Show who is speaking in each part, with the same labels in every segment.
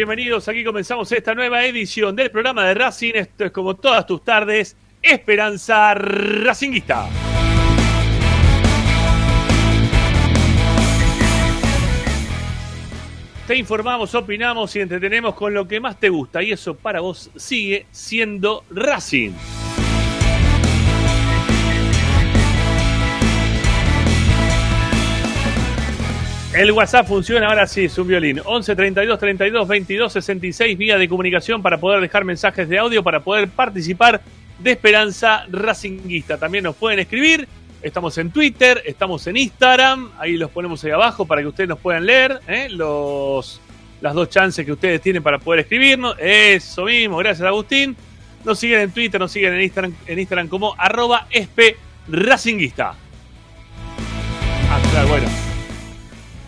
Speaker 1: Bienvenidos. Aquí comenzamos esta nueva edición del programa de Racing. Esto es como todas tus tardes, Esperanza Racinguista. Te informamos, opinamos y entretenemos con lo que más te gusta. Y eso para vos sigue siendo Racing. El WhatsApp funciona ahora sí, es un violín. 11 32 32 22 66 vía de comunicación para poder dejar mensajes de audio, para poder participar de Esperanza Racinguista. También nos pueden escribir. Estamos en Twitter, estamos en Instagram. Ahí los ponemos ahí abajo para que ustedes nos puedan leer. ¿eh? Los, las dos chances que ustedes tienen para poder escribirnos. Eso mismo, gracias Agustín. Nos siguen en Twitter, nos siguen en Instagram, en Instagram como arroba Racinguista. Ah, claro, bueno.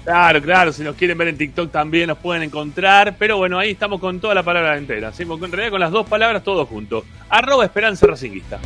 Speaker 1: Claro, claro, si nos quieren ver en TikTok también nos pueden encontrar, pero bueno, ahí estamos con toda la palabra entera, ¿sí? en realidad con las dos palabras todos juntos. Arroba Esperanza Racinguista.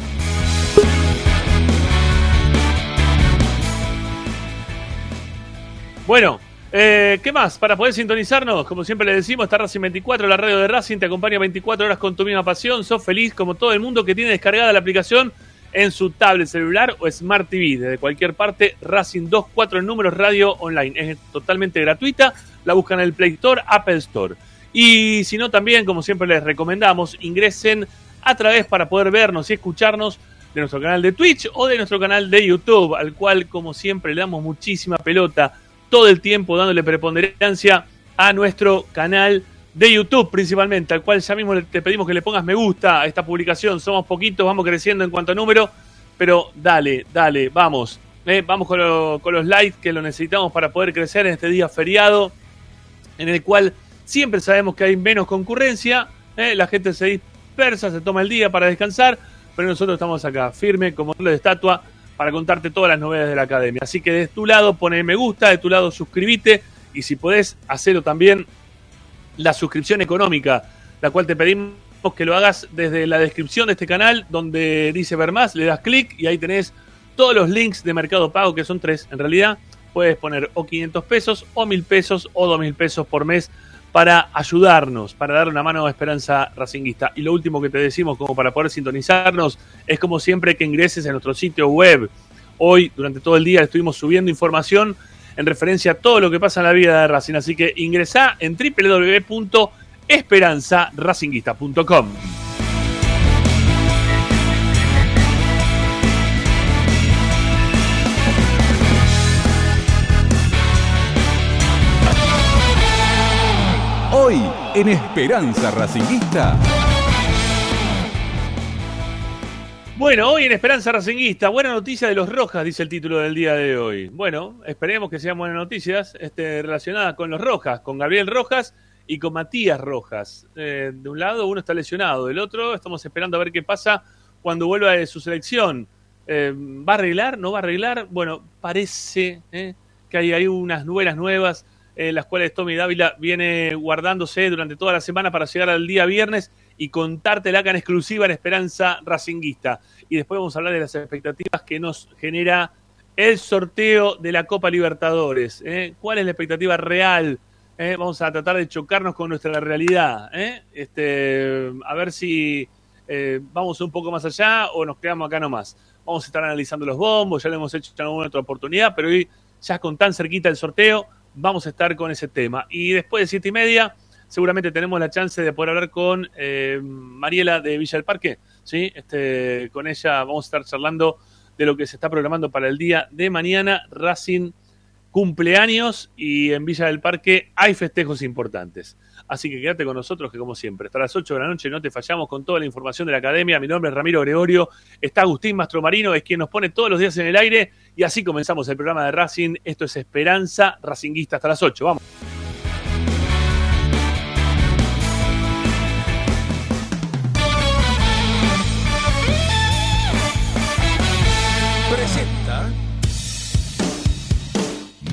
Speaker 1: Bueno, eh, ¿qué más? Para poder sintonizarnos, como siempre le decimos, está Racing 24, la radio de Racing, te acompaña 24 horas con tu misma pasión, sos feliz como todo el mundo que tiene descargada la aplicación en su tablet celular o Smart TV. Desde cualquier parte, Racing 24 en números radio online. Es totalmente gratuita. La buscan en el Play Store, Apple Store. Y si no, también, como siempre les recomendamos, ingresen a través para poder vernos y escucharnos de nuestro canal de Twitch o de nuestro canal de YouTube, al cual, como siempre, le damos muchísima pelota todo el tiempo, dándole preponderancia a nuestro canal YouTube principalmente, al cual ya mismo te pedimos que le pongas me gusta a esta publicación. Somos poquitos, vamos creciendo en cuanto a número, pero dale, dale, vamos. Eh, vamos con, los likes que lo necesitamos para poder crecer en este día feriado, en el cual siempre sabemos que hay menos concurrencia, eh, la gente se dispersa, se toma el día para descansar, pero nosotros estamos acá, firme como de estatua, para contarte todas las novedades de la academia. Así que de tu lado pone me gusta, de tu lado suscríbete y si podés, hacerlo también la suscripción económica, la cual te pedimos que lo hagas desde la descripción de este canal, donde dice ver más, le das clic y ahí tenés todos los links de Mercado Pago, que son tres en realidad. Puedes poner o 500 pesos, o 1000 pesos, o 2000 pesos por mes para ayudarnos, para dar una mano a Esperanza Racinguista. Y lo último que te decimos, como para poder sintonizarnos, es como siempre que ingreses a nuestro sitio web. Hoy, durante todo el día, estuvimos subiendo información en referencia a todo lo que pasa en la vida de Racing. Así que ingresa en www.esperanzaracinguista.com.
Speaker 2: Hoy en Esperanza Racinguista.
Speaker 1: Bueno, hoy en Esperanza Racinguista, buena noticia de los Rojas, dice el título del día de hoy. Bueno, esperemos que sean buenas noticias este, relacionadas con los Rojas, con Gabriel Rojas y con Matías Rojas. Eh, de un lado uno está lesionado, del otro estamos esperando a ver qué pasa cuando vuelva de su selección. Eh, ¿Va a arreglar? ¿No va a arreglar? Bueno, parece eh, que hay, hay unas buenas nuevas, las cuales Tommy Dávila viene guardándose durante toda la semana para llegar al día viernes y contártela acá en exclusiva en Esperanza Racinguista. Y después vamos a hablar de las expectativas que nos genera el sorteo de la Copa Libertadores. ¿eh? ¿Cuál es la expectativa real? ¿Eh? Vamos a tratar de chocarnos con nuestra realidad. ¿eh? Este, a ver si vamos un poco más allá o nos quedamos acá nomás. Vamos a estar analizando los bombos, ya lo hemos hecho en alguna otra oportunidad, pero hoy, ya con tan cerquita el sorteo, vamos a estar con ese tema. Y después de siete y media seguramente tenemos la chance de poder hablar con eh, Mariela de Villa del Parque. ¿sí? Este, con ella vamos a estar charlando de lo que se está programando para el día de mañana. Racing cumpleaños y en Villa del Parque hay festejos importantes. Así que quédate con nosotros que como siempre, hasta las 8 de la noche no te fallamos con toda la información de la academia. Mi nombre es Ramiro Gregorio, está Agustín Mastromarino, es quien nos pone todos los días en el aire y así comenzamos el programa de Racing. Esto es Esperanza Racinguista hasta las 8. Vamos.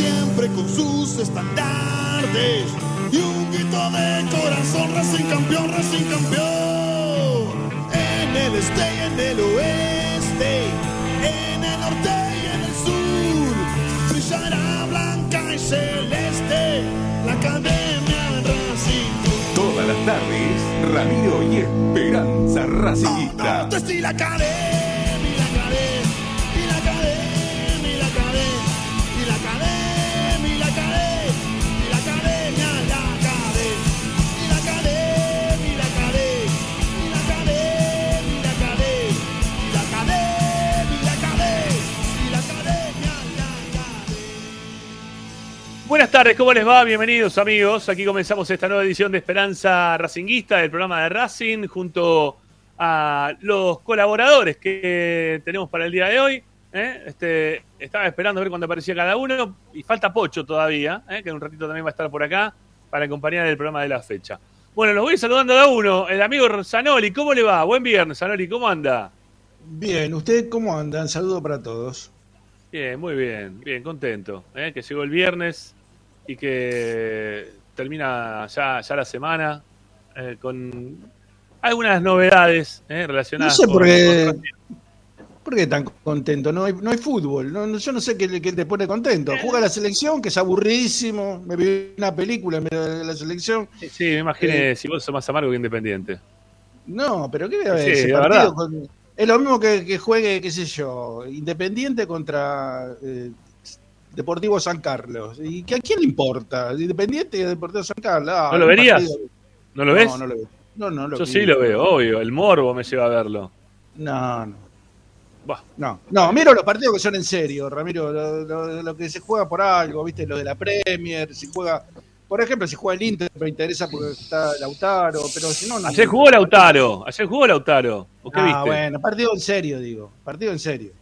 Speaker 3: siempre con sus estandartes y un grito de corazón, Racing campeón, Racing campeón. En el este y en el oeste, en el norte y en el sur, brillará blanca y celeste la academia Racing.
Speaker 2: Todas las tardes, Ramiro y Esperanza Racinguista.
Speaker 3: Antes y la academia,
Speaker 1: Buenas tardes, ¿cómo les va? Bienvenidos amigos. Aquí comenzamos esta nueva edición de Esperanza Racinguista del programa de Racing junto a los colaboradores que tenemos para el día de hoy. ¿eh? Este, estaba esperando a ver cuándo aparecía cada uno y falta Pocho todavía, ¿eh? que en un ratito también va a estar por acá para acompañar el programa de la fecha. Bueno, los voy saludando a uno. El amigo Zanoli, ¿cómo le va? Buen viernes, Zanoli, ¿cómo anda?
Speaker 4: Bien, ¿usted cómo andan? Saludo para todos.
Speaker 1: Bien, muy bien, bien, contento. ¿eh? Que llegó el viernes y que termina ya, ya la semana eh, con algunas novedades ¿eh? relacionadas
Speaker 4: No sé
Speaker 1: con,
Speaker 4: por qué- ¿Por qué tan contento? No hay, no hay fútbol. No, yo no sé qué, qué te pone contento. Juega la selección, que es aburridísimo. Me vi una película en medio de la selección.
Speaker 1: Sí, me imaginé si vos sos más amargo que independiente.
Speaker 4: No, pero ¿qué voy a ver?
Speaker 1: Sí,
Speaker 4: ese partido con- Es lo mismo que, que juegue, qué sé yo, Independiente contra eh, Deportivo San Carlos. ¿Y que a quién le importa? Independiente y Deportivo San Carlos. Ah,
Speaker 1: ¿No lo verías?
Speaker 4: partido-
Speaker 1: ¿No lo ves?
Speaker 4: No, no lo veo. No, no lo
Speaker 1: Yo
Speaker 4: vi.
Speaker 1: sí lo veo, obvio. El morbo me lleva a verlo.
Speaker 4: No, no. No, no, miro los partidos que son en serio, Ramiro, lo, lo- lo que se juega por algo, viste, lo de la Premier, si juega, por ejemplo, si juega el Inter, me interesa porque está Lautaro, pero si no, no.
Speaker 1: Ayer jugó Lautaro. Ayer jugó Lautaro. ¿O qué
Speaker 4: Ah,
Speaker 1: viste?
Speaker 4: bueno, partido en serio, digo, partido en serio.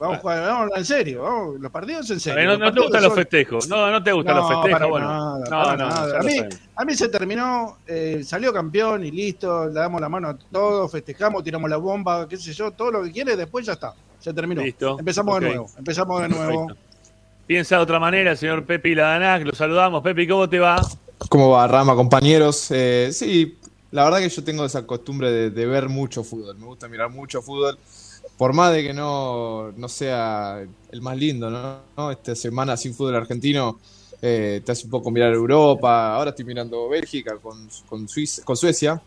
Speaker 4: Vamos, a jugar, vamos a hablar en serio, vamos, los partidos en
Speaker 1: A
Speaker 4: serio.
Speaker 1: ver, no, te gustan los festejos. No, no te gustan
Speaker 4: No,
Speaker 1: los festejos.
Speaker 4: para
Speaker 1: bueno,
Speaker 4: nada,
Speaker 1: no,
Speaker 4: para
Speaker 1: no,
Speaker 4: A mí-. A mí se terminó, eh, salió campeón y listo, le damos la mano a todos, festejamos, tiramos la bomba, qué sé yo, todo lo que quiere, después ya está, se terminó.
Speaker 1: Listo,
Speaker 4: Empezamos de nuevo, empezamos de nuevo.
Speaker 1: Perfecto. Piensa de otra manera señor Pepe Ladanac. Lo saludamos. Pepe, ¿cómo te va?
Speaker 5: ¿Cómo va, Rama, compañeros? Eh, sí, la verdad que yo tengo esa costumbre de, de ver mucho fútbol. Me gusta mirar mucho fútbol. Por más de que no, no sea el más lindo, ¿no? ¿no? Esta semana sin fútbol argentino eh, te hace un poco mirar Europa. Ahora estoy mirando Bélgica con, con, Suiza- con Suecia.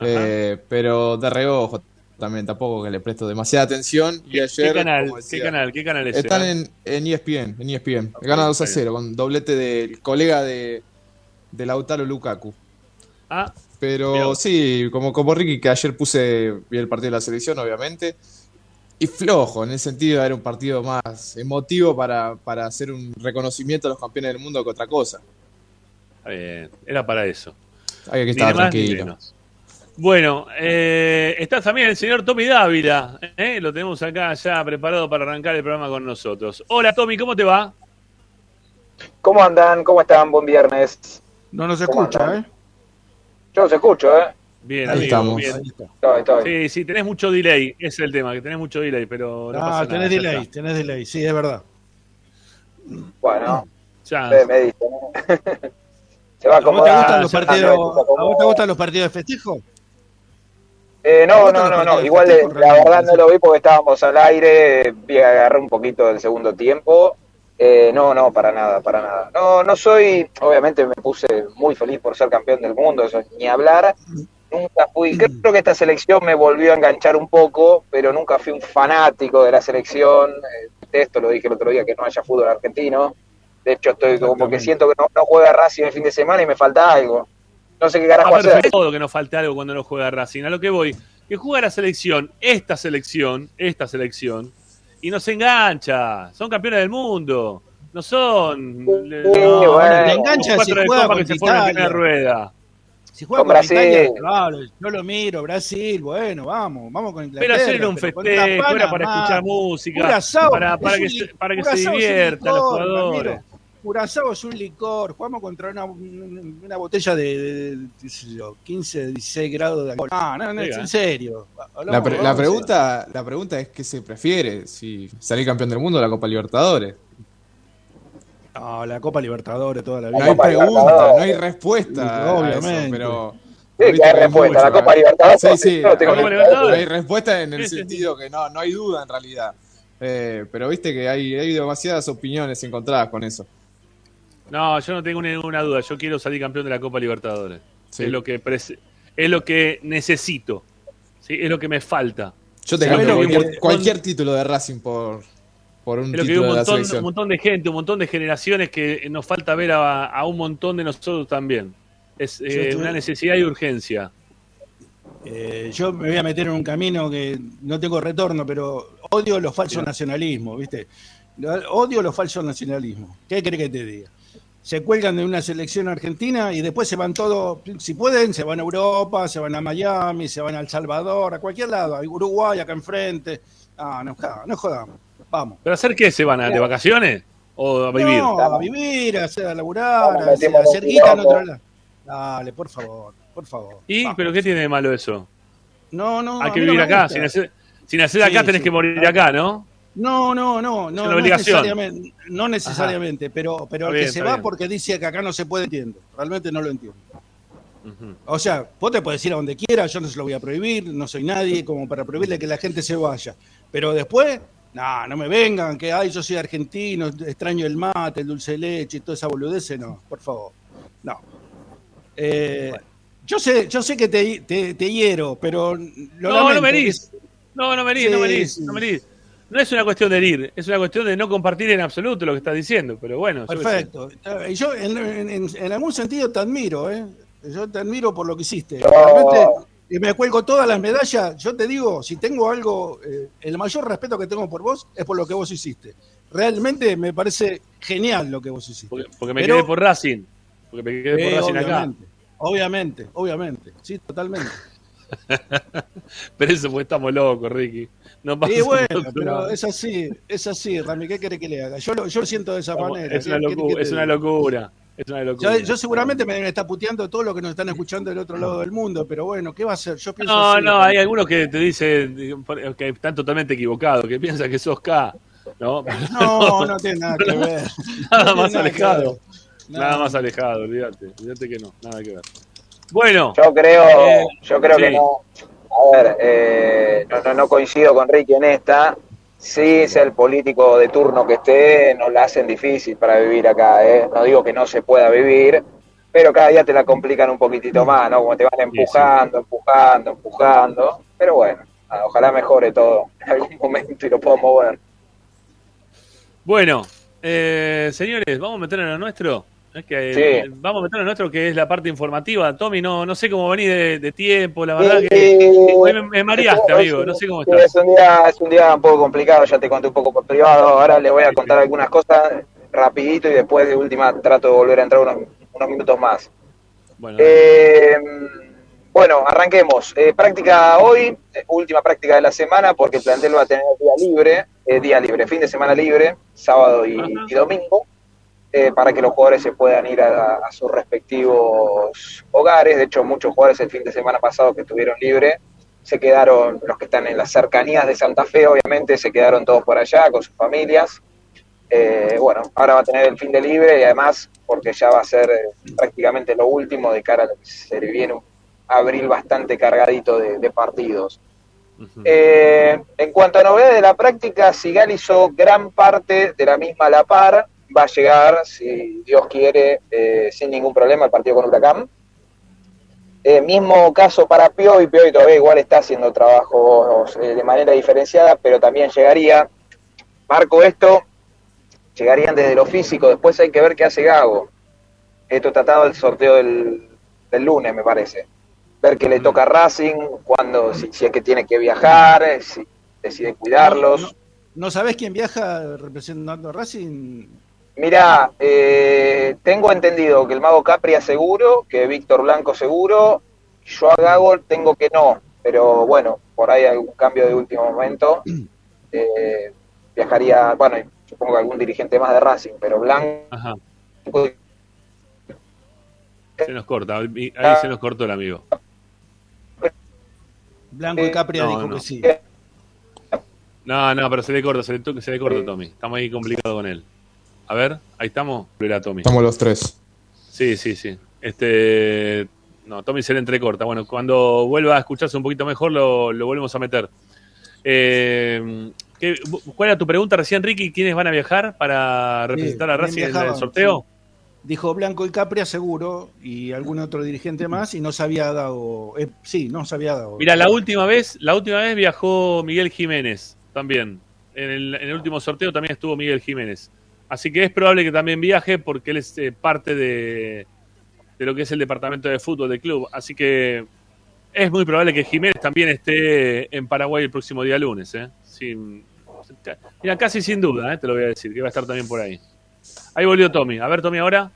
Speaker 5: Eh, pero de reojo también, tampoco que le presto demasiada atención. Y ayer,
Speaker 1: ¿Qué canal? ¿Qué canal? ¿Qué canal es?
Speaker 5: están en, en E ESPN, en ESPN. Gana 2 a 0 con doblete del colega de, de Lautaro Lukaku.
Speaker 1: Ah,
Speaker 5: Pero sí, como, como Ricky, que ayer puse vi el partido de la selección, obviamente. Y flojo, en el sentido de era un partido más emotivo para, para hacer un reconocimiento a los campeones del mundo que otra cosa.
Speaker 1: bien. Era para eso.
Speaker 5: Hay que estar tranquilo.
Speaker 1: Bueno, eh, está también el señor Tommy Dávila. ¿eh? Lo tenemos acá ya preparado para arrancar el programa con nosotros. Hola Tommy, ¿cómo te va?
Speaker 6: ¿Cómo andan? ¿Cómo están? Buen viernes.
Speaker 4: No nos
Speaker 6: ¿Cómo
Speaker 4: escucha,
Speaker 6: andan?
Speaker 4: ¿eh?
Speaker 6: Yo los escucho, ¿eh?
Speaker 1: Bien,
Speaker 5: Ahí
Speaker 1: amigo,
Speaker 5: estamos.
Speaker 1: bien.
Speaker 4: Ahí está.
Speaker 6: Estoy, estoy.
Speaker 1: Sí, sí, tenés mucho delay. Ese es el tema, que tenés mucho delay, pero no
Speaker 4: Ah,
Speaker 1: pasa
Speaker 4: tenés
Speaker 1: nada.
Speaker 4: delay,
Speaker 1: está.
Speaker 4: tenés delay, sí, es verdad.
Speaker 6: Bueno,
Speaker 1: Ya.
Speaker 6: me. Se va a
Speaker 4: ¿A vos te gustan los partidos,
Speaker 6: acomodar.
Speaker 4: a vos te gustan los partidos de festejo?
Speaker 6: Eh,
Speaker 4: ¿Te
Speaker 6: no, no, no, no. Igual la verdad no lo vi porque estábamos al aire. Vi agarré un poquito del segundo tiempo. Eh, no, no, para nada, para nada. No, no soy. Obviamente me puse muy feliz por ser campeón del mundo, eso ni hablar. Nunca fui. Creo que esta selección me volvió a enganchar un poco, pero nunca fui un fanático de la selección. Eh, esto lo dije el otro día que no haya fútbol argentino. De hecho, estoy como que siento que no, no juega Racing el fin de semana y me falta algo. No sé qué
Speaker 1: Ah,
Speaker 6: carajo hacer.
Speaker 1: todo que no falte algo cuando no juega Racing. A lo que voy, que juega la selección, esta selección, esta selección, y nos engancha. Son campeones del mundo. No son.
Speaker 6: Sí,
Speaker 1: no,
Speaker 6: bueno.
Speaker 4: engancha si juega
Speaker 1: que se en rueda.
Speaker 4: Si juega
Speaker 6: Con
Speaker 4: con
Speaker 6: Brasil.
Speaker 4: Italia, claro, yo lo miro, Brasil, bueno, vamos, vamos con Inglaterra.
Speaker 1: Pero hacer un festejo, era para
Speaker 4: más.
Speaker 1: escuchar música,
Speaker 4: asado,
Speaker 1: para, para
Speaker 4: es
Speaker 1: que,
Speaker 4: un-
Speaker 1: se, para que se diviertan los jugadores.
Speaker 4: Ramiro. Curazao es un licor. Jugamos contra una, una botella de, de- de- qué sé yo, 15, 16 grados de alcohol. No, no, no,
Speaker 1: Oiga.
Speaker 4: en serio. Hablamos-
Speaker 5: La, pre- la pregunta, la pregunta es qué se prefiere, si salir campeón del mundo o la Copa Libertadores.
Speaker 4: No, la Copa Libertadores toda la
Speaker 5: No
Speaker 4: vida.
Speaker 5: hay
Speaker 6: Copa
Speaker 5: pregunta, no hay respuesta.
Speaker 4: Obviamente.
Speaker 5: eso, pero.
Speaker 6: Sí, que hay respuesta. La Copa Libertadores.
Speaker 5: Sí, sí,
Speaker 6: no tengo
Speaker 1: la Copa
Speaker 6: ni-
Speaker 1: Libertadores.
Speaker 5: hay respuesta en el sentido que no, no hay duda en realidad. Eh, pero viste que hay, hay demasiadas opiniones encontradas con eso.
Speaker 1: No, yo no tengo ninguna duda. Yo quiero salir campeón de la Copa Libertadores.
Speaker 5: Sí.
Speaker 1: Es lo que es lo que necesito. ¿sí? Es lo que me falta.
Speaker 5: Yo te cualquier título de Racing por, por un
Speaker 1: Es lo que hay un
Speaker 5: de la
Speaker 1: montón, un
Speaker 5: selección.
Speaker 1: montón de gente, un montón de generaciones que nos falta ver a, a un montón de nosotros también. Es eh,
Speaker 4: estoy-
Speaker 1: una necesidad y urgencia.
Speaker 4: Eh, yo me voy a meter en un camino que no tengo retorno, pero odio los falsos nacionalismos, ¿viste? Odio los falsos nacionalismos. ¿Qué crees que te diga? Se cuelgan de una selección argentina y después se van todos, si pueden, se van a Europa, se van a Miami, se van a El Salvador, a cualquier lado, a Uruguay, acá enfrente. Ah, no, no jodamos. Vamos.
Speaker 1: ¿Pero hacer qué se van a, de vacaciones o a vivir?
Speaker 4: No, a vivir, a, hacer, a laburar,
Speaker 6: Vamos,
Speaker 4: a, hacer- a hacer guita en otro lado. Dale, por favor, por favor.
Speaker 1: ¿Y?
Speaker 4: Vamos.
Speaker 1: ¿Pero qué tiene de malo eso?
Speaker 4: No, no,
Speaker 1: Hay que
Speaker 4: no
Speaker 1: vivir acá.
Speaker 4: gusta.
Speaker 1: Sin hacer, sin hacer acá
Speaker 4: Sí,
Speaker 1: tenés
Speaker 4: sí.
Speaker 1: que morir acá, ¿no?
Speaker 4: No, no, no,
Speaker 1: Es
Speaker 4: no,
Speaker 1: una
Speaker 4: no
Speaker 1: obligación.
Speaker 4: necesariamente, no necesariamente, pero, pero el que se va
Speaker 1: bien.
Speaker 4: porque dice que acá no se puede, entiendo. Realmente no lo entiendo. O sea, vos te puedes ir a donde quieras, yo no se lo voy a prohibir, no soy nadie como para prohibirle que la gente se vaya. Pero después, no, no me vengan, que ay, yo soy argentino, extraño el mate, el dulce de leche y toda esa boludez, no, por favor. No. Eh, yo sé, yo sé que te, te, te hiero, pero lo
Speaker 1: No,
Speaker 4: lamento,
Speaker 1: no me herís. No, no me herís, no me
Speaker 4: Sí,
Speaker 1: herís,
Speaker 4: sí.
Speaker 1: no me herís. No es una cuestión de herir, es una cuestión de no compartir en absoluto lo que estás diciendo, pero bueno.
Speaker 4: Perfecto. Y yo en, en- en- en algún sentido te admiro, ¿eh? Yo te admiro por lo que hiciste.
Speaker 6: No.
Speaker 4: Realmente y me cuelgo todas las medallas. Yo te digo, si tengo algo, eh, el mayor respeto que tengo por vos es por lo que vos hiciste. Realmente me parece genial lo que vos hiciste.
Speaker 1: Porque, porque me
Speaker 4: Pero-
Speaker 1: quedé por Racing. Porque me quedé por
Speaker 4: Eh,
Speaker 1: Racing acá.
Speaker 4: obviamente, obviamente, obviamente. Sí, totalmente.
Speaker 1: Pero eso porque estamos locos, Ricky. No pasa
Speaker 4: Y bueno, pero es así, es así, Rami. ¿Qué querés que le haga? Yo lo, yo lo siento de esa manera.
Speaker 1: es, una
Speaker 4: ¿Qué querés
Speaker 1: locura, es una locura. Es una locura.
Speaker 4: Yo, yo seguramente me está puteando todo lo que nos están escuchando del otro lado del mundo, pero bueno, ¿qué va a hacer? Yo pienso
Speaker 1: No,
Speaker 4: así,
Speaker 1: no, hay algunos que te dicen que están totalmente equivocados, que piensan que sos K. No,
Speaker 4: No, no tiene nada que ver.
Speaker 1: nada
Speaker 4: No
Speaker 1: más alejado. Nada más alejado, olvídate. Olvídate que no, nada que ver. Bueno,
Speaker 6: Yo creo,
Speaker 1: Eh,
Speaker 6: yo creo que no. A ver, eh, no, no, no coincido con Ricky en esta. Sí, sea el político de turno que esté, nos la hacen difícil para vivir acá. ¿eh? No digo que no se pueda vivir, pero cada día te la complican un poquitito más, ¿no? Como te van empujando, empujando, empujando. Pero bueno, ojalá mejore todo en algún momento y lo puedo mover.
Speaker 1: bueno, eh, señores, vamos a meternos en lo nuestro. Es que eh,
Speaker 6: Sí.
Speaker 1: vamos a meternos en nuestro que es la parte informativa. Tommy, no, no sé cómo venís de, de tiempo, la verdad que hoy me, me mareaste, amigo. No sé cómo estás.
Speaker 6: Es un, día, es un día un poco complicado, ya te conté un poco por privado. Ahora le voy a contar algunas cosas rapidito y después de última trato de volver a entrar unos, unos minutos más.
Speaker 1: Bueno,
Speaker 6: Eh, bueno, arranquemos. Eh, práctica hoy, eh, última práctica de la semana, porque el plantel va a tener día libre, eh, día libre, fin de semana libre, sábado y domingo, eh, para que los jugadores se puedan ir a, a sus respectivos hogares. De hecho, muchos jugadores el fin de semana pasado que estuvieron libre se quedaron, los que están en las cercanías de Santa Fe, obviamente, se quedaron todos por allá con sus familias. Eh, bueno, ahora va a tener el fin de libre y además, porque ya va a ser eh, prácticamente lo último de cara a lo que se viene un abril bastante cargadito de, de partidos. Eh, en cuanto a novedades de la práctica, Sigal hizo gran parte de la misma a la par, va a llegar, si Dios quiere, eh, sin ningún problema al partido con Huracán. Eh, mismo caso para Piovi, Piovi todavía igual está haciendo trabajos eh, de manera diferenciada, pero también llegaría. Marco esto, llegarían desde lo físico, después hay que ver qué hace Gago. Esto está atado al sorteo del, del lunes, me parece. Ver qué le toca a Racing, cuando, si, si es que tiene que viajar, si decide cuidarlos.
Speaker 4: No, no- ¿no sabés quién viaja representando a Racing?
Speaker 6: Mira, eh, tengo entendido que el Mago Capria seguro, que Víctor Blanco seguro, yo a Gago tengo que no, pero bueno, por ahí algún cambio de último momento. Eh, viajaría, bueno, supongo que algún dirigente más de Racing, pero Blanco
Speaker 1: Ajá. Se nos corta, ahí
Speaker 6: Ah.
Speaker 1: se nos cortó el amigo.
Speaker 4: Blanco y Capria
Speaker 1: No,
Speaker 4: dijo
Speaker 1: no.
Speaker 4: que sí.
Speaker 1: No, no, pero se le corta, se le, se le corta Tommy. Estamos ahí complicados con él. A ver, ahí estamos. Era Tommy.
Speaker 5: Estamos los tres.
Speaker 1: Sí, sí, sí. Este. No, Tommy se le entrecorta. Bueno, cuando vuelva a escucharse un poquito mejor, lo, lo volvemos a meter. Eh, ¿qué- ¿Cuál era tu pregunta recién, Ricky? ¿Quiénes van a viajar para representar a
Speaker 4: ¿quién
Speaker 1: Racing en el sorteo?
Speaker 4: Dijo Blanco y Capria seguro y algún otro dirigente más y no se había dado. eh, sí, no se había dado.
Speaker 1: Mira, la última vez, la última vez viajó Miguel Jiménez también. En el, en el último sorteo también estuvo Miguel Jiménez. Así que es probable que también viaje porque él es eh, parte de, de lo que es el departamento de fútbol del club. Así que es muy probable que Jiménez también esté en Paraguay el próximo día lunes. ¿eh? Sin- mira, casi sin duda, ¿eh? te lo voy a decir, que va a estar también por ahí. Ahí volvió Tommy. A ver, Tommy, ahora.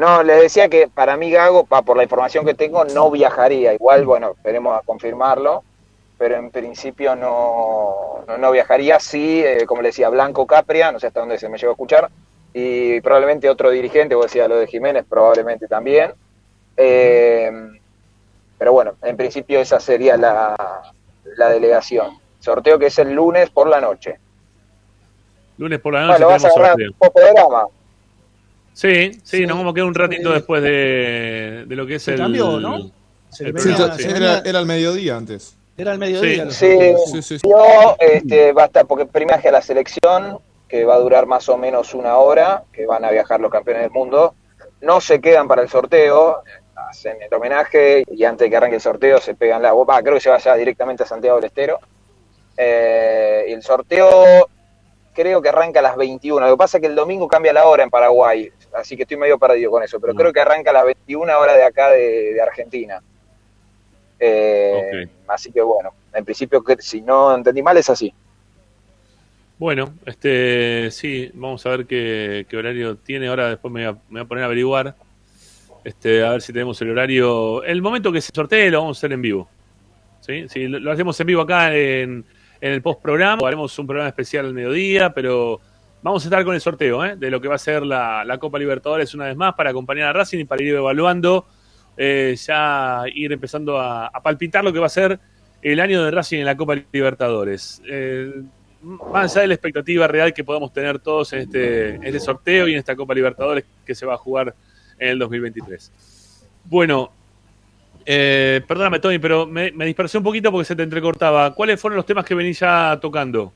Speaker 6: No, les decía que para mí Gago, pa, por la información que tengo, no viajaría. Igual, bueno, esperemos a confirmarlo, pero en principio no, no, no viajaría. Sí, eh, como le decía, Blanco Capria, no sé hasta dónde se me llegó a escuchar, y probablemente otro dirigente, vos decía lo de Jiménez, probablemente también. Eh, pero bueno, en principio esa sería la, la delegación. Sorteo que es el lunes por la noche.
Speaker 1: Lunes por la noche
Speaker 6: Bueno, vas a agarrar
Speaker 1: sorteo. Sí, sí,
Speaker 4: Sí.
Speaker 1: nos vamos a quedar un ratito después de, de lo que es
Speaker 4: Se
Speaker 1: el.
Speaker 4: cambió, ¿no?
Speaker 1: El
Speaker 5: Sí, era, era el mediodía antes.
Speaker 4: Era el mediodía.
Speaker 1: Sí.
Speaker 6: Sí.
Speaker 5: Sí.
Speaker 6: Yo, este, va a estar, porque primaje a la selección, que va a durar más o menos una hora, que van a viajar los campeones del mundo, no se quedan para el sorteo, hacen el homenaje y antes de que arranque el sorteo se pegan la boca, creo que se vaya directamente a Santiago del Estero. Eh, y el sorteo creo que arranca a las 21, lo que pasa es que el domingo cambia la hora en Paraguay, así que estoy medio perdido con eso, pero
Speaker 1: No.
Speaker 6: creo que arranca a las 21 horas de acá de, de Argentina. Eh, Así que bueno, en principio, que, si no entendí mal, es así.
Speaker 1: Bueno, este, sí, vamos a ver qué, qué horario tiene. Ahora después me voy, a, me voy a poner a averiguar. Este, a ver si tenemos el horario. El momento que se sortee lo vamos a hacer en vivo. ¿Sí? Sí, lo, lo hacemos en vivo acá en, en el post programa. Haremos un programa especial al mediodía, pero vamos a estar con el sorteo ¿eh? de lo que va a ser la, la Copa Libertadores una vez más para acompañar a Racing y para ir evaluando, eh, ya ir empezando a, a palpitar lo que va a ser el año de Racing en la Copa Libertadores. Eh, más allá de la expectativa real que podamos tener todos en este, en este sorteo y en esta Copa Libertadores que se va a jugar en el 2023. Bueno, eh, perdóname, Tony, pero me, me dispersé un poquito porque se te entrecortaba. ¿Cuáles fueron los temas que venís ya tocando?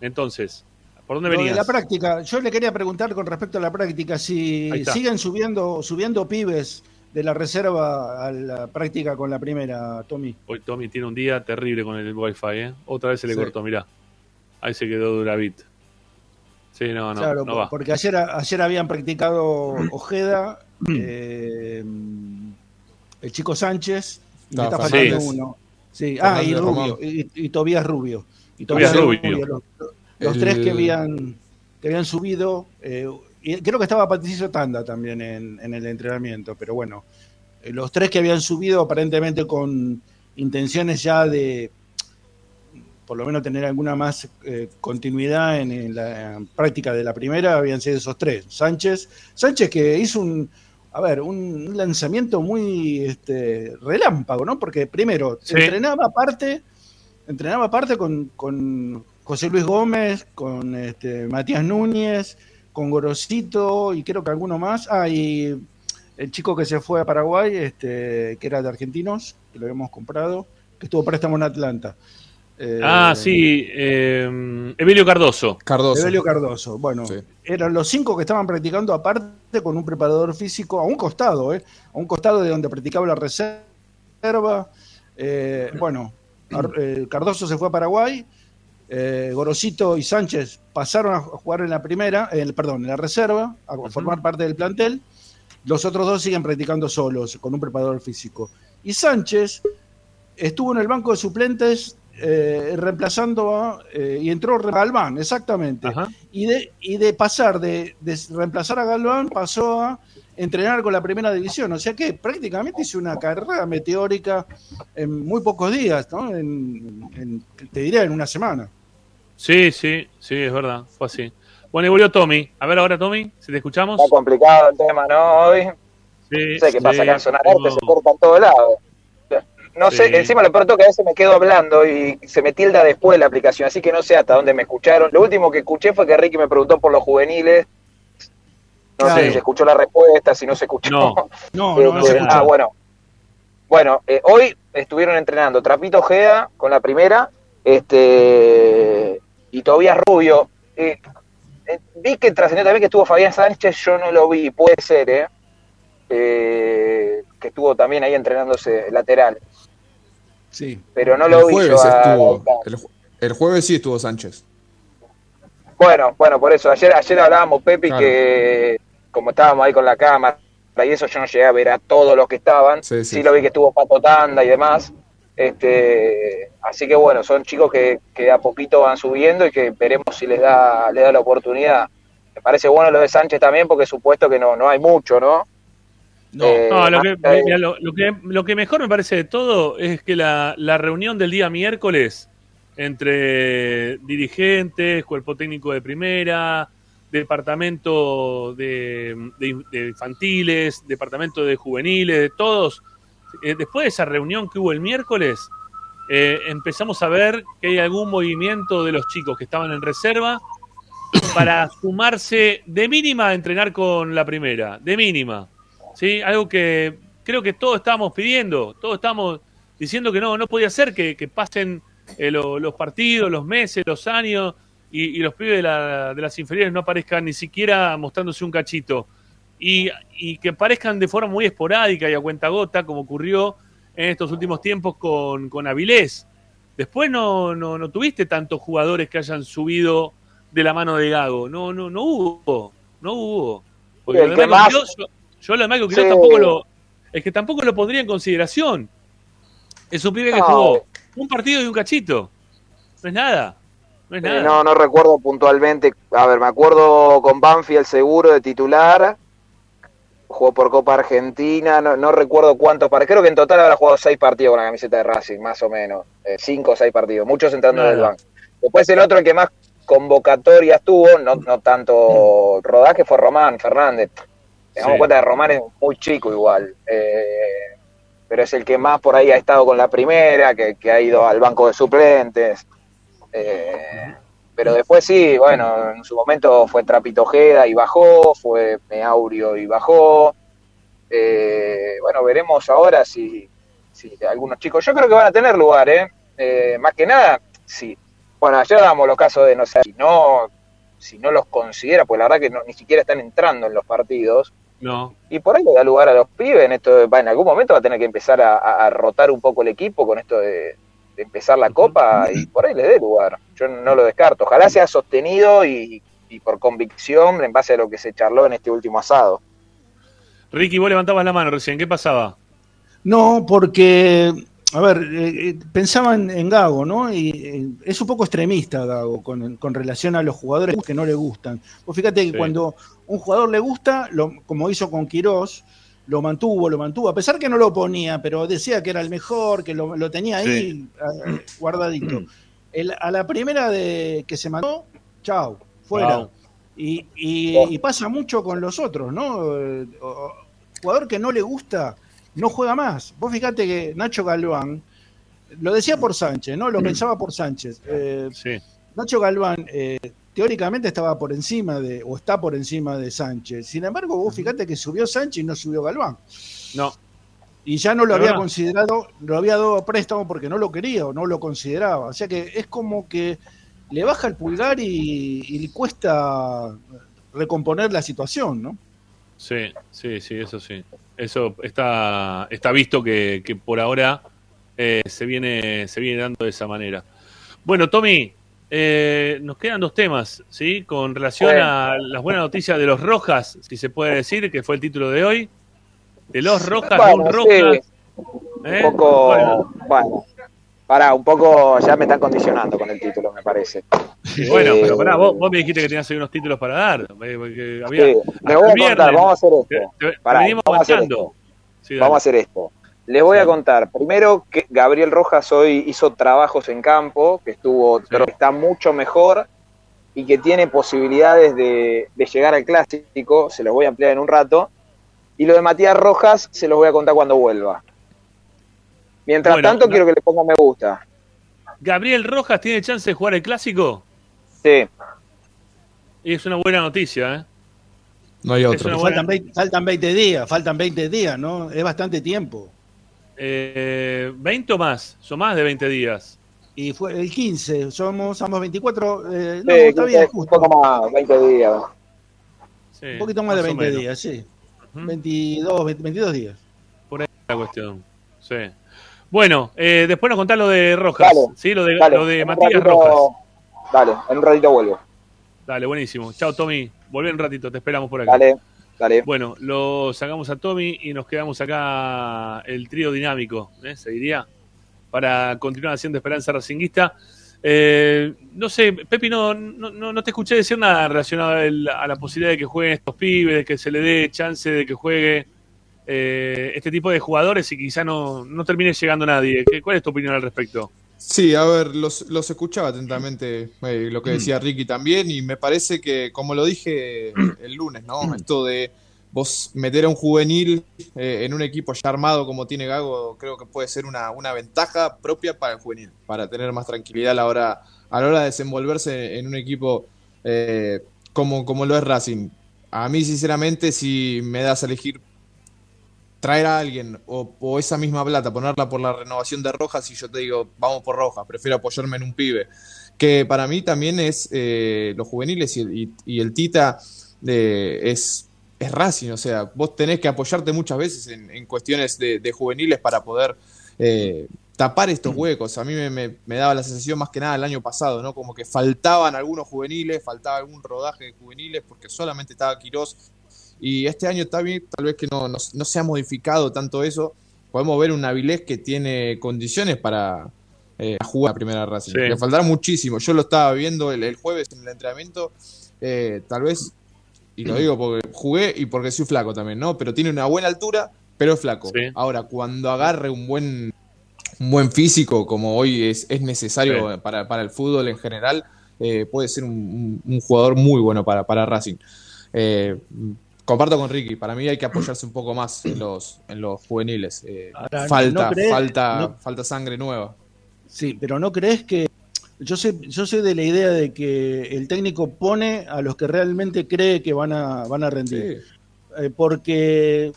Speaker 1: Entonces, ¿por dónde
Speaker 4: de
Speaker 1: venías?
Speaker 4: la práctica, yo le quería preguntar con respecto a la práctica, si siguen subiendo, subiendo pibes de la reserva a la práctica con la primera, Tommy.
Speaker 1: Hoy Tommy tiene un día terrible con el wifi, ¿eh? Otra vez se le
Speaker 5: Sí.
Speaker 1: cortó, mirá. Ahí se quedó Duravit. Sí, no, no,
Speaker 4: claro,
Speaker 1: no va.
Speaker 4: porque ayer, ayer habían practicado Ojeda, eh, el chico Sánchez, y
Speaker 5: No,
Speaker 4: está faltando uno. Sí, ah, y Rubio, y, y Tobías Rubio. Y
Speaker 1: Tobías
Speaker 4: Tobías
Speaker 1: Rubio.
Speaker 4: Los, los
Speaker 5: El-
Speaker 4: tres que habían, que habían subido, eh, y creo que estaba Patricio Tanda también en, en el entrenamiento, pero bueno, eh, los tres que habían subido aparentemente con intenciones ya de por lo menos tener alguna más eh, continuidad en, en la práctica de la primera, habían sido esos tres. Sánchez, Sánchez que hizo un, a ver, un, un lanzamiento muy este, relámpago, ¿no? Porque primero,
Speaker 1: Sí.
Speaker 4: entrenaba aparte, entrenaba aparte con, con José Luis Gómez, con este, Matías Núñez, con Gorosito y creo que alguno más. Ah, y el chico que se fue a Paraguay, este, que era de argentinos, que lo habíamos comprado, que estuvo préstamo en Atlanta. Eh,
Speaker 1: Ah, sí, eh, Emilio Cardoso.
Speaker 5: Cardoso.
Speaker 4: Evelio Cardoso. Bueno,
Speaker 5: Sí.
Speaker 4: eran los cinco que estaban practicando aparte con un preparador físico a un costado, ¿eh? A un costado de donde practicaba la reserva. Eh, bueno, eh, Cardoso se fue a Paraguay. Eh, Gorosito y Sánchez pasaron a jugar en la primera, en el- perdón, en la reserva, a formar parte del plantel. Los otros dos siguen practicando solos, con un preparador físico. Y Sánchez estuvo en el banco de suplentes eh, reemplazando a. eh, y entró Galván, exactamente. Y de, y de pasar de, de reemplazar a Galván, pasó a entrenar con la primera división. O sea que prácticamente hizo una carrera meteórica en muy pocos días, ¿no? En, en- te diría en una semana.
Speaker 1: Sí, sí, sí, es verdad, fue así. Bueno, y volvió Tommy. A ver ahora, Tommy, si te escuchamos.
Speaker 6: Está complicado el tema, ¿no? Hoy.
Speaker 1: Sí,
Speaker 6: No sé qué
Speaker 1: sí,
Speaker 6: pasa acá en Zona
Speaker 1: no.
Speaker 6: Norte, se corta en todos lados. No sé,
Speaker 1: Sí.
Speaker 6: encima lo peor que a veces me quedo hablando y se me tilda después la aplicación, así que no sé hasta dónde me escucharon. Lo último que escuché fue que Ricky me preguntó por los juveniles. No
Speaker 4: Claro.
Speaker 6: sé si se escuchó la respuesta, si no se escuchó.
Speaker 1: No.
Speaker 4: No, no, no se escucha.
Speaker 6: ah, bueno. Bueno, eh, hoy estuvieron entrenando Trapito Ojeda con la primera, este y Tobías Rubio. Eh, eh, vi que trascendió también que estuvo Fabián Sánchez, yo no lo vi, puede ser, ¿eh? Eh, que estuvo también ahí entrenándose lateral,
Speaker 4: Sí.
Speaker 6: pero no
Speaker 5: el
Speaker 6: lo vi
Speaker 5: jueves
Speaker 6: yo a-
Speaker 5: estuvo. El, ju- el jueves sí estuvo Sánchez.
Speaker 6: Bueno, bueno, por eso, ayer, ayer hablábamos, Pepe,
Speaker 5: Claro.
Speaker 6: que como estábamos ahí con la cámara y eso, yo no llegué a ver a todos los que estaban.
Speaker 5: Sí,
Speaker 6: Sí,
Speaker 5: sí.
Speaker 6: lo vi que estuvo Pato Tanda y demás. Este, así que bueno, son chicos que, que a poquito van subiendo y que veremos si les da, les da la oportunidad. Me parece bueno lo de Sánchez también, porque supuesto que no, no hay mucho, ¿no?
Speaker 4: No.
Speaker 6: Eh,
Speaker 1: No, lo que, mira, lo, lo que, lo que mejor me parece de todo es que la, la reunión del día miércoles entre dirigentes, cuerpo técnico de primera, departamento de, de- de infantiles, departamento de juveniles, de todos, eh, después de esa reunión que hubo el miércoles, eh, empezamos a ver que hay algún movimiento de los chicos que estaban en reserva para sumarse de mínima a entrenar con la primera, de mínima. ¿sí? Algo que creo que todos estábamos pidiendo, todos estábamos diciendo que no, no podía ser que, pasen eh, lo- los partidos, los meses, los años y, y los pibes de, la- de las inferiores no aparezcan ni siquiera mostrándose un cachito. Y, y que aparezcan de forma muy esporádica y a cuentagota, como ocurrió en estos últimos tiempos con, con Avilés. Después no, no, no tuviste tantos jugadores que hayan subido de la mano de Gago. No, no, no hubo. No hubo. Porque
Speaker 6: el
Speaker 1: lo
Speaker 6: que más-
Speaker 1: yo, yo lo de Michael Quiroz
Speaker 6: Sí.
Speaker 1: tampoco lo. Es que tampoco lo pondría en consideración. Es un pibe que
Speaker 6: No.
Speaker 1: jugó un partido y un cachito. No es nada. No es nada.
Speaker 6: no, no recuerdo puntualmente. A ver, me acuerdo con Banfield seguro de titular. Jugó por Copa Argentina. No, no recuerdo cuántos partidos. Creo que en total habrá jugado seis partidos con la camiseta de Racing, más o menos. Eh, cinco o seis partidos. Muchos entrando en el
Speaker 1: Nada.
Speaker 6: banco. Después el otro el que más convocatorias tuvo, no, no tanto rodaje, fue Román Fernández. Tengamos
Speaker 1: Sí.
Speaker 6: cuenta que Román es muy chico igual. Eh, pero es el que más por ahí ha estado con la primera, que, que ha ido al banco de suplentes. Eh, pero después sí, bueno, en su momento fue Trapito Ojeda y bajó, fue Meaurio y bajó. Eh, bueno, veremos ahora si, si algunos chicos, yo creo que van a tener lugar, ¿eh? Eh, más que nada, sí. Bueno, ayer damos los casos de, no sé, si no, si no los considera, pues la verdad que no, ni siquiera están entrando en los partidos.
Speaker 1: No.
Speaker 6: Y por ahí le da lugar a los pibes. En, esto, va, en algún momento va a tener que empezar a, a- a rotar un poco el equipo con esto de, de empezar la copa y por ahí le dé lugar. Yo no lo descarto. Ojalá sea sostenido y, y por convicción en base a lo que se charló en este último asado.
Speaker 1: Ricky, vos levantabas la mano recién. ¿Qué pasaba?
Speaker 4: No, porque, a ver, eh, eh, pensaba en, en Gago, ¿no? Y eh, es un poco extremista Gago con, con relación a los jugadores que no le gustan. Vos fíjate que
Speaker 1: Sí.
Speaker 4: cuando un jugador le gusta, lo- como hizo con Quirós, lo mantuvo, lo mantuvo, a pesar que no lo ponía, pero decía que era el mejor, que lo, lo tenía ahí eh, guardadito. El- a la primera de que se mató, chao, fuera.
Speaker 1: Chao.
Speaker 4: Y, y- y pasa mucho con los otros, ¿no? Eh, jugador que no le gusta, no juega más. Vos fíjate que Nacho Galván, lo decía por Sánchez, ¿no? Lo pensaba por Sánchez. Eh,
Speaker 1: Sí.
Speaker 4: Nacho Galván eh, teóricamente estaba por encima de, o está por encima de Sánchez. Sin embargo, vos fíjate que subió Sánchez y no subió Galván.
Speaker 1: No.
Speaker 4: Y ya no lo
Speaker 1: Pero
Speaker 4: había
Speaker 1: no.
Speaker 4: considerado, lo había dado préstamo porque no lo quería o no lo consideraba. O sea que es como que le baja el pulgar y, y le cuesta recomponer la situación, ¿no?
Speaker 1: Sí, sí, sí, eso sí. Eso está, está visto que, que por ahora eh, se, viene, se viene dando de esa manera. Bueno, Tommy, eh, nos quedan dos temas, ¿sí? Con relación a las buenas noticias de los Rojas, si se puede decir, que fue el título de hoy. De los Rojas, de un Rojas.
Speaker 6: sí,
Speaker 1: ¿eh?
Speaker 6: un poco.
Speaker 1: Bueno,
Speaker 6: Bueno, pará, un poco ya me están condicionando con el título, me parece.
Speaker 1: bueno,
Speaker 6: Eh,
Speaker 1: pero pará, vos, vos me dijiste que tenías unos títulos para dar. eh, había-
Speaker 6: Sí, me voy a
Speaker 1: viernes.
Speaker 6: contar, vamos a hacer esto. Pará,
Speaker 1: venimos
Speaker 6: vamos a hacer
Speaker 1: avanzando.
Speaker 6: esto.
Speaker 1: Sí.
Speaker 6: Vamos a hacer esto. Les voy a contar. Primero que Gabriel Rojas hoy hizo trabajos en campo, que estuvo, creo que está mucho mejor. y que tiene posibilidades de, de llegar al clásico, se los voy a ampliar en un rato. Y lo de Matías Rojas se los voy a contar cuando vuelva. Mientras
Speaker 1: Bueno,
Speaker 6: tanto,
Speaker 1: no-
Speaker 6: quiero que le ponga me gusta.
Speaker 1: ¿Gabriel Rojas tiene chance de jugar el clásico?
Speaker 6: Sí,
Speaker 1: Y es una buena noticia, ¿eh?
Speaker 5: No hay otro.
Speaker 1: una buena-
Speaker 4: Faltan 20, faltan 20 días, faltan 20 días, ¿no? Es bastante tiempo.
Speaker 1: Eh, ¿20 o más? Son más de 20 días.
Speaker 4: Y fue el 15, somos, somos 24, eh,
Speaker 6: sí,
Speaker 4: no, está bien,
Speaker 6: un
Speaker 4: justo.
Speaker 6: poco más, 20 días.
Speaker 1: Sí,
Speaker 4: Un poquito más de
Speaker 1: o
Speaker 4: 20
Speaker 1: menos.
Speaker 4: días, sí.
Speaker 1: Ujú.
Speaker 4: 22, 20 22 días.
Speaker 1: la cuestión. Sí. Bueno, eh, después nos contás lo de Rojas.
Speaker 6: Dale,
Speaker 1: sí, lo de,
Speaker 6: Dale,
Speaker 1: lo de
Speaker 6: en un
Speaker 1: Matías
Speaker 6: ratito-
Speaker 1: Rojas.
Speaker 6: Dale, en un ratito vuelvo.
Speaker 1: Dale, buenísimo. Chao, Tommy. Volví un ratito, te esperamos por acá.
Speaker 6: Dale,
Speaker 1: Bueno, lo sacamos a Tommy y nos quedamos acá el trío dinámico, ¿eh? se diría, para continuar haciendo Esperanza Racinguista. Eh, no sé, Pepi, no, no, no- te escuché decir nada relacionado a la posibilidad de que jueguen estos pibes, de que se le dé chance de que juegue eh, este tipo de jugadores y quizá no, no termine llegando nadie. ¿Qué- ¿Cuál es tu opinión al respecto?
Speaker 5: Sí, a ver, los, los escuchaba atentamente eh, lo que decía Ricky también y me parece que, como lo dije el lunes, ¿no? Esto de vos meter a un juvenil eh, en un equipo ya armado como tiene Gago, creo que puede ser una, una ventaja propia para el juvenil, para tener más tranquilidad a la hora, a la hora de desenvolverse en un equipo eh, como, como lo es Racing. A mí, sinceramente, si me das a elegir traer a alguien o, esa misma plata, ponerla por la renovación de Rojas y yo te digo, vamos por Rojas, prefiero apoyarme en un pibe. Que para mí también es eh, los juveniles y el, Tita eh, es, es Racing, o sea, vos tenés que apoyarte muchas veces en, en cuestiones de, de juveniles para poder eh, tapar estos huecos. A mí me, me- me daba la sensación más que nada el año pasado, ¿no? Como que faltaban algunos juveniles, faltaba algún rodaje de juveniles porque solamente estaba Quirós y este año está bien, tal vez que no, no, no se ha modificado tanto eso. Podemos ver un Avilés que tiene condiciones para eh, jugar a primera Racing.
Speaker 1: Sí.
Speaker 5: Le faltará muchísimo. Yo lo estaba viendo el, el jueves en el entrenamiento. eh, tal vez, y lo digo porque jugué y porque soy flaco también, ¿no? Pero tiene una buena altura, pero es flaco.
Speaker 1: Sí.
Speaker 5: Ahora, cuando agarre un buen, un buen físico, como hoy es, es necesario
Speaker 1: Sí.
Speaker 5: para, para el fútbol en general, eh, puede ser un, un- un jugador muy bueno para, para Racing. Eh, comparto con Ricky, para mí hay que apoyarse un poco más en los, en los juveniles. Eh,
Speaker 4: Ahora,
Speaker 5: falta,
Speaker 4: ¿no crees-
Speaker 5: falta,
Speaker 4: no-
Speaker 5: falta sangre nueva.
Speaker 4: Sí, pero ¿no crees que yo sé, yo soy de la idea de que el técnico pone a los que realmente cree que van a, van a rendir? Eh, porque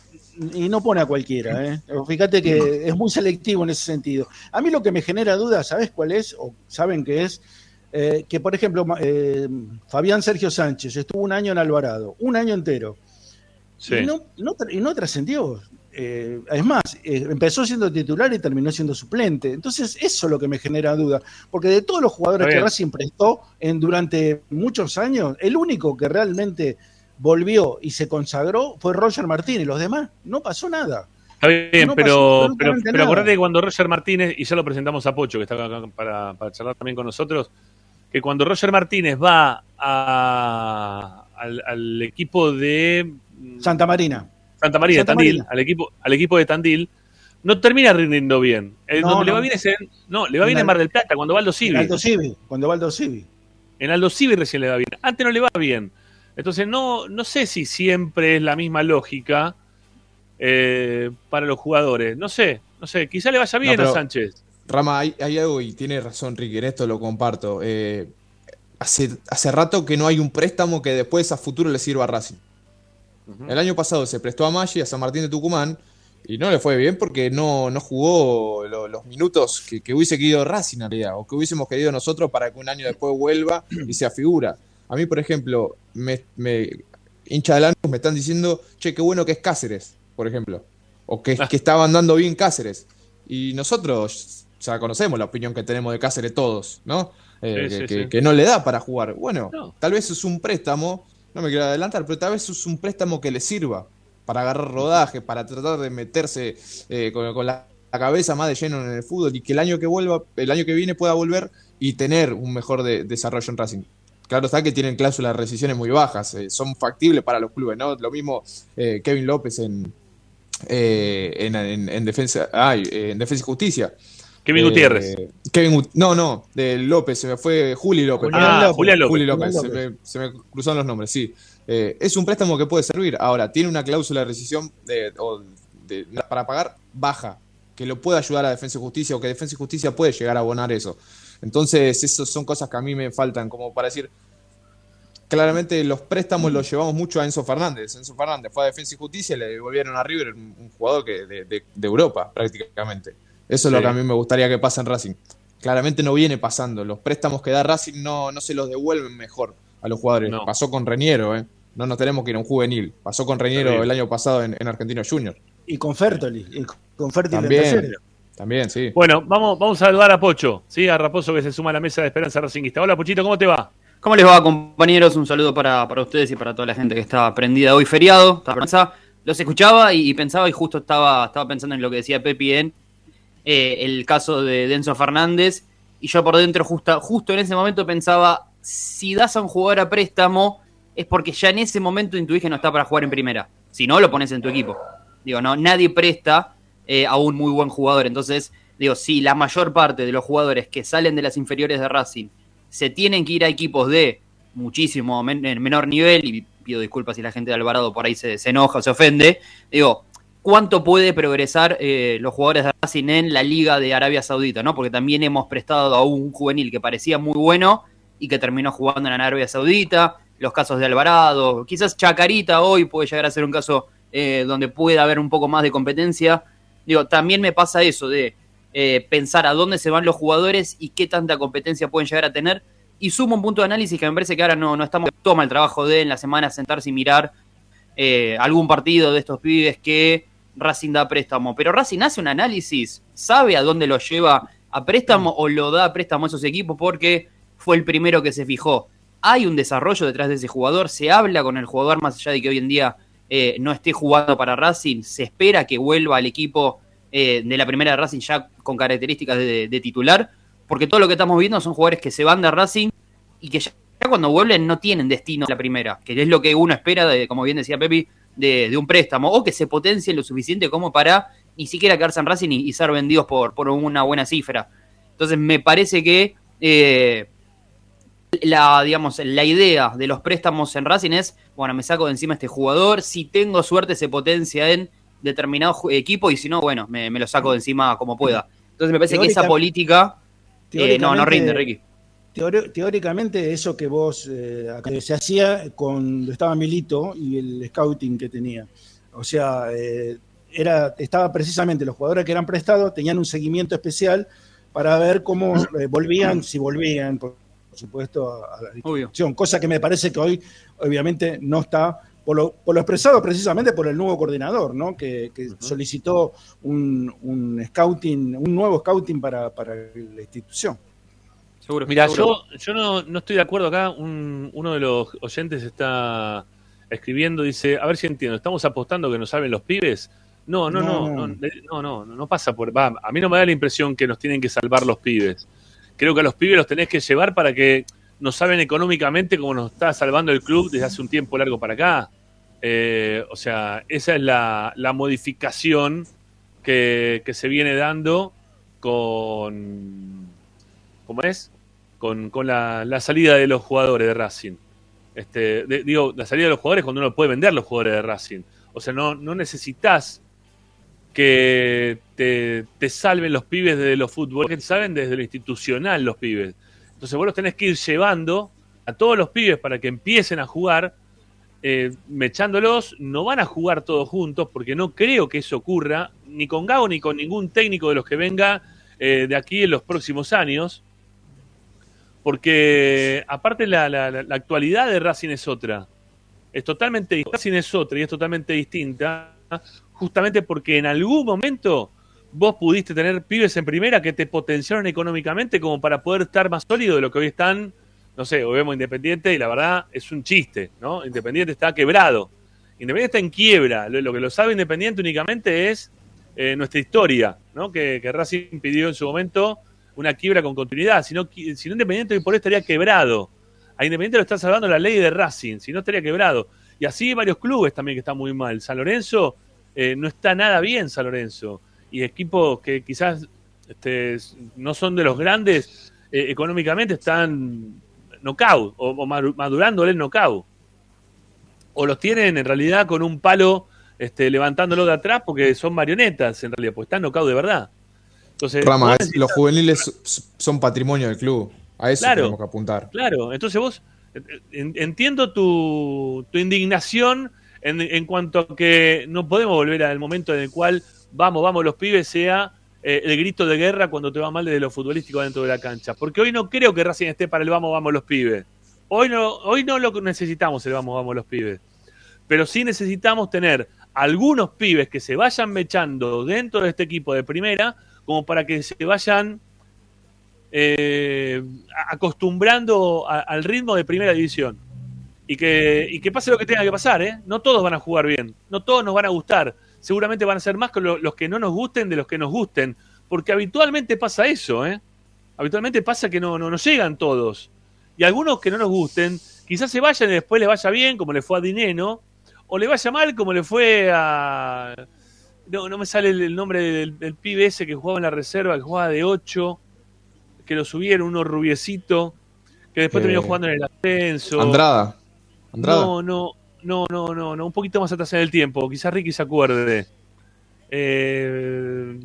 Speaker 4: y no pone a cualquiera, ¿eh? Fíjate que es muy selectivo en ese sentido. A mí lo que me genera duda, ¿sabes cuál es? O saben qué es, Eh, que por ejemplo eh, Fabián Sergio Sánchez estuvo un año en Alvarado, un año entero,
Speaker 1: Sí.
Speaker 4: y no, y no trascendió. Eh, es más, eh, empezó siendo titular y terminó siendo suplente. Entonces, eso es lo que me genera duda. Porque de todos los jugadores que. Racing prestó en, durante muchos años, el único que realmente volvió y se consagró fue Roger Martínez. Los demás no pasó nada.
Speaker 1: Está bien,
Speaker 4: No
Speaker 1: pero, pero, acordate que cuando Roger Martínez, y ya lo presentamos a Pocho, que está acá para, para charlar también con nosotros, que cuando Roger Martínez va a- al, al equipo de
Speaker 4: Santa Marina.
Speaker 1: Santa María,
Speaker 4: Santa
Speaker 1: Tandil,
Speaker 4: Marina.
Speaker 1: al equipo, al equipo de Tandil, no termina rindiendo bien. Eh,
Speaker 4: No,
Speaker 1: donde le
Speaker 4: no.
Speaker 1: va bien es en, no, le va bien
Speaker 4: En
Speaker 1: en Mar del Plata, cuando va Aldo
Speaker 4: En
Speaker 1: Civi.
Speaker 4: Aldo Civi, cuando va Aldo Civi.
Speaker 1: En Aldo Civi recién le va bien. Antes no le va bien. Entonces no, no sé si siempre es la misma lógica eh, para los jugadores. No sé, no sé. Quizá le vaya bien
Speaker 5: pero-
Speaker 1: a Sánchez.
Speaker 5: Rama, hay, hay algo y tiene razón Ricky, en esto lo comparto. Eh, hace, hace rato que no hay un préstamo que después a futuro le sirva a Racing. El año pasado se prestó a Maggi, a San Martín de Tucumán, y no le fue bien porque no, no jugó lo- los minutos que, que hubiese querido Racing en realidad, o que hubiésemos querido nosotros para que un año después vuelva y sea figura. A mí, por ejemplo, me, me hincha de Lanús me están diciendo, che, qué bueno que es Cáceres, por ejemplo, o que, que estaba andando bien Cáceres. Y nosotros ya conocemos la opinión que tenemos de Cáceres todos, ¿no? Eh,
Speaker 1: Sí,
Speaker 5: que,
Speaker 1: sí,
Speaker 5: que-
Speaker 1: sí.
Speaker 5: que no le da para jugar. Bueno,
Speaker 1: No.
Speaker 5: tal vez es un préstamo, no me quiero adelantar, pero tal vez es un préstamo que le sirva para agarrar rodaje, para tratar de meterse eh, con, la, cabeza más de lleno en el fútbol y que el año que vuelva, el año que viene pueda volver y tener un mejor de- desarrollo en Racing. Claro está que tienen cláusulas de rescisiones muy bajas, eh, son factibles para los clubes, ¿no? Lo mismo eh, Kevin López en, eh, en, en- en defensa, ay, en defensa y justicia.
Speaker 1: Kevin
Speaker 5: Eh,
Speaker 1: Gutiérrez.
Speaker 5: Kevin Gut- no, no, de López, se me fue Juli López.
Speaker 1: Ah,
Speaker 4: López.
Speaker 1: Julián López.
Speaker 5: Juli López, se me, se me cruzaron los nombres, sí. Eh, es un préstamo que puede servir. Ahora, tiene una cláusula de rescisión de- o de- para pagar baja, que lo puede ayudar a Defensa y Justicia o que Defensa y Justicia puede llegar a abonar eso. Entonces, esas son cosas que a mí me faltan, como para decir, claramente los préstamos los llevamos mucho a Enzo Fernández. Enzo Fernández fue a Defensa y Justicia y le devolvieron a River un un jugador que de, de- de Europa, prácticamente. Eso es lo que a mí me gustaría que pase en Racing. Claramente no viene pasando. Los préstamos que da Racing no, no se los devuelven mejor a los jugadores.
Speaker 1: No.
Speaker 5: Pasó con Reñero, ¿eh? No nos tenemos que ir a un juvenil. Pasó con Reñero el año pasado en, en Argentino Junior.
Speaker 4: Y con Fertoli. Y con Fertoli
Speaker 5: También. También, sí.
Speaker 1: Bueno, vamos, vamos a saludar a Pocho, ¿sí? A Raposo que se suma a la mesa de Esperanza Racingista. Hola, Pochito, ¿cómo te va?
Speaker 7: ¿Cómo les va, compañeros? Un saludo para, para ustedes y para toda la gente que está prendida hoy feriado. Los escuchaba y, y pensaba, y justo estaba, estaba pensando en lo que decía Pepi en eh, el caso de Denso Fernández. Y yo por dentro, justo, en ese momento, pensaba: si das a un jugador a préstamo, es porque ya en ese momento intuís que no está para jugar en primera. Si no, lo pones en tu equipo. Digo, no, nadie presta eh, a un muy buen jugador. Entonces, digo, si la mayor parte de los jugadores que salen de las inferiores de Racing se tienen que ir a equipos de muchísimo men- en menor nivel, y pido disculpas si la gente de Alvarado por ahí se, se enoja se ofende, digo, ¿cuánto puede progresar eh, los jugadores de Racing en la Liga de Arabia Saudita? ¿no? Porque también hemos prestado a un juvenil que parecía muy bueno y que terminó jugando en Arabia Saudita, los casos de Alvarado, quizás Chacarita hoy puede llegar a ser un caso eh, donde puede haber un poco más de competencia. Digo, también me pasa eso de eh, pensar a dónde se van los jugadores y qué tanta competencia pueden llegar a tener. Y sumo un punto de análisis que me parece que ahora no, no estamos. Toma el trabajo de en la semana sentarse y mirar algún partido de estos pibes que Racing da préstamo. Pero Racing hace un análisis, sabe a dónde lo lleva a préstamo o lo da a préstamo a esos equipos porque fue el primero que se fijó. Hay un desarrollo detrás de ese jugador, se habla con el jugador más allá de que hoy en día eh, no esté jugando para Racing, se espera que vuelva al equipo eh, de la primera de Racing ya con características de, titular, porque todo lo que estamos viendo son jugadores que se van de Racing y que ya, ya cuando vuelven no tienen destino a la primera, que es lo que uno espera, de, como bien decía Pepi, de, de un préstamo, o que se potencie lo suficiente como para ni siquiera quedarse en Racing y, y ser vendidos por, por una buena cifra. Entonces me parece que eh, la, digamos, la idea de los préstamos en Racing es, bueno, me saco de encima este jugador, si tengo suerte se potencia en determinado equipo y si no, bueno, me, me lo saco de encima como pueda. Entonces me parece que esa política eh, no, no rinde, Ricky.
Speaker 4: Teóricamente eso que vos eh, se hacía cuando estaba Milito y el scouting que tenía. O sea, eh, era, estaba precisamente los jugadores que eran prestados tenían un seguimiento especial para ver cómo eh, volvían, si volvían, por, por supuesto, a, a la
Speaker 7: Obvio.
Speaker 4: institución. Cosa que me parece que hoy, obviamente, no está, por lo, por lo expresado precisamente por el nuevo coordinador, ¿no? que, que solicitó un, un scouting, un nuevo scouting para, para la institución.
Speaker 7: Seguro.
Speaker 1: Mira,
Speaker 7: seguro.
Speaker 1: yo, yo no, no estoy de acuerdo acá. Un- uno de los oyentes está escribiendo, dice, a ver si entiendo, ¿estamos apostando que nos salven los pibes? No, no, no, no,
Speaker 4: No.
Speaker 1: no, no, no, no pasa por... Va, a mí no me da la impresión que nos tienen que salvar los pibes. Creo que a los pibes los tenés que llevar para que nos salven económicamente como nos está salvando el club desde hace un tiempo largo para acá. Eh, o sea, esa es la, la modificación que, que se viene dando con... ¿Cómo es? Con, la, salida de los jugadores de Racing. Este, digo, la salida de los jugadores cuando uno puede vender los jugadores de Racing. O sea, no, necesitas que te, te salven los pibes de los fútbol, que te salven desde lo institucional los pibes. Entonces vos los tenés que ir llevando a todos los pibes para que empiecen a jugar, eh, mechándolos, no van a jugar todos juntos, porque no creo que eso ocurra, ni con Gago ni con ningún técnico de los que venga eh, de aquí en los próximos años, porque aparte la, la- la- actualidad de Racing es otra, es totalmente Racing es otra y es totalmente distinta, justamente porque en algún momento vos pudiste tener pibes en primera que te potenciaron económicamente como para poder estar más sólido de lo que hoy están, no sé, hoy vemos Independiente y la verdad es un chiste, ¿no? Independiente está quebrado. Independiente está en quiebra. Lo, lo que lo sabe Independiente únicamente es eh, nuestra historia, ¿no? Que, que Racing pidió en su momento una quiebra con continuidad. Si no, qui- si no Independiente hoy por hoy estaría quebrado. A Independiente lo está salvando la ley de Racing, si no estaría quebrado. Y así varios clubes también que están muy mal. San Lorenzo eh, no está nada bien, San Lorenzo. Y equipos que quizás este, no son de los grandes, eh, económicamente están knockout o, o madurándole el knockout. O los tienen en realidad con un palo este, levantándolo de atrás porque son marionetas en realidad, porque están knockout de verdad.
Speaker 5: Entonces, Rama, los juveniles son patrimonio del club. A eso tenemos que apuntar.
Speaker 1: Claro, entonces vos entiendo tu, tu indignación en, en, cuanto a que no podemos volver al momento en el cual vamos, vamos los pibes sea eh, el grito de guerra cuando te va mal desde lo futbolístico dentro de la cancha. Porque hoy no creo que Racing esté para el vamos, vamos los pibes. Hoy no, hoy no lo necesitamos el vamos, vamos los pibes. Pero sí necesitamos tener algunos pibes que se vayan mechando dentro de este equipo de primera, como para que se vayan eh, acostumbrando al ritmo de primera división. Y que, y que pase lo que tenga que pasar, ¿eh? No todos van a jugar bien, no todos nos van a gustar seguramente van a ser más que los que no nos gusten de los que nos gusten. Porque habitualmente pasa eso, ¿eh? Habitualmente pasa que no, no, no llegan todos. Y algunos que no nos gusten, quizás se vayan y después le vaya bien, como le fue a Dineno, o le vaya mal, como le fue a. No, no me sale el, nombre del, pibe ese que jugaba en la reserva, que jugaba de 8, que lo subieron, uno rubiecito, que después terminó jugando en el ascenso.
Speaker 5: Andrada.
Speaker 1: Andrada. No, no, no, no, no, no, un poquito más atrás en el tiempo. Quizás Ricky se acuerde. Eh,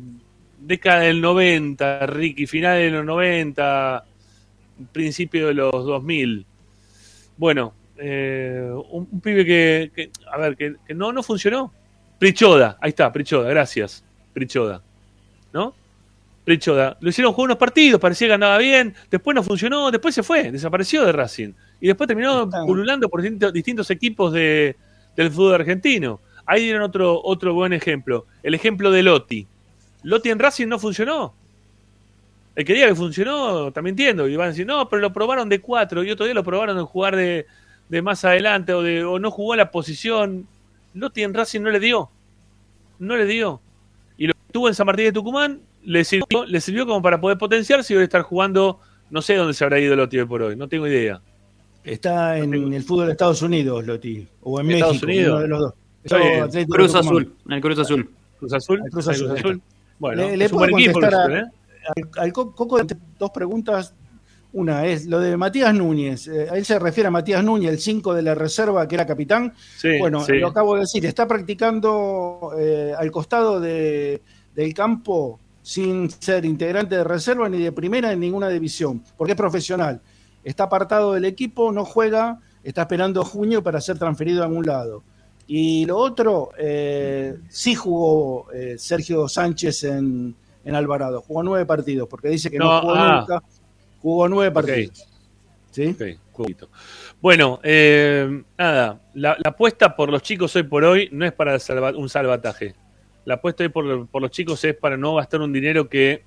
Speaker 1: década del 90, Ricky, final de los 90, principio de los 2000. Bueno, eh, un, pibe que, a ver, que, no, no funcionó. Prichoda, ahí está, Prichoda, gracias. Prichoda. ¿No? Prichoda. Lo hicieron jugar unos partidos, parecía que andaba bien, después no funcionó, después se fue, desapareció de Racing y después terminó pululando por distintos, equipos de, del fútbol argentino. Ahí dieron otro, otro buen ejemplo. El ejemplo de Lotti. Lotti en Racing no funcionó. El que diga que funcionó, también entiendo. Y van a decir, no, pero lo probaron de cuatro y otro día lo probaron en jugar de, más adelante o, de, o no jugó la posición. Lotti en Racing no le dio. No le dio. Y lo que tuvo en San Martín de Tucumán le sirvió, le sirvió como para poder potenciarse y hoy estar jugando. No sé dónde se habrá ido Lotti hoy por hoy. No tengo idea.
Speaker 4: Está en el fútbol de Estados Unidos, Loti. O en México,
Speaker 1: Unidos?
Speaker 4: uno de los dos.
Speaker 7: Cruz Azul, en el Cruz Azul.
Speaker 1: Cruz Azul. Cruz Azul.
Speaker 4: Bueno, le, puedo contestar ¿eh? al, Coco dos preguntas. Una es lo de Matías Núñez. Eh, a él se refiere a Matías Núñez, el 5 de la reserva, que era capitán. bueno, lo acabo de decir. Está practicando eh, al costado de, del campo sin ser integrante de reserva ni de primera en ninguna división, porque es profesional está apartado del equipo, no juega, está esperando junio para ser transferido a algún lado. Y lo otro, eh, sí jugó eh, Sergio Sánchez en, Alvarado, jugó nueve partidos, porque dice que no, jugó ah. nunca, jugó nueve partidos.
Speaker 1: ¿Sí? bueno, eh, nada, la, apuesta por los chicos hoy por hoy no es para un salvataje. La apuesta hoy por, por los chicos es para no gastar un dinero que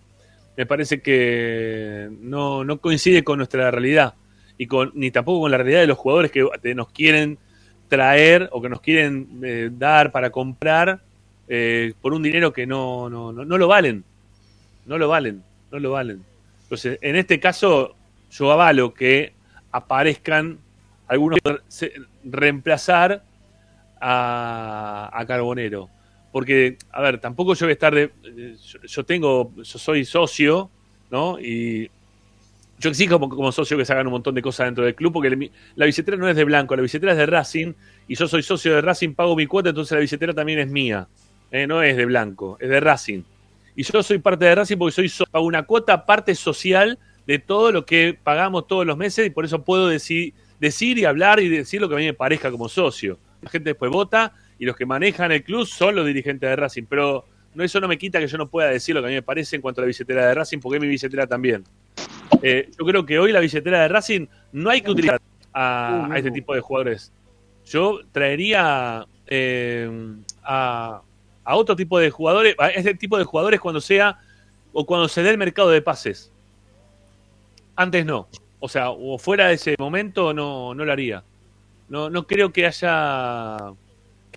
Speaker 1: me parece que no, no coincide con nuestra realidad y con ni tampoco con la realidad de los jugadores que nos quieren traer o que nos quieren eh, dar para comprar eh, por un dinero que no, no, no, no, lo valen. No lo valen, no lo valen. Entonces, en este caso, yo avalo que aparezcan algunos reemplazar a, Carbonero porque, a ver, tampoco yo voy a estar de. Yo, tengo. Yo soy socio, ¿no? Y yo exijo como, como, socio que se hagan un montón de cosas dentro del club, porque la billetera no es de blanco, la billetera es de Racing, y yo soy socio de Racing, pago mi cuota, entonces la billetera también es mía. ¿eh? no es de blanco, es de Racing. Y yo soy parte de Racing porque soy pago una cuota parte social de todo lo que pagamos todos los meses, y por eso puedo decir, decir y hablar y decir lo que a mí me parezca como socio. La gente después vota y los que manejan el club son los dirigentes de Racing, pero no eso no me quita que yo no pueda decir lo que a mí me parece en cuanto a la billetera de Racing, porque es mi billetera también. Eh, yo creo que hoy la billetera de Racing no hay que utilizar a, este tipo de jugadores. Yo traería eh, a, a, otro tipo de jugadores, a este tipo de jugadores cuando sea o cuando se dé el mercado de pases. Antes no. O sea, o fuera de ese momento no, no lo haría. No, no creo que haya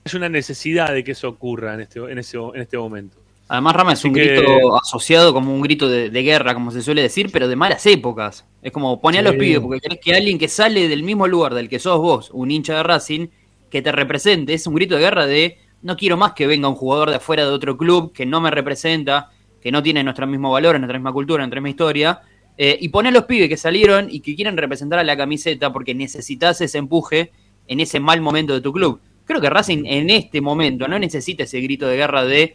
Speaker 1: es una necesidad de que eso ocurra en este, en ese, en este momento.
Speaker 7: Además, Rama es un grito asociado como un grito de, guerra, como se suele decir, pero de malas épocas. Es como poner a los pibes, porque querés que alguien que sale del mismo lugar del que sos vos, un hincha de Racing, que te represente. Es un grito de guerra de no quiero más que venga un jugador de afuera de otro club que no me representa. que no tienen nuestros mismos valores, nuestra misma cultura, nuestra misma historia, eh, y poner los pibes que salieron y que quieren representar a la camiseta porque necesitas ese empuje en ese mal momento de tu club. Creo que Racing en este momento no necesita ese grito de guerra de...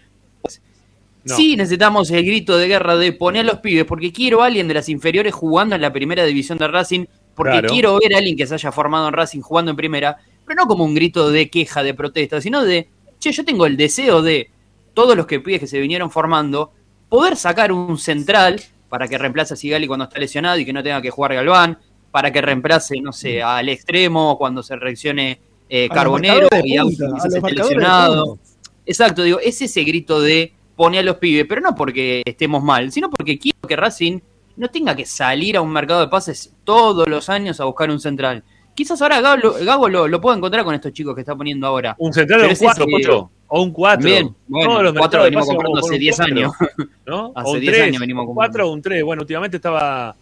Speaker 1: No.
Speaker 7: Sí necesitamos el grito de guerra de poner a los pibes porque quiero a alguien de las inferiores jugando en la primera división de Racing, porque
Speaker 1: Claro.
Speaker 7: quiero ver a alguien que se haya formado en Racing jugando en primera, pero no como un grito de queja, de protesta, sino de, che, yo tengo el deseo de todos los que pibes que se vinieron formando, poder sacar un central para que reemplace a Sigali cuando está lesionado y que no tenga que jugar Galván, para que reemplace, no sé, al extremo cuando se reaccione eh, Carbonero y
Speaker 4: punta, a
Speaker 7: quizás esté lesionado. Exacto, digo, es ese grito de pone a los pibes, pero no porque estemos mal, sino porque quiero que Racing no tenga que salir a un mercado de pases todos los años a buscar un central. Quizás ahora Gago, lo- Gago lo, lo pueda encontrar con estos chicos que está poniendo ahora.
Speaker 1: Un central o
Speaker 7: Pero
Speaker 1: un
Speaker 7: es ese-
Speaker 1: 4, Pocho. O un 4.
Speaker 7: Bien, bueno,
Speaker 1: Todos los
Speaker 7: cuatro
Speaker 1: mercados de
Speaker 7: venimos
Speaker 1: pases
Speaker 7: comprando hace
Speaker 1: un
Speaker 7: 10
Speaker 1: cuatro,
Speaker 7: años.
Speaker 1: ¿no?
Speaker 7: Hace
Speaker 1: o un
Speaker 7: 10
Speaker 1: 3,
Speaker 7: años venimos
Speaker 1: un
Speaker 7: comprando.
Speaker 1: 4 o un 3. Bueno, últimamente estaba,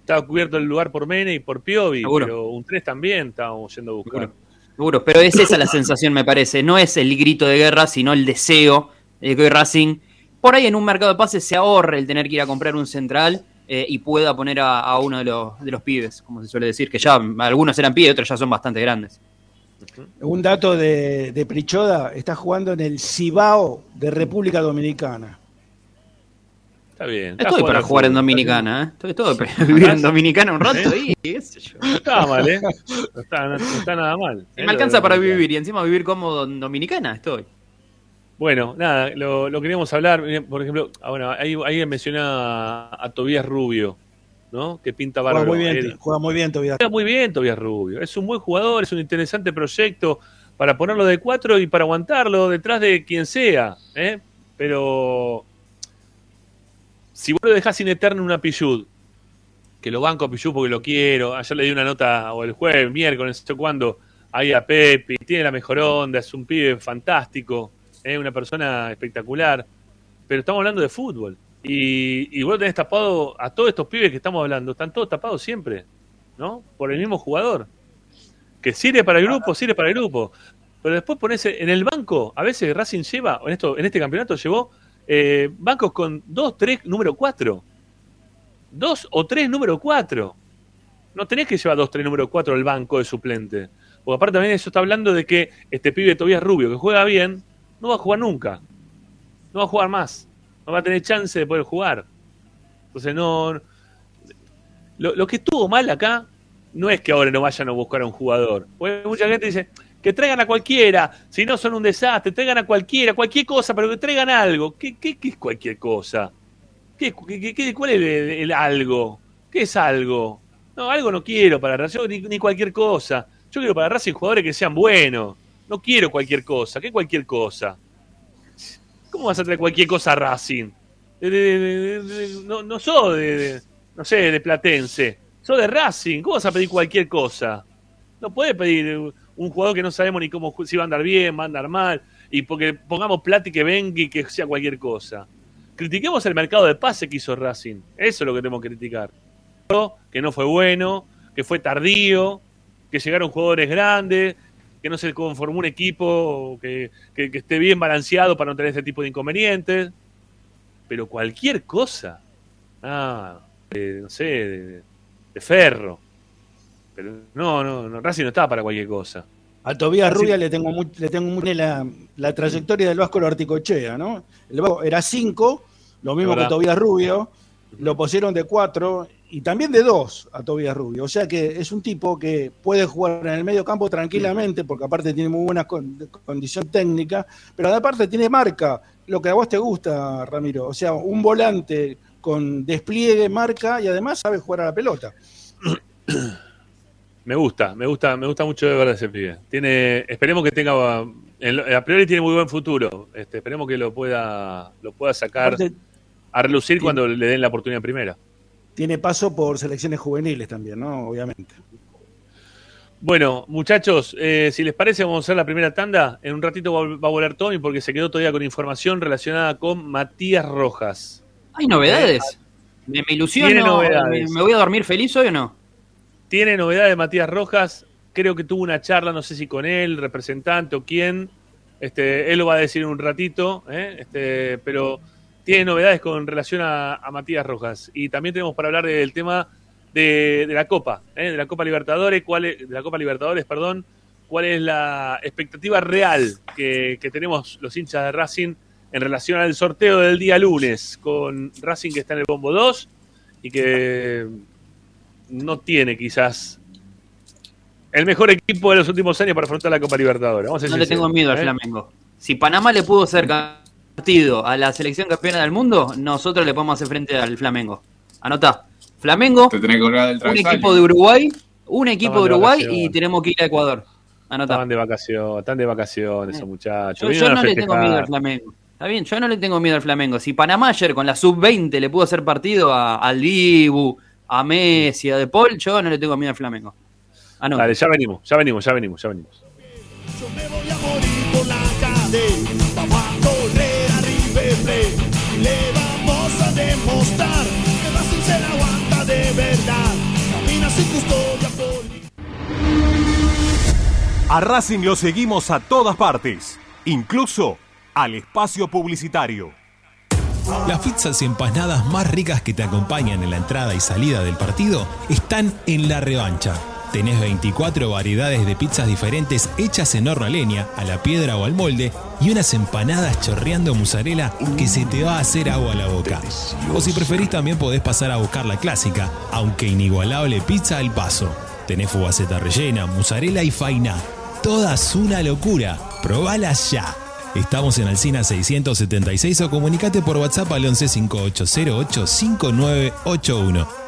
Speaker 1: estaba cubierto el lugar por Mene y por Piovi,
Speaker 7: Seguro.
Speaker 1: pero un 3 también estábamos yendo a buscar.
Speaker 7: Seguro. Seguro, pero es esa la sensación, me parece. No es el grito de guerra, sino el deseo de que Racing, por ahí en un mercado de pases, se ahorre el tener que ir a comprar un central eh, y pueda poner a, a uno de los, de los pibes, como se suele decir, que ya algunos eran pibes, otros ya son bastante grandes.
Speaker 4: Un dato de, de Prichoda, está jugando en el Cibao de República Dominicana.
Speaker 1: Está bien. está
Speaker 7: Estoy para jugar en Dominicana, ¿eh? Estoy todo para vivir en Dominicana un rato y qué sé yo.
Speaker 1: No está mal, ¿eh? No está, no- no está nada mal. ¿eh?
Speaker 7: me alcanza para vivir y encima vivir cómodo en Dominicana, estoy.
Speaker 1: Bueno, nada, lo, lo queríamos hablar. Por ejemplo, ah, bueno, ahí, ahí menciona a, a Tobías Rubio, ¿no? Que pinta
Speaker 4: Juega
Speaker 1: bárbaro.
Speaker 4: muy bien, juega muy bien todavía.
Speaker 1: Juega muy bien Tobias Rubio. Es un buen jugador, es un interesante proyecto para ponerlo de cuatro y para aguantarlo detrás de quien sea. ¿eh? Pero si vos lo dejás sin eterno una Pichud, que lo banco a Pichud porque lo quiero, ayer le di una nota, o el jueves, miércoles, no sé cuándo, ahí a Pepi, tiene la mejor onda, es un pibe fantástico, es una persona espectacular, pero estamos hablando de fútbol. Y, y vos tenés tapado a todos estos pibes que estamos hablando, están todos tapados siempre. ¿no? Por el mismo jugador. Que sirve para el grupo, sirve para el grupo. Pero después pones en el banco, a veces Racing lleva, en, esto, en este campeonato llevó eh, bancos con 2, 3, número 4. 2 o 3, número 4. No tenés que llevar 2, 3, número 4 al banco de suplente. Porque aparte también eso está hablando de que este pibe Tobias Rubio, que juega bien, no va a jugar nunca. No va a jugar más. No va a tener chance de poder jugar. Entonces no... Lo, lo que estuvo mal acá no es que ahora no vayan a buscar a un jugador. Porque mucha gente dice que traigan a cualquiera, si no son un desastre, traigan a cualquiera, cualquier cosa, pero que traigan algo. ¿Qué, qué, qué es cualquier cosa? ¿Qué, qué- cuál es el, el algo? ¿Qué es algo? No, algo no quiero para Racing, ni, ni cualquier cosa. Yo quiero para Racing jugadores que sean buenos. No quiero cualquier cosa. ¿Qué cualquier cosa? ¿Cómo vas a traer cualquier cosa a Racing? No, no sos de, no sé, de Platense. Sos de Racing. ¿Cómo vas a pedir cualquier cosa? No puedes pedir un jugador que no sabemos ni cómo si va a andar bien, va a andar mal. Y porque pongamos plata y que venga y que sea cualquier cosa. Critiquemos el mercado de pase que hizo Racing. Eso es lo que tenemos que criticar. Que no fue bueno, que fue tardío, que llegaron jugadores grandes, que no se conformó un equipo que, que- que esté bien balanceado para no tener este tipo de inconvenientes. Pero cualquier cosa. Ah, de, no sé, de, de ferro. Pero no, no, no, Racing no está para cualquier cosa.
Speaker 4: A Tobías
Speaker 1: Así-
Speaker 4: Rubia le tengo muy, le tengo muy la, la trayectoria del Vasco lo articochea, ¿no? El Vasco era 5, lo mismo que. Tobías Rubio, lo pusieron de 4 y también de 2 a Tobías Rubio. O sea que es un tipo que puede jugar en el medio campo tranquilamente, porque aparte tiene muy buena con- condición técnica, pero aparte tiene marca, lo que a vos te gusta, Ramiro. O sea, un volante con despliegue, marca y además sabe jugar a la pelota.
Speaker 1: Me gusta, me gusta, me gusta mucho de verdad ese pibe. Tiene, esperemos que tenga, en a priori tiene muy buen futuro. Este, esperemos que lo pueda, lo pueda sacar
Speaker 4: Aparte,
Speaker 1: a relucir
Speaker 4: tiene-
Speaker 1: cuando le den la oportunidad en primera.
Speaker 4: Tiene paso por selecciones juveniles también, ¿no? Obviamente.
Speaker 1: Bueno, muchachos, eh, si les parece, vamos a hacer la primera tanda. En un ratito va, a volver Tommy porque se quedó todavía con información relacionada con Matías Rojas.
Speaker 7: ¿Hay novedades? ¿Me, me ilusiono?
Speaker 1: Tiene novedades.
Speaker 7: ¿Me, me voy a dormir feliz hoy o no?
Speaker 1: Tiene novedades de Matías Rojas. Creo que tuvo una charla, no sé si con él, representante o quién. Este, él lo va a decir en un ratito, ¿eh? este, pero tiene novedades con relación a, a Matías Rojas. Y también tenemos para hablar del tema de, de la Copa, ¿eh? de la Copa Libertadores, cuál es, de la Copa Libertadores, perdón, cuál es la expectativa real que, que tenemos los hinchas de Racing en relación al sorteo del día lunes, con Racing que está en el bombo 2 y que no tiene quizás el mejor equipo de los últimos años para afrontar la Copa Libertadores. Vamos a ser
Speaker 7: No le tengo miedo al
Speaker 1: ¿eh?
Speaker 7: Flamengo. Si Panamá le pudo hacer partido a la selección campeona del mundo, nosotros le podemos hacer frente al Flamengo. Anota. Flamengo,
Speaker 8: Te tenés que colgar del
Speaker 7: un
Speaker 8: travesaño.
Speaker 7: equipo de Uruguay, un equipo
Speaker 1: Estaban
Speaker 7: de
Speaker 1: de
Speaker 7: Uruguay y
Speaker 1: vacaciones.
Speaker 7: tenemos que ir a Ecuador. Anota.
Speaker 1: Están de vacaciones, están de vacaciones esos muchachos.
Speaker 7: Yo,
Speaker 1: Vinieron
Speaker 7: yo
Speaker 1: a
Speaker 7: no le tengo
Speaker 1: festejar.
Speaker 7: miedo al Flamengo. Está bien, yo no le tengo miedo al Flamengo. Si Panamá ayer con la sub-20 le pudo hacer partido a, al Dibu, a Messi, a De Paul, yo no le tengo miedo al Flamengo. Anota.
Speaker 1: Dale, ya venimos, ya venimos, ya venimos, ya venimos.
Speaker 3: Yo me voy a morir demostrar que la aguanta de verdad. Camina sin custodia por
Speaker 9: A Racing lo seguimos a todas partes, incluso al espacio publicitario.
Speaker 10: Las pizzas y empanadas más ricas que te acompañan en la entrada y salida del partido están en la revancha. Tenés 24 variedades de pizzas diferentes hechas en horno a leña, a la piedra o al molde y unas empanadas chorreando mozzarella que se te va a hacer agua a la boca. O si preferís también podés pasar a buscar la clásica, aunque inigualable pizza al paso. Tenés fugaceta rellena, mozzarella y faina. Todas una locura. Probalas ya. Estamos en Alcina 676 o comunicate por WhatsApp al 11 5808 5981.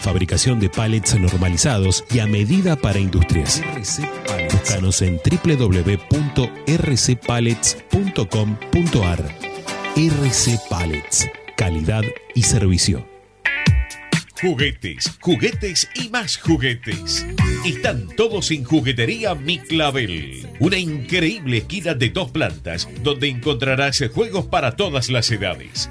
Speaker 10: Fabricación de pallets normalizados y a medida para industrias. Búscanos en www.rcpallets.com.ar. RC Pallets. Calidad y servicio.
Speaker 11: Juguetes, juguetes y más juguetes. Están todos en Juguetería Mi Clavel. Una increíble esquina de dos plantas donde encontrarás juegos para todas las edades.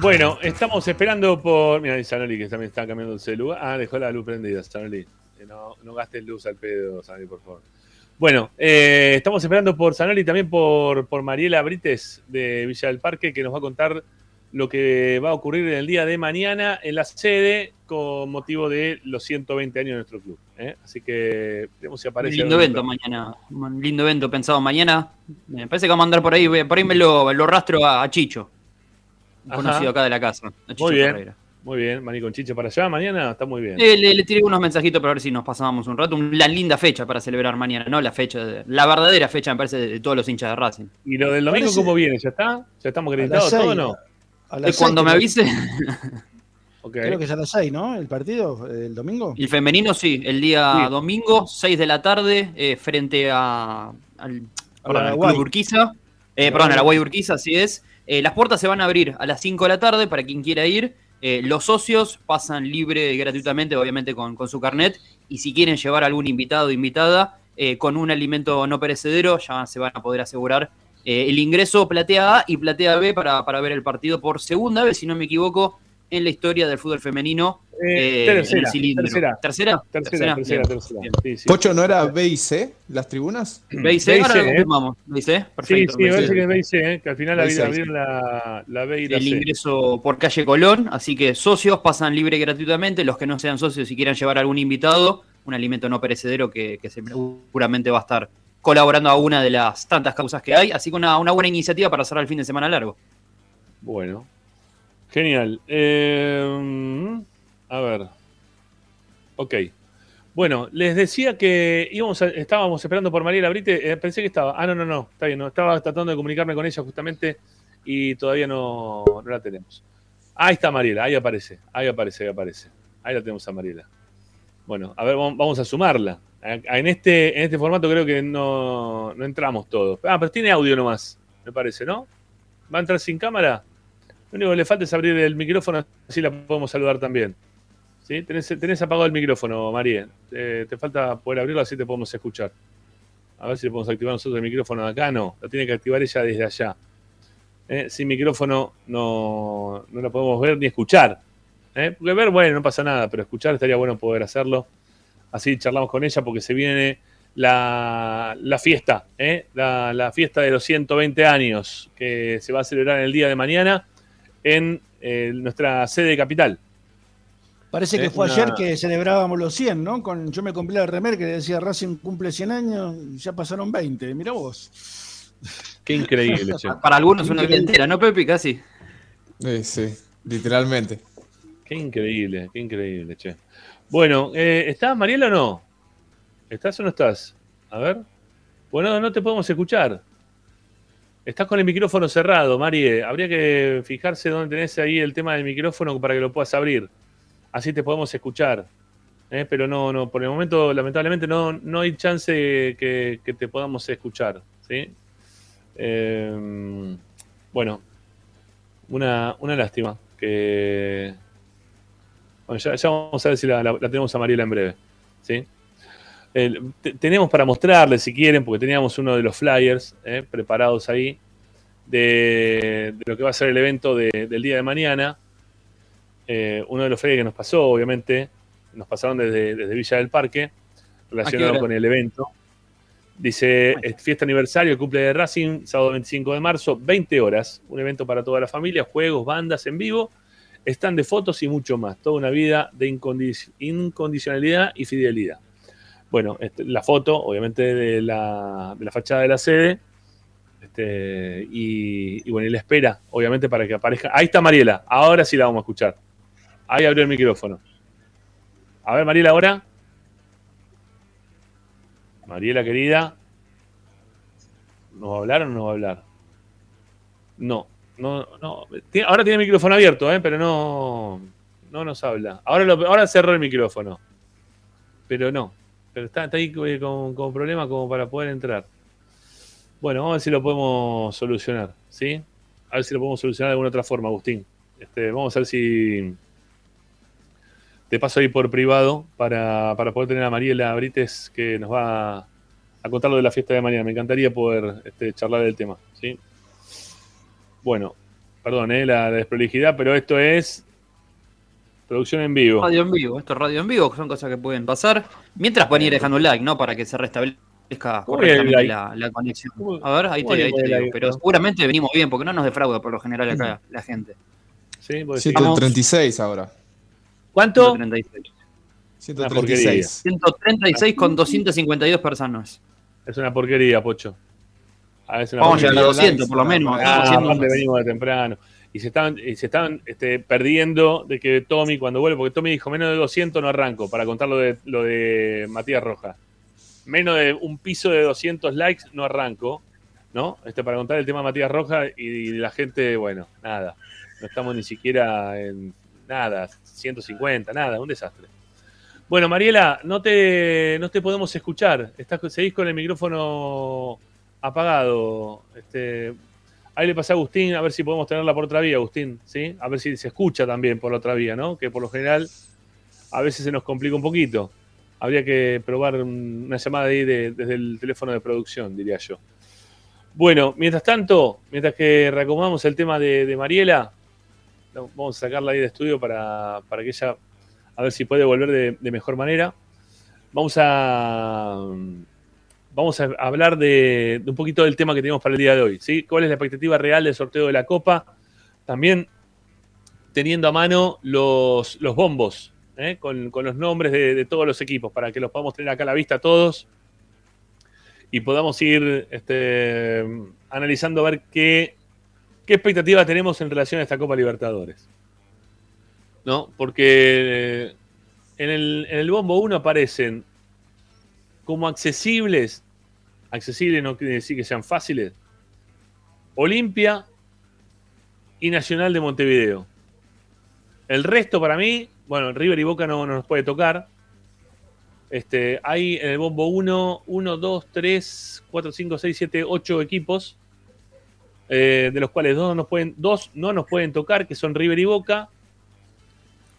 Speaker 1: Bueno, estamos esperando por. Mira, Sanoli que también está cambiando el celular. Ah, dejó la luz prendida, Sanoli. Eh, No, no gastes luz al pedo, Sanoli, por favor. Bueno, eh, estamos esperando por Sanoli también por, por Mariela Brites de Villa del Parque, que nos va a contar lo que va a ocurrir en el día de mañana en la sede con motivo de los 120 años de nuestro club. ¿eh? Así que veremos si
Speaker 7: Un
Speaker 1: aparece.
Speaker 7: lindo
Speaker 1: algún-
Speaker 7: evento mañana. Un lindo evento pensado mañana. Me parece que vamos a andar por ahí. Por ahí me lo, lo rastro a, a Chicho. un
Speaker 1: Ajá.
Speaker 7: Conocido acá de la casa. a Chicho
Speaker 1: Muy bien,
Speaker 7: Ferreira.
Speaker 1: muy bien. Maní con Chiche para allá mañana, está muy bien.
Speaker 7: Eh, le, le tiré unos mensajitos para ver si nos pasábamos un rato. Una linda fecha para celebrar mañana, ¿no? La fecha, de- la verdadera fecha, me parece, de, de todos los hinchas de Racing.
Speaker 1: ¿Y lo del domingo
Speaker 7: Parece-
Speaker 1: cómo viene? ¿Ya está? ¿Ya estamos acreditados todo o no?
Speaker 4: A
Speaker 7: Eh, cuando
Speaker 4: seis,
Speaker 7: me avise.
Speaker 4: Creo que es a las 6, ¿no? El partido, el domingo.
Speaker 7: El femenino sí, el día
Speaker 4: Sí.
Speaker 7: domingo, 6 de la tarde, eh, frente a, al, perdón, al
Speaker 4: Paraguay.
Speaker 7: Club Urquiza. Eh, perdón, a la Guay Urquiza, así es. Eh, las puertas se van a abrir a las 5 de la tarde para quien quiera ir. Eh, los socios pasan libre y gratuitamente, obviamente con, con su carnet. Y si quieren llevar algún invitado o invitada eh, con un alimento no perecedero, ya se van a poder asegurar eh, el ingreso platea A y platea B para, para ver el partido por segunda vez, si no me equivoco, en la historia del fútbol femenino.
Speaker 1: Eh,
Speaker 7: eh, en
Speaker 1: tercera,
Speaker 7: el cilindro.
Speaker 1: tercera.
Speaker 7: ¿Tercera?
Speaker 1: Tercera, tercera,
Speaker 7: Bien.
Speaker 1: tercera.
Speaker 7: Bien.
Speaker 1: Sí, sí.
Speaker 5: Pocho, ¿no era B y C las tribunas?
Speaker 7: B y C, ahora
Speaker 1: B y
Speaker 7: lo
Speaker 1: ¿eh?
Speaker 7: confirmamos. B y C,
Speaker 1: Sí,
Speaker 7: perfecto.
Speaker 1: sí, me
Speaker 7: B y C.
Speaker 1: parece que es B y C, ¿eh? que al final abrieron la, la B y la
Speaker 7: el
Speaker 1: C.
Speaker 7: ingreso por calle Colón, así que socios pasan libre gratuitamente, los que no sean socios y quieran llevar algún invitado, un alimento no perecedero que, que seguramente va a estar colaborando a una de las tantas causas que hay, así que una, buena iniciativa para cerrar el fin de semana largo.
Speaker 1: Bueno, genial. Eh, a ver. Ok. Bueno, les decía que íbamos a- estábamos esperando por Mariela Brite. eh, pensé que estaba. Ah, no, no, no. Está bien. No, estaba tratando de comunicarme con ella justamente y todavía no, no la tenemos. Ahí está Mariela. Ahí aparece. Ahí aparece. Ahí aparece. Ahí la tenemos a Mariela. Bueno, a ver, vamos a sumarla. En este, en este formato creo que no, no entramos todos. Ah, pero tiene audio nomás, me parece, ¿no? ¿Va a entrar sin cámara? Lo único que le falta es abrir el micrófono, así la podemos saludar también. ¿Sí? Tenés, apagado el micrófono, María. Te falta poder abrirlo, así te podemos escuchar. A ver si le podemos activar nosotros el micrófono de acá. No, lo tiene que activar ella desde allá. Eh, sin micrófono no, no la podemos ver ni escuchar. Eh, Porque ver, bueno, no pasa nada, pero escuchar estaría bueno poder hacerlo. Así charlamos con ella porque se viene la, la fiesta, ¿eh? la, la fiesta de los 120 años que se va a celebrar el día de mañana en eh, nuestra sede capital.
Speaker 4: Parece que fue
Speaker 1: una-
Speaker 4: ayer que celebrábamos los 100, ¿no? Con, yo me compré la remer que decía Racing cumple 100 años, y ya pasaron 20. Mira vos.
Speaker 1: Qué increíble, che.
Speaker 7: Para algunos una vida entera, ¿no, Pepe? Casi.
Speaker 5: Sí, sí, literalmente.
Speaker 1: Qué increíble, qué increíble, che. Bueno, eh, ¿estás, Mariela, o no? ¿Estás o no estás? A ver. Bueno, no te podemos escuchar. Estás con el micrófono cerrado, Marie. Habría que fijarse dónde tenés ahí el tema del micrófono para que lo puedas abrir. Así te podemos escuchar. Eh, Pero no, no, por el momento, lamentablemente, no, no hay chance que, que te podamos escuchar. ¿sí? Eh, bueno, una, una lástima que, bueno, ya, ya vamos a ver si la, la- la tenemos a Mariela en breve. ¿sí? Tenemos para mostrarles, si quieren, porque teníamos uno de los flyers eh, preparados ahí, de, de lo que va a ser el evento de- del día de mañana. Eh, uno de los flyers que nos pasó, obviamente, nos pasaron desde, desde Villa del Parque, relacionado con el evento. Dice, es fiesta aniversario, cumple de Racing, sábado 25 de marzo, 20 horas. Un evento para toda la familia, juegos, bandas en vivo, stand de fotos y mucho más. Toda una vida de incondic- incondicionalidad y fidelidad. Bueno, este, la foto, obviamente, de la, de la fachada de la sede. Este, y, y bueno, y la espera, obviamente, para que aparezca. Ahí está Mariela, ahora sí la vamos a escuchar. Ahí abrió el micrófono. A ver, Mariela, ahora. Mariela, querida. ¿Nos va a hablar o no nos va a hablar? No, no, no. Ahora tiene el micrófono abierto, ¿eh? pero no, no nos habla. Ahora, ahora cerró el micrófono. Pero no. Pero está, está ahí eh, con, problemas como para poder entrar. Bueno, vamos a ver si lo podemos solucionar. ¿Sí? A ver si lo podemos solucionar de alguna otra forma, Agustín. Este, vamos a ver si te paso ahí por privado para, para poder tener a Mariela Brites que nos va a contar lo de la fiesta de mañana. Me encantaría poder este, charlar del tema. ¿sí? Bueno, perdón eh, la desprolijidad, pero esto es producción en vivo.
Speaker 7: Radio en vivo, esto es radio en vivo, que son cosas que pueden pasar. Mientras pueden ir dejando un like, ¿no? Para que se restablezca
Speaker 1: ¿Cómo que el
Speaker 7: correctamente
Speaker 1: like?
Speaker 7: la, la conexión.
Speaker 1: ¿Cómo-
Speaker 7: A ver, ahí te, ahí te digo.
Speaker 1: like,
Speaker 7: Pero
Speaker 1: no?
Speaker 7: seguramente venimos bien, porque no nos defrauda por lo general acá la gente.
Speaker 1: ¿Sí? ¿Vos decís?
Speaker 5: 136 ahora.
Speaker 1: ¿Cuánto?
Speaker 7: 136.
Speaker 5: 136.
Speaker 7: 136 con 252 personas.
Speaker 1: Es una porquería, Pocho. Ah, es una
Speaker 7: Vamos a llegar a 200 por lo menos.
Speaker 1: Ah, venimos de temprano. Y se estaban, y se estaban este, perdiendo de que Tommy, cuando vuelve, porque Tommy dijo menos de 200 no arranco, para contar lo de, lo de Matías Rojas. Menos de un piso de 200 likes no arranco, ¿no? Este, para contar el tema de Matías Rojas y, la gente, bueno, nada. No estamos ni siquiera en nada, 150, nada, un desastre. Bueno, Mariela, no te, no te podemos escuchar. Estás, seguís con el micrófono apagado. Este, ahí le pasé a Agustín a ver si podemos tenerla por otra vía, Agustín, ¿sí? A ver si se escucha también por la otra vía, ¿no? Que por lo general a veces se nos complica un poquito. Habría que probar un- una llamada ahí de- desde el teléfono de producción, diría yo. Bueno, mientras tanto, mientras que reacomodamos el tema de, Mariela, vamos a sacarla ahí de estudio para, para que ella, a ver si puede volver de mejor manera. Vamos a, vamos a hablar de, un poquito del tema que tenemos para el día de hoy. ¿Cuál es la expectativa real del sorteo de la Copa? También teniendo a mano los, bombos, ¿eh? con, los nombres de, de todos los equipos, para que los podamos tener acá a la vista todos y podamos ir este, analizando a ver qué, qué expectativa tenemos en relación a esta Copa Libertadores. ¿No? Porque eh, en el, en el bombo 1 aparecen como accesibles, accesibles no quiere decir que sean fáciles, Olimpia y Nacional de Montevideo. El resto para mí, bueno, River y Boca no, no nos puede tocar. Este, hay en el bombo 1, 1, 2, 3, 4, 5, 6, 7, 8 equipos, eh, de los cuales dos, no nos pueden, dos no nos pueden tocar, que son River y Boca.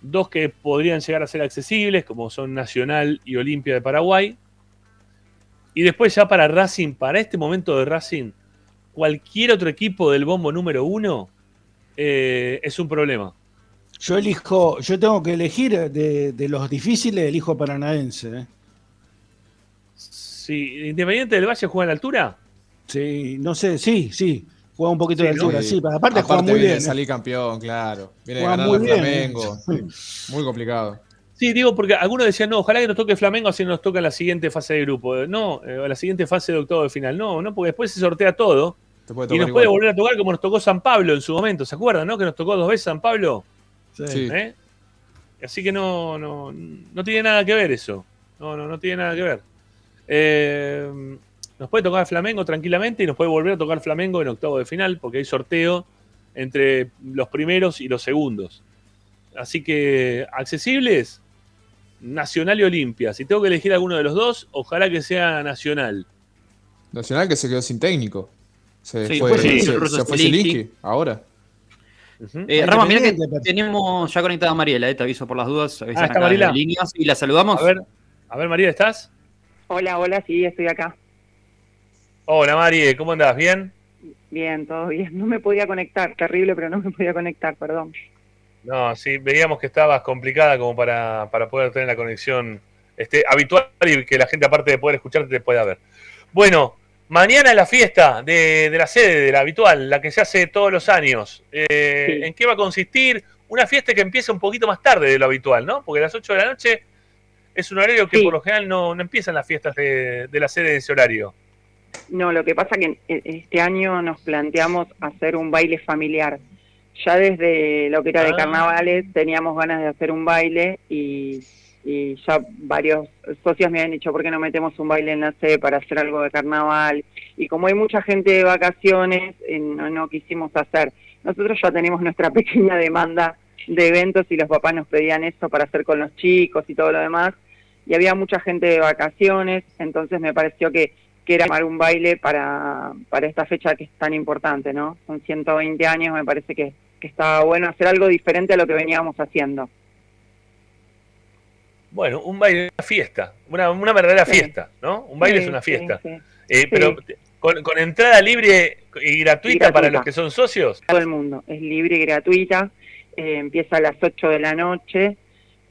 Speaker 1: Dos que podrían llegar a ser accesibles, como son Nacional y Olimpia de Paraguay. Y después ya para Racing, para este momento de Racing, cualquier otro equipo del bombo número 1 es un problema.
Speaker 4: Yo elijo, yo tengo que elegir de, de los difíciles, elijo Paranaense. ¿eh?
Speaker 1: Sí, Independiente del Valle juega a la altura.
Speaker 4: Sí, no sé, sí, sí. Juega un poquito
Speaker 1: Sí,
Speaker 4: de altura, sí. Aparte, juega
Speaker 5: Aparte
Speaker 4: muy
Speaker 5: viene
Speaker 4: bien. ¿eh?
Speaker 5: salir campeón, claro. Viene de
Speaker 4: Juega
Speaker 5: ganar
Speaker 4: muy
Speaker 5: al
Speaker 4: bien,
Speaker 5: Flamengo. Muy complicado.
Speaker 1: Sí, digo, porque algunos decían, no, ojalá que nos toque Flamengo así nos toca la siguiente fase de grupo. No, eh, la siguiente fase de octavo de final. No, no, porque después se sortea todo. Y nos puede volver a tocar como nos tocó San Pablo en su momento. ¿Se acuerdan, no? Que nos tocó dos veces San Pablo.
Speaker 5: Sí.
Speaker 1: ¿Eh? Así que no, no, no tiene nada que ver eso. No, no, no tiene nada que ver. Eh, nos puede tocar Flamengo tranquilamente y nos puede volver a tocar Flamengo en octavo de final porque hay sorteo entre los primeros y los segundos. Así que accesibles, Nacional y Olimpia. Si tengo que elegir alguno de los dos, ojalá que sea Nacional.
Speaker 5: Nacional que se quedó sin técnico. Se
Speaker 7: Sí,
Speaker 5: fue, se,
Speaker 7: el
Speaker 5: se fue
Speaker 7: Zielinski.
Speaker 5: Ahora.
Speaker 7: Eh, Rama, mira que tenemos ya conectada a Mariela, eh, te aviso por las dudas.
Speaker 1: Ah, ¿está
Speaker 7: acá
Speaker 1: Mariela?
Speaker 7: líneas y la saludamos.
Speaker 1: A ver, a ver, María, ¿estás?
Speaker 12: Hola, hola, sí, estoy acá.
Speaker 1: Hola, Mari, ¿cómo andás? ¿Bien?
Speaker 12: Bien, todo bien. No me podía conectar, terrible, pero no me podía conectar, perdón.
Speaker 1: No, sí, veíamos que estabas complicada como para, para poder tener la conexión este, habitual y que la gente, aparte de poder escucharte, te pueda ver. Bueno, mañana es la fiesta de, de la sede, de la habitual, la que se hace todos los años. Eh, ¿En qué va a consistir? Una fiesta que empieza un poquito más tarde de lo habitual, ¿no? Porque a las 8 de la noche es un horario que por lo general no, no empiezan las fiestas de, de la sede en ese horario.
Speaker 12: No, lo que pasa que este año nos planteamos hacer un baile familiar. Ya desde lo que era de
Speaker 1: Ah.
Speaker 12: carnavales teníamos ganas de hacer un baile y y ya varios socios me han dicho, ¿por qué no metemos un baile en la sede para hacer algo de carnaval? Y como hay mucha gente de vacaciones, eh, no, no quisimos hacer. Nosotros ya tenemos nuestra pequeña demanda de eventos y los papás nos pedían eso para hacer con los chicos y todo lo demás. Y había mucha gente de vacaciones, entonces me pareció que, que era armar un baile para, para esta fecha que es tan importante, ¿no? Son 120 años, me parece que, que estaba bueno hacer algo diferente a lo que veníamos haciendo.
Speaker 1: Bueno, un baile es una fiesta, una, una verdadera
Speaker 12: Sí.
Speaker 1: fiesta, ¿no? Un baile
Speaker 12: Sí,
Speaker 1: es una fiesta.
Speaker 12: sí.
Speaker 1: Eh. Pero con, con entrada libre y gratuita,
Speaker 12: Y
Speaker 1: para los que son socios.
Speaker 12: todo el mundo. Es libre y gratuita. eh, empieza a las 8 de la noche.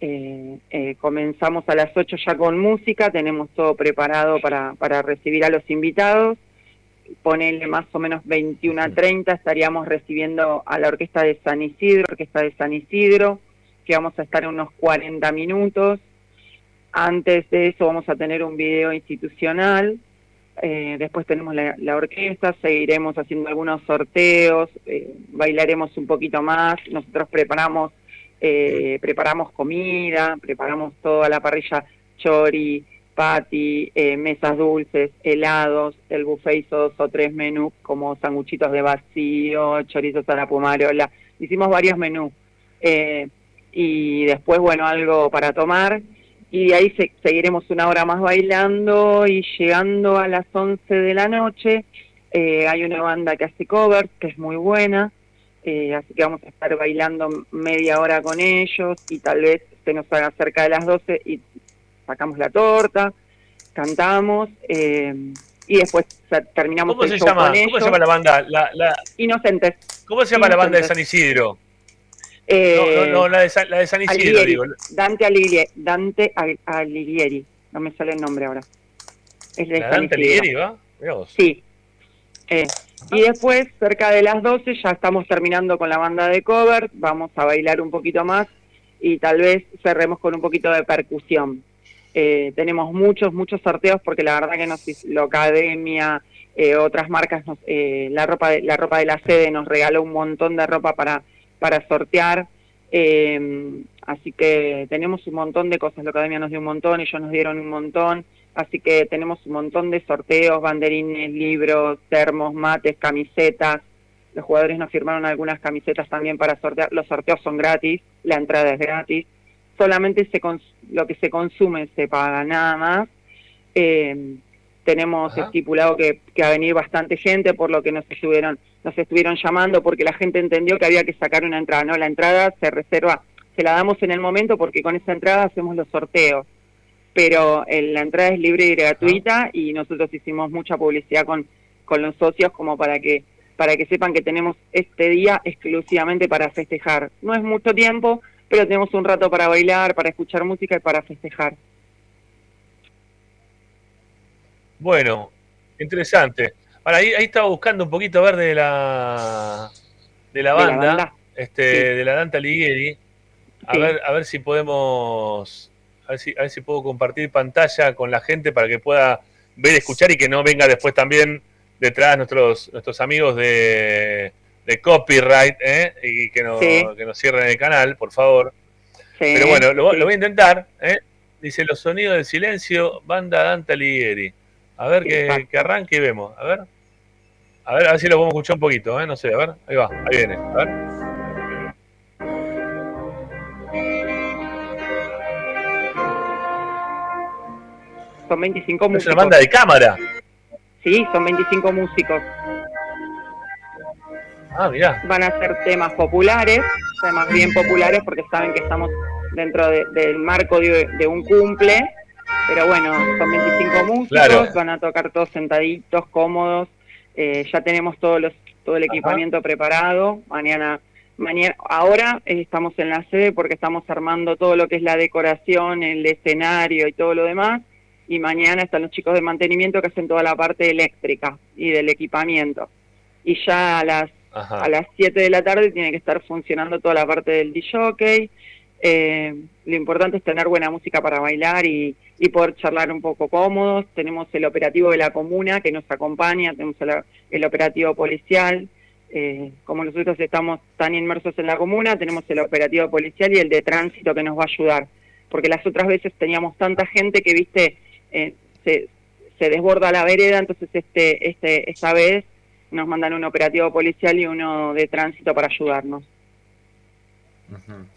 Speaker 12: eh, comenzamos a las 8 ya con música. Tenemos todo preparado para, para recibir a los invitados. Ponele más o menos 21 a 30. Estaríamos recibiendo a la orquesta de San Isidro, orquesta de San Isidro, que vamos a estar unos 40 minutos. Antes de eso vamos a tener un video institucional. Eh, después tenemos la, la orquesta, seguiremos haciendo algunos sorteos, eh, bailaremos un poquito más. Nosotros preparamos eh, preparamos comida, preparamos toda la parrilla chori, patty, eh, mesas dulces, helados. El buffet hizo dos o tres menús como sanguchitos de vacío, chorizos a la pumarola. Hicimos varios menús. Eh, y después, bueno, algo para tomar y de ahí se- seguiremos una hora más bailando y llegando a las 11 de la noche eh, hay una banda que hace covers que es muy buena, eh, así que vamos a estar bailando media hora con ellos y tal vez se nos haga cerca de las 12 y sacamos la torta, cantamos eh, y después terminamos
Speaker 1: ¿Cómo
Speaker 12: el
Speaker 1: se
Speaker 12: show
Speaker 1: llama?
Speaker 12: con
Speaker 1: ¿Cómo
Speaker 12: ellos.
Speaker 1: se llama la banda? La, la-
Speaker 12: Inocentes.
Speaker 1: ¿Cómo se llama la banda de. San Isidro?
Speaker 12: Eh,
Speaker 1: no, no, no, la de, San- la de San Isidro,
Speaker 12: Alighieri,
Speaker 1: digo.
Speaker 12: Dante Alighieri, Dante Al- Alighieri, no me sale el nombre ahora. Es de
Speaker 1: ¿La
Speaker 12: San
Speaker 1: Dante
Speaker 12: Isidro.
Speaker 1: Alighieri, va?
Speaker 12: Sí. Eh, y después, cerca de las 12, ya estamos terminando con la banda de cover, vamos a bailar un poquito más y tal vez cerremos con un poquito de percusión. Eh, tenemos muchos, muchos sorteos porque la verdad que nos la academia, eh, otras marcas, nos, eh, la, ropa de, la ropa de la sede nos regaló un montón de ropa para, para sortear. Eh, así que tenemos un montón de cosas, la academia nos dio un montón, ellos nos dieron un montón. Así que tenemos un montón de sorteos, banderines, libros, termos, mates, camisetas. Los jugadores nos firmaron algunas camisetas también para sortear. Los sorteos son gratis, la entrada es gratis. Solamente se cons- lo que se consume se paga, nada más. Eh, tenemos
Speaker 1: Ajá.
Speaker 12: estipulado que, que va a venir bastante gente, por lo que nos estuvieron, nos estuvieron llamando, porque la gente entendió que había que sacar una entrada. No, la entrada se reserva, se la damos en el momento porque con esa entrada hacemos los sorteos pero eh, la entrada es libre y gratuita y nosotros hicimos mucha publicidad con, con los socios como para que para que sepan que tenemos este día exclusivamente para festejar. No es mucho tiempo, pero tenemos un rato para bailar, para escuchar música y para festejar.
Speaker 1: Bueno, interesante. Ahora, ahí, ahí estaba buscando un poquito a ver de la de la
Speaker 12: De la
Speaker 1: banda,
Speaker 12: banda.
Speaker 1: este,
Speaker 12: Sí.
Speaker 1: de la Dante Alighieri. A
Speaker 12: Sí.
Speaker 1: ver, a ver si podemos, a ver si, a ver si puedo compartir pantalla con la gente para que pueda ver, escuchar y que no venga después también detrás nuestros nuestros amigos de, de copyright, ¿eh? y que, no,
Speaker 12: Sí.
Speaker 1: que nos cierren el canal, por favor.
Speaker 12: Sí,
Speaker 1: Pero bueno, lo,
Speaker 12: sí.
Speaker 1: lo voy a intentar. ¿eh? Dice los sonidos del silencio, banda Dante Alighieri. A ver que, que arranque y vemos. A ver. A ver, a ver si lo podemos escuchar un poquito, ¿eh? No sé, a ver. Ahí va, ahí viene. A ver.
Speaker 12: Son 25
Speaker 1: Es
Speaker 12: músicos.
Speaker 1: una banda de cámara.
Speaker 12: Sí, son 25 músicos.
Speaker 1: Ah, mirá.
Speaker 12: Van a ser temas populares, temas bien populares porque saben que estamos dentro de- del marco de, de un cumple. Pero bueno, son 25 músicos,
Speaker 1: Claro.
Speaker 12: van a tocar todos sentaditos, cómodos. Eh, ya tenemos todos los, todo el equipamiento preparado. Mañana, mañana, ahora estamos en la sede porque estamos armando todo lo que es la decoración, el escenario y todo lo demás. Y mañana están los chicos de mantenimiento que hacen toda la parte eléctrica y del equipamiento. Y ya a las A las 7 de la tarde tiene que estar funcionando toda la parte del DJ. Eh, lo importante es tener buena música para bailar y, y poder charlar un poco cómodos. Tenemos el operativo de la comuna que nos acompaña, tenemos el, el operativo policial. Eh, como nosotros estamos tan inmersos en la comuna, tenemos el operativo policial y el de tránsito que nos va a ayudar. porque las otras veces teníamos tanta gente que, viste, eh, se, se desborda la vereda, entonces este, este, esta vez nos mandan un operativo policial y uno de tránsito para ayudarnos.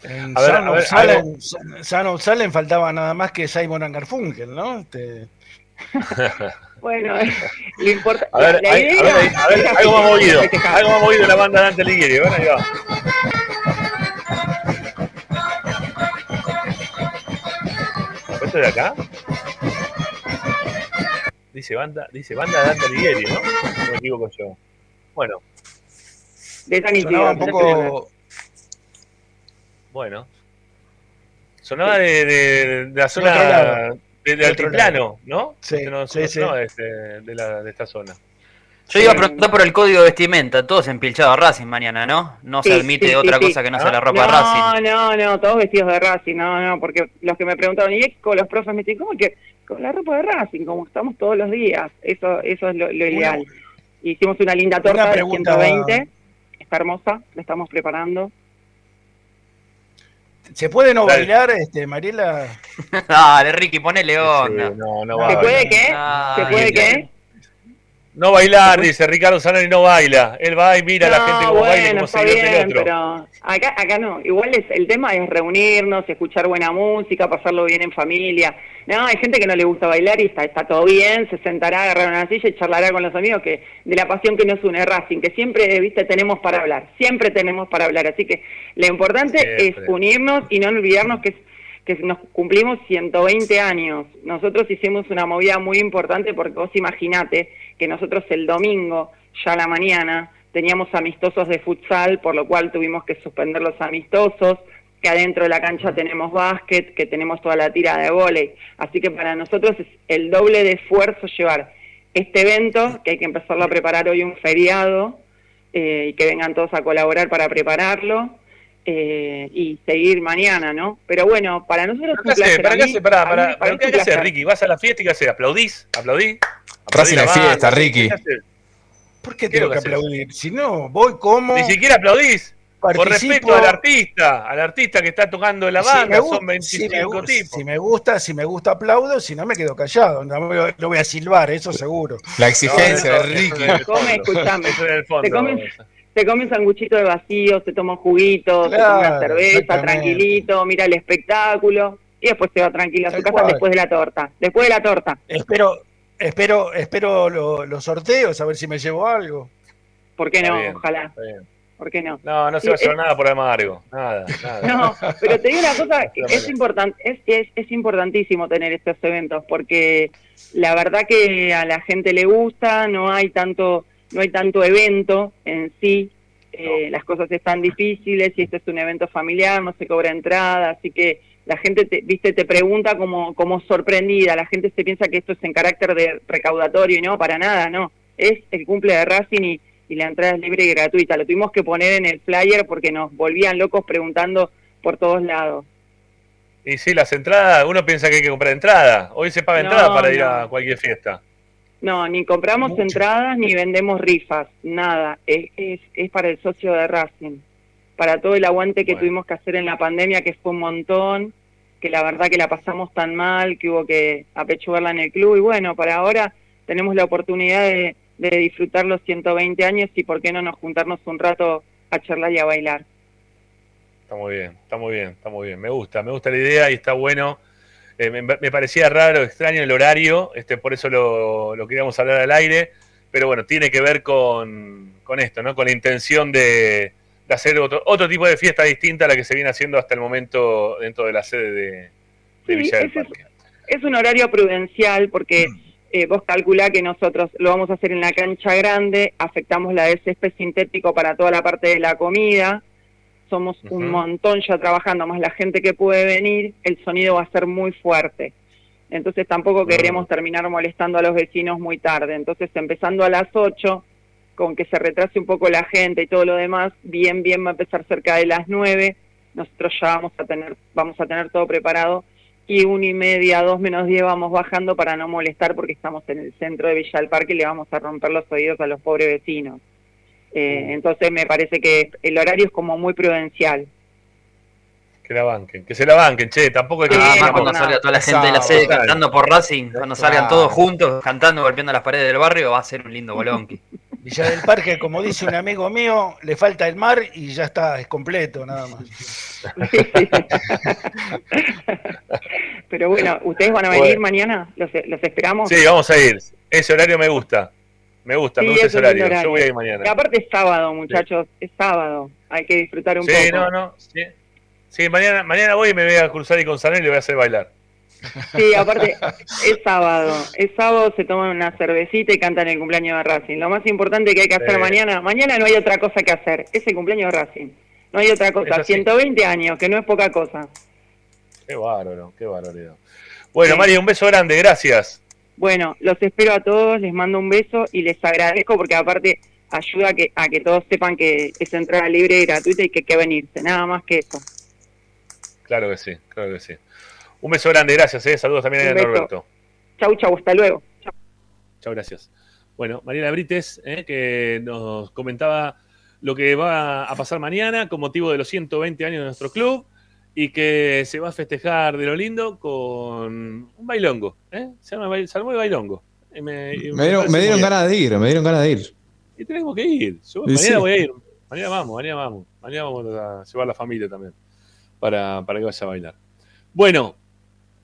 Speaker 4: En
Speaker 1: A ver,
Speaker 4: San
Speaker 1: a ver,
Speaker 4: Gonzalo- San Gonzalo faltaba nada más que Simon and Garfunkel, ¿no? Este,
Speaker 12: Bueno, lo importa.
Speaker 1: A ver,
Speaker 12: la
Speaker 1: hay-
Speaker 12: idea
Speaker 1: a ver, a algo más movido. Algo más movido de la banda Dante Alighieri. Bueno, ahí va. ¿Esto es de acá? Dice banda, dice banda Dante Alighieri, ¿no? No me equivoco yo. Bueno,
Speaker 12: De
Speaker 4: sonaba un
Speaker 12: de
Speaker 4: poco.
Speaker 1: bueno. Sonaba de, de- de la zona
Speaker 4: lado.
Speaker 1: de, de
Speaker 4: De
Speaker 1: altiplano, ¿no?
Speaker 4: Sí,
Speaker 1: no,
Speaker 4: sí, sí.
Speaker 1: no, este, de, la, de esta zona.
Speaker 7: Yo iba a preguntar por el código de vestimenta, todos empilchados a Racing mañana, ¿no? No se
Speaker 12: Sí,
Speaker 7: admite
Speaker 12: sí,
Speaker 7: otra
Speaker 12: sí,
Speaker 7: cosa
Speaker 12: sí.
Speaker 7: que no sea la ropa de Racing.
Speaker 12: No, no, no, todos vestidos de Racing, no, no, porque los que me preguntaron, y es con los profes me dicen, ¿cómo que con la ropa de Racing? Como estamos todos los días, eso eso es lo, lo ideal. Hicimos una linda torta
Speaker 4: Una
Speaker 12: de
Speaker 4: pregunta-
Speaker 12: 120, está hermosa, la estamos preparando.
Speaker 4: ¿Se puede no
Speaker 1: Dale.
Speaker 4: bailar, este, Mariela?
Speaker 7: Dale, Ricky, ponele onda.
Speaker 1: Sí, no, no
Speaker 4: ¿Se
Speaker 1: va a
Speaker 12: puede qué? ¿Se puede qué?
Speaker 1: No bailar, dice Ricardo Zanoni, no baila. Él va y mira a la gente como baila y como
Speaker 12: está
Speaker 1: se divierte el
Speaker 12: bien,
Speaker 1: otro.
Speaker 12: pero acá, acá no. Igual es, el tema es reunirnos, escuchar buena música, pasarlo bien en familia. No, hay gente que no le gusta bailar y está, está todo bien, se sentará, agarrará una silla y charlará con los amigos que de la pasión que nos une Racing, que siempre, viste, tenemos para hablar, siempre tenemos para hablar. Así que lo importante
Speaker 1: Siempre.
Speaker 12: es unirnos y no olvidarnos que es que nos cumplimos 120 años. Nosotros hicimos una movida muy importante porque vos imaginate que nosotros el domingo, ya a la mañana, teníamos amistosos de futsal, por lo cual tuvimos que suspender los amistosos, que adentro de la cancha tenemos básquet, que tenemos toda la tira de vóley. Así que para nosotros es el doble de esfuerzo llevar este evento, que hay que empezarlo a preparar hoy un feriado, eh, y que vengan todos a colaborar para prepararlo. Eh, y seguir mañana, ¿no? Pero bueno, para nosotros
Speaker 1: ¿Pero qué
Speaker 12: es un
Speaker 1: hace?
Speaker 12: placer.
Speaker 1: ¿Para qué
Speaker 12: mí-
Speaker 1: hace? Pará,
Speaker 12: a mí
Speaker 1: pará.
Speaker 12: me
Speaker 1: ¿Pero
Speaker 12: parece
Speaker 1: qué. Ricky? ¿Vas a la fiesta y qué haces? ¿Aplaudís? ¿Aplaudí?
Speaker 5: Racing
Speaker 1: la
Speaker 5: fiesta,
Speaker 1: ¿Qué
Speaker 5: Ricky.
Speaker 4: ¿Por qué
Speaker 1: ¿Qué es lo
Speaker 4: tengo que aplaudir? Si no, voy como.
Speaker 1: Ni siquiera aplaudís. Por
Speaker 4: participo-
Speaker 1: respeto al artista, al artista que está tocando la
Speaker 4: Si
Speaker 1: banda,
Speaker 4: me gu-
Speaker 1: son
Speaker 4: si
Speaker 1: 25
Speaker 4: me gu-
Speaker 1: tipos.
Speaker 4: Si me gusta, si me gusta aplaudo, si no me quedo callado, no, voy a- no voy a silbar, eso seguro.
Speaker 5: La exigencia
Speaker 1: No,
Speaker 5: de
Speaker 1: eso- eso
Speaker 5: Ricky.
Speaker 1: en el
Speaker 12: Come,
Speaker 1: fondo.
Speaker 12: escuchame.
Speaker 1: Eso en el fondo.
Speaker 12: Te comes- Se come un sanguchito de vacío, se toma un juguito, se toma una cerveza, tranquilito, mira el espectáculo y después se va tranquilo a su casa
Speaker 4: cual.
Speaker 12: después de la torta. Después de la torta.
Speaker 4: Espero, espero, espero lo- los sorteos, a ver si me llevo algo.
Speaker 12: ¿Por qué no?
Speaker 1: bien,
Speaker 12: Ojalá. ¿Por qué no?
Speaker 1: No, no se va a llevar
Speaker 12: es-
Speaker 1: nada por amargo. Nada, nada.
Speaker 12: No, pero te digo una cosa, es es, es, es importantísimo tener estos eventos porque la verdad que a la gente le gusta, no hay tanto, no hay tanto evento en sí, eh, las cosas están difíciles y este es un evento familiar, no se cobra entrada, así que la gente, te, viste, te pregunta como, como sorprendida, la gente se piensa que esto es en carácter de recaudatorio y no, para nada, no, es el cumple de Racing y, y la entrada es libre y gratuita, lo tuvimos que poner en el flyer porque nos volvían locos preguntando por todos lados.
Speaker 1: Y sí, las entradas, uno piensa que hay que comprar entrada. Hoy se paga
Speaker 12: No,
Speaker 1: entrada para ir
Speaker 12: no.
Speaker 1: a cualquier fiesta.
Speaker 12: No, ni compramos
Speaker 4: Mucho.
Speaker 12: entradas ni vendemos rifas, nada. Es, es, es para el socio de Racing, para todo el aguante que
Speaker 1: Bueno.
Speaker 12: tuvimos que hacer en la pandemia, que fue un montón, que la verdad que la pasamos tan mal, que hubo que apechugarla en el club. Y bueno, para ahora tenemos la oportunidad de, de disfrutar los 120 años y por qué no nos juntarnos un rato a charlar y a bailar.
Speaker 1: Está muy bien, está muy bien, está muy bien. Me gusta, me gusta la idea y está bueno. Eh, me, me parecía raro, extraño el horario, este, por eso lo, lo queríamos hablar al aire, pero bueno, tiene que ver con, con esto, ¿no? Con la intención de, de hacer otro, otro tipo de fiesta distinta a la que se viene haciendo hasta el momento dentro de la sede de, de
Speaker 12: Sí,
Speaker 1: del
Speaker 12: es- un horario prudencial porque eh, vos calculá que nosotros lo vamos a hacer en la cancha grande, afectamos la de césped sintético para toda la parte de la comida, somos un montón ya trabajando, más la gente que puede venir, el sonido va a ser muy fuerte. Entonces tampoco queremos terminar molestando a los vecinos muy tarde. Entonces empezando a las 8, con que se retrase un poco la gente y todo lo demás, bien, bien va a empezar cerca de las 9. Nosotros ya vamos a tener, vamos a tener todo preparado y una y media, dos menos diez vamos bajando para no molestar porque estamos en el centro de Villa del Parque y le vamos a romper los oídos a los pobres vecinos. Eh, entonces me parece que el horario es como muy prudencial.
Speaker 1: Que la banquen, que se la banquen, che, tampoco hay que...
Speaker 7: Nada más
Speaker 1: digamos-
Speaker 7: cuando salga toda la gente de la sede cantando por Racing, cuando salgan todos juntos, cantando, golpeando las paredes del barrio, va a ser un lindo bolonqui.
Speaker 4: Villa del Parque, como dice un amigo mío, le falta el mar y ya está, es completo, nada más.
Speaker 12: Pero bueno, ¿ustedes van a venir
Speaker 1: Bueno.
Speaker 12: mañana? ¿Los, los esperamos?
Speaker 1: Sí, vamos a ir. Ese horario me gusta. Me gusta, me
Speaker 12: Sí,
Speaker 1: gusta
Speaker 12: es
Speaker 1: ese
Speaker 12: un
Speaker 1: horario. Yo voy a ir mañana.
Speaker 12: Y aparte es sábado, muchachos, es sábado. Hay que disfrutar un
Speaker 1: Sí,
Speaker 12: poco.
Speaker 1: no, no. Sí, Sí, mañana, mañana voy y me voy a cruzar y con Sané y le voy a hacer bailar.
Speaker 12: Sí, aparte es sábado. Es sábado, se toman una cervecita y cantan el cumpleaños de Racing. Lo más importante que hay que hacer
Speaker 1: Sí.
Speaker 12: mañana, mañana no hay otra cosa que hacer. Es el cumpleaños de Racing. No hay otra cosa.
Speaker 1: así.
Speaker 12: 120 años, que no es poca cosa.
Speaker 1: Qué bárbaro, qué barbaridad. Bueno,
Speaker 12: Sí.
Speaker 1: María, un beso grande, gracias.
Speaker 12: Bueno, los espero a todos, les mando un beso y les agradezco porque aparte ayuda a que, a que todos sepan que es entrada libre y gratuita y que hay que venirse. Nada más que eso.
Speaker 1: Claro que sí, claro que sí. Un beso grande, gracias, eh. Saludos también a. Norberto.
Speaker 12: Chau, chau, hasta luego.
Speaker 1: Chao, gracias. Bueno, Mariela Brites, eh, que nos comentaba lo que va a pasar mañana con motivo de los 120 años de nuestro club y que se va a festejar de lo lindo con un bailongo. ¿eh? Se llama bail- Salmón y Bailongo. Y me, y
Speaker 5: Me dieron, me ganas de ir, me dieron ganas de ir.
Speaker 1: Y tenemos que ir. Yo- mañana
Speaker 5: sí.
Speaker 1: voy a ir. Mañana vamos, mañana vamos. Mañana vamos a llevar la familia también para, para que vaya a bailar. Bueno,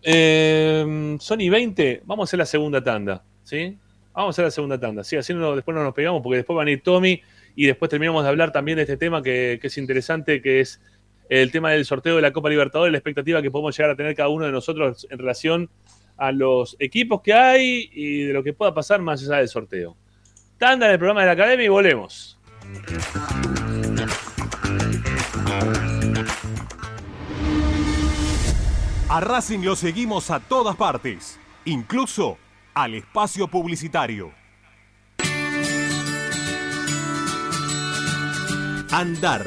Speaker 1: eh, Sony 20, vamos a hacer la segunda tanda, ¿sí? Vamos a hacer la segunda tanda, sí, así no, después no nos pegamos porque después van a ir Tommy y después terminamos de hablar también de este tema que, que es interesante, que es el tema del sorteo de la Copa Libertadores, la expectativa que podemos llegar a tener cada uno de nosotros en relación a los equipos que hay y de lo que pueda pasar más allá del sorteo. Tanda en el programa de la Academia y volvemos.
Speaker 9: A Racing lo seguimos a todas partes, incluso al espacio publicitario.
Speaker 10: Andar,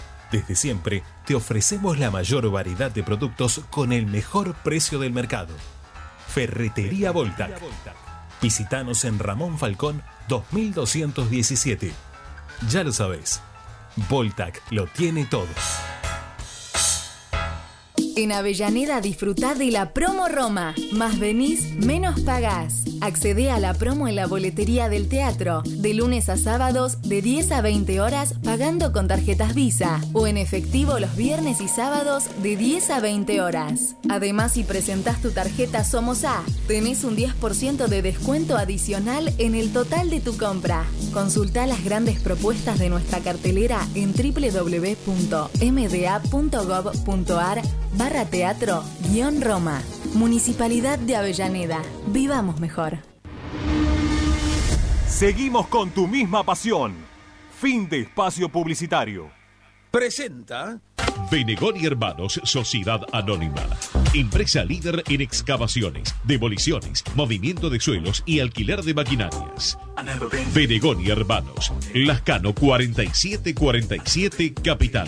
Speaker 10: Desde siempre te ofrecemos la mayor variedad de productos con el mejor precio del mercado. Ferretería Voltac. Visítanos en Ramón Falcón 2217. Ya lo sabés, Voltac lo tiene todo.
Speaker 13: En Avellaneda disfrutá de la promo Roma. Más venís, menos pagás. Accede a la promo en la boletería del teatro. De lunes a sábados, de 10 a 20 horas, pagando con tarjetas Visa. O en efectivo los viernes y sábados, de 10 a 20 horas. Además, si presentás tu tarjeta Somos A, tenés un 10% de descuento adicional en el total de tu compra. Consulta las grandes propuestas de nuestra cartelera en www.mda.gov.ar barra teatro guion Roma. Municipalidad de Avellaneda. Vivamos mejor.
Speaker 9: Seguimos con tu misma pasión. Fin de espacio publicitario.
Speaker 11: Presenta Benegón y Hermanos Sociedad Anónima. Empresa líder en excavaciones, demoliciones, movimiento de suelos y alquiler de maquinarias. Benegón y Hermanos. Lascano 4747 Capital.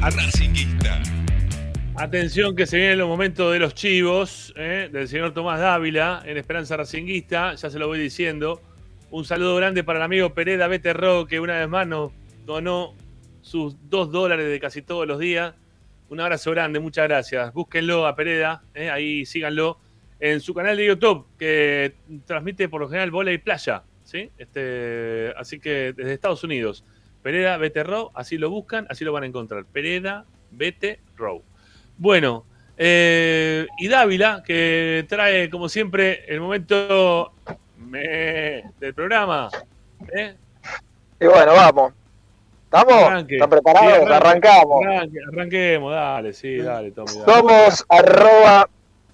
Speaker 2: Racinguista.
Speaker 1: Atención que se vienen los momentos de los chivos ¿eh? del señor Tomás Dávila en Esperanza Racinguista, ya se lo voy diciendo. Un saludo grande para el amigo Pereda Beterro, que una vez más nos donó sus dos dólares de casi todos los días. Un abrazo grande, muchas gracias. Búsquenlo a Pereda, ¿eh? ahí síganlo en su canal de YouTube, que transmite por lo general bola y playa. ¿sí? Este, así que desde Estados Unidos. Pereda Beterro, así lo buscan, así lo van a encontrar. Pereda Beterro. Bueno, eh, y Dávila, que trae, como siempre, el momento me- del programa. ¿eh?
Speaker 6: Y bueno, vamos. ¿Estamos? ¿Están preparados?
Speaker 1: Sí, arranque,
Speaker 6: Arrancamos.
Speaker 1: arranque, arranquemos, dale, sí, dale, Tommy. dale.
Speaker 6: Somos arroba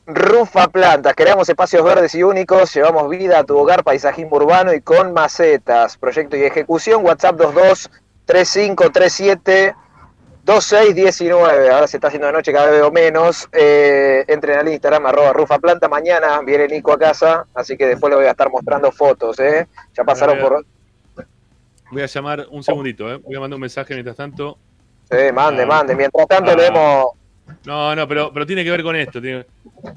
Speaker 6: Rufa Plantas. Creamos espacios verdes y únicos. Llevamos vida a tu hogar, paisajismo urbano y con macetas. Proyecto y ejecución. WhatsApp 22 3537 2619. Ahora se está haciendo de noche, cada vez veo menos. Eh, entren al Instagram, arroba Rufa Planta. Mañana viene Nico a casa, así que después le voy a estar mostrando fotos. ¿eh? Ya pasaron por.
Speaker 1: Voy a llamar un segundito, ¿eh? Voy a mandar un mensaje mientras tanto.
Speaker 6: Sí, mande,
Speaker 1: Ah.
Speaker 6: mande. Mientras tanto,
Speaker 1: Ah.
Speaker 6: leemos.
Speaker 1: No, no, pero, pero tiene que ver con esto. tiene-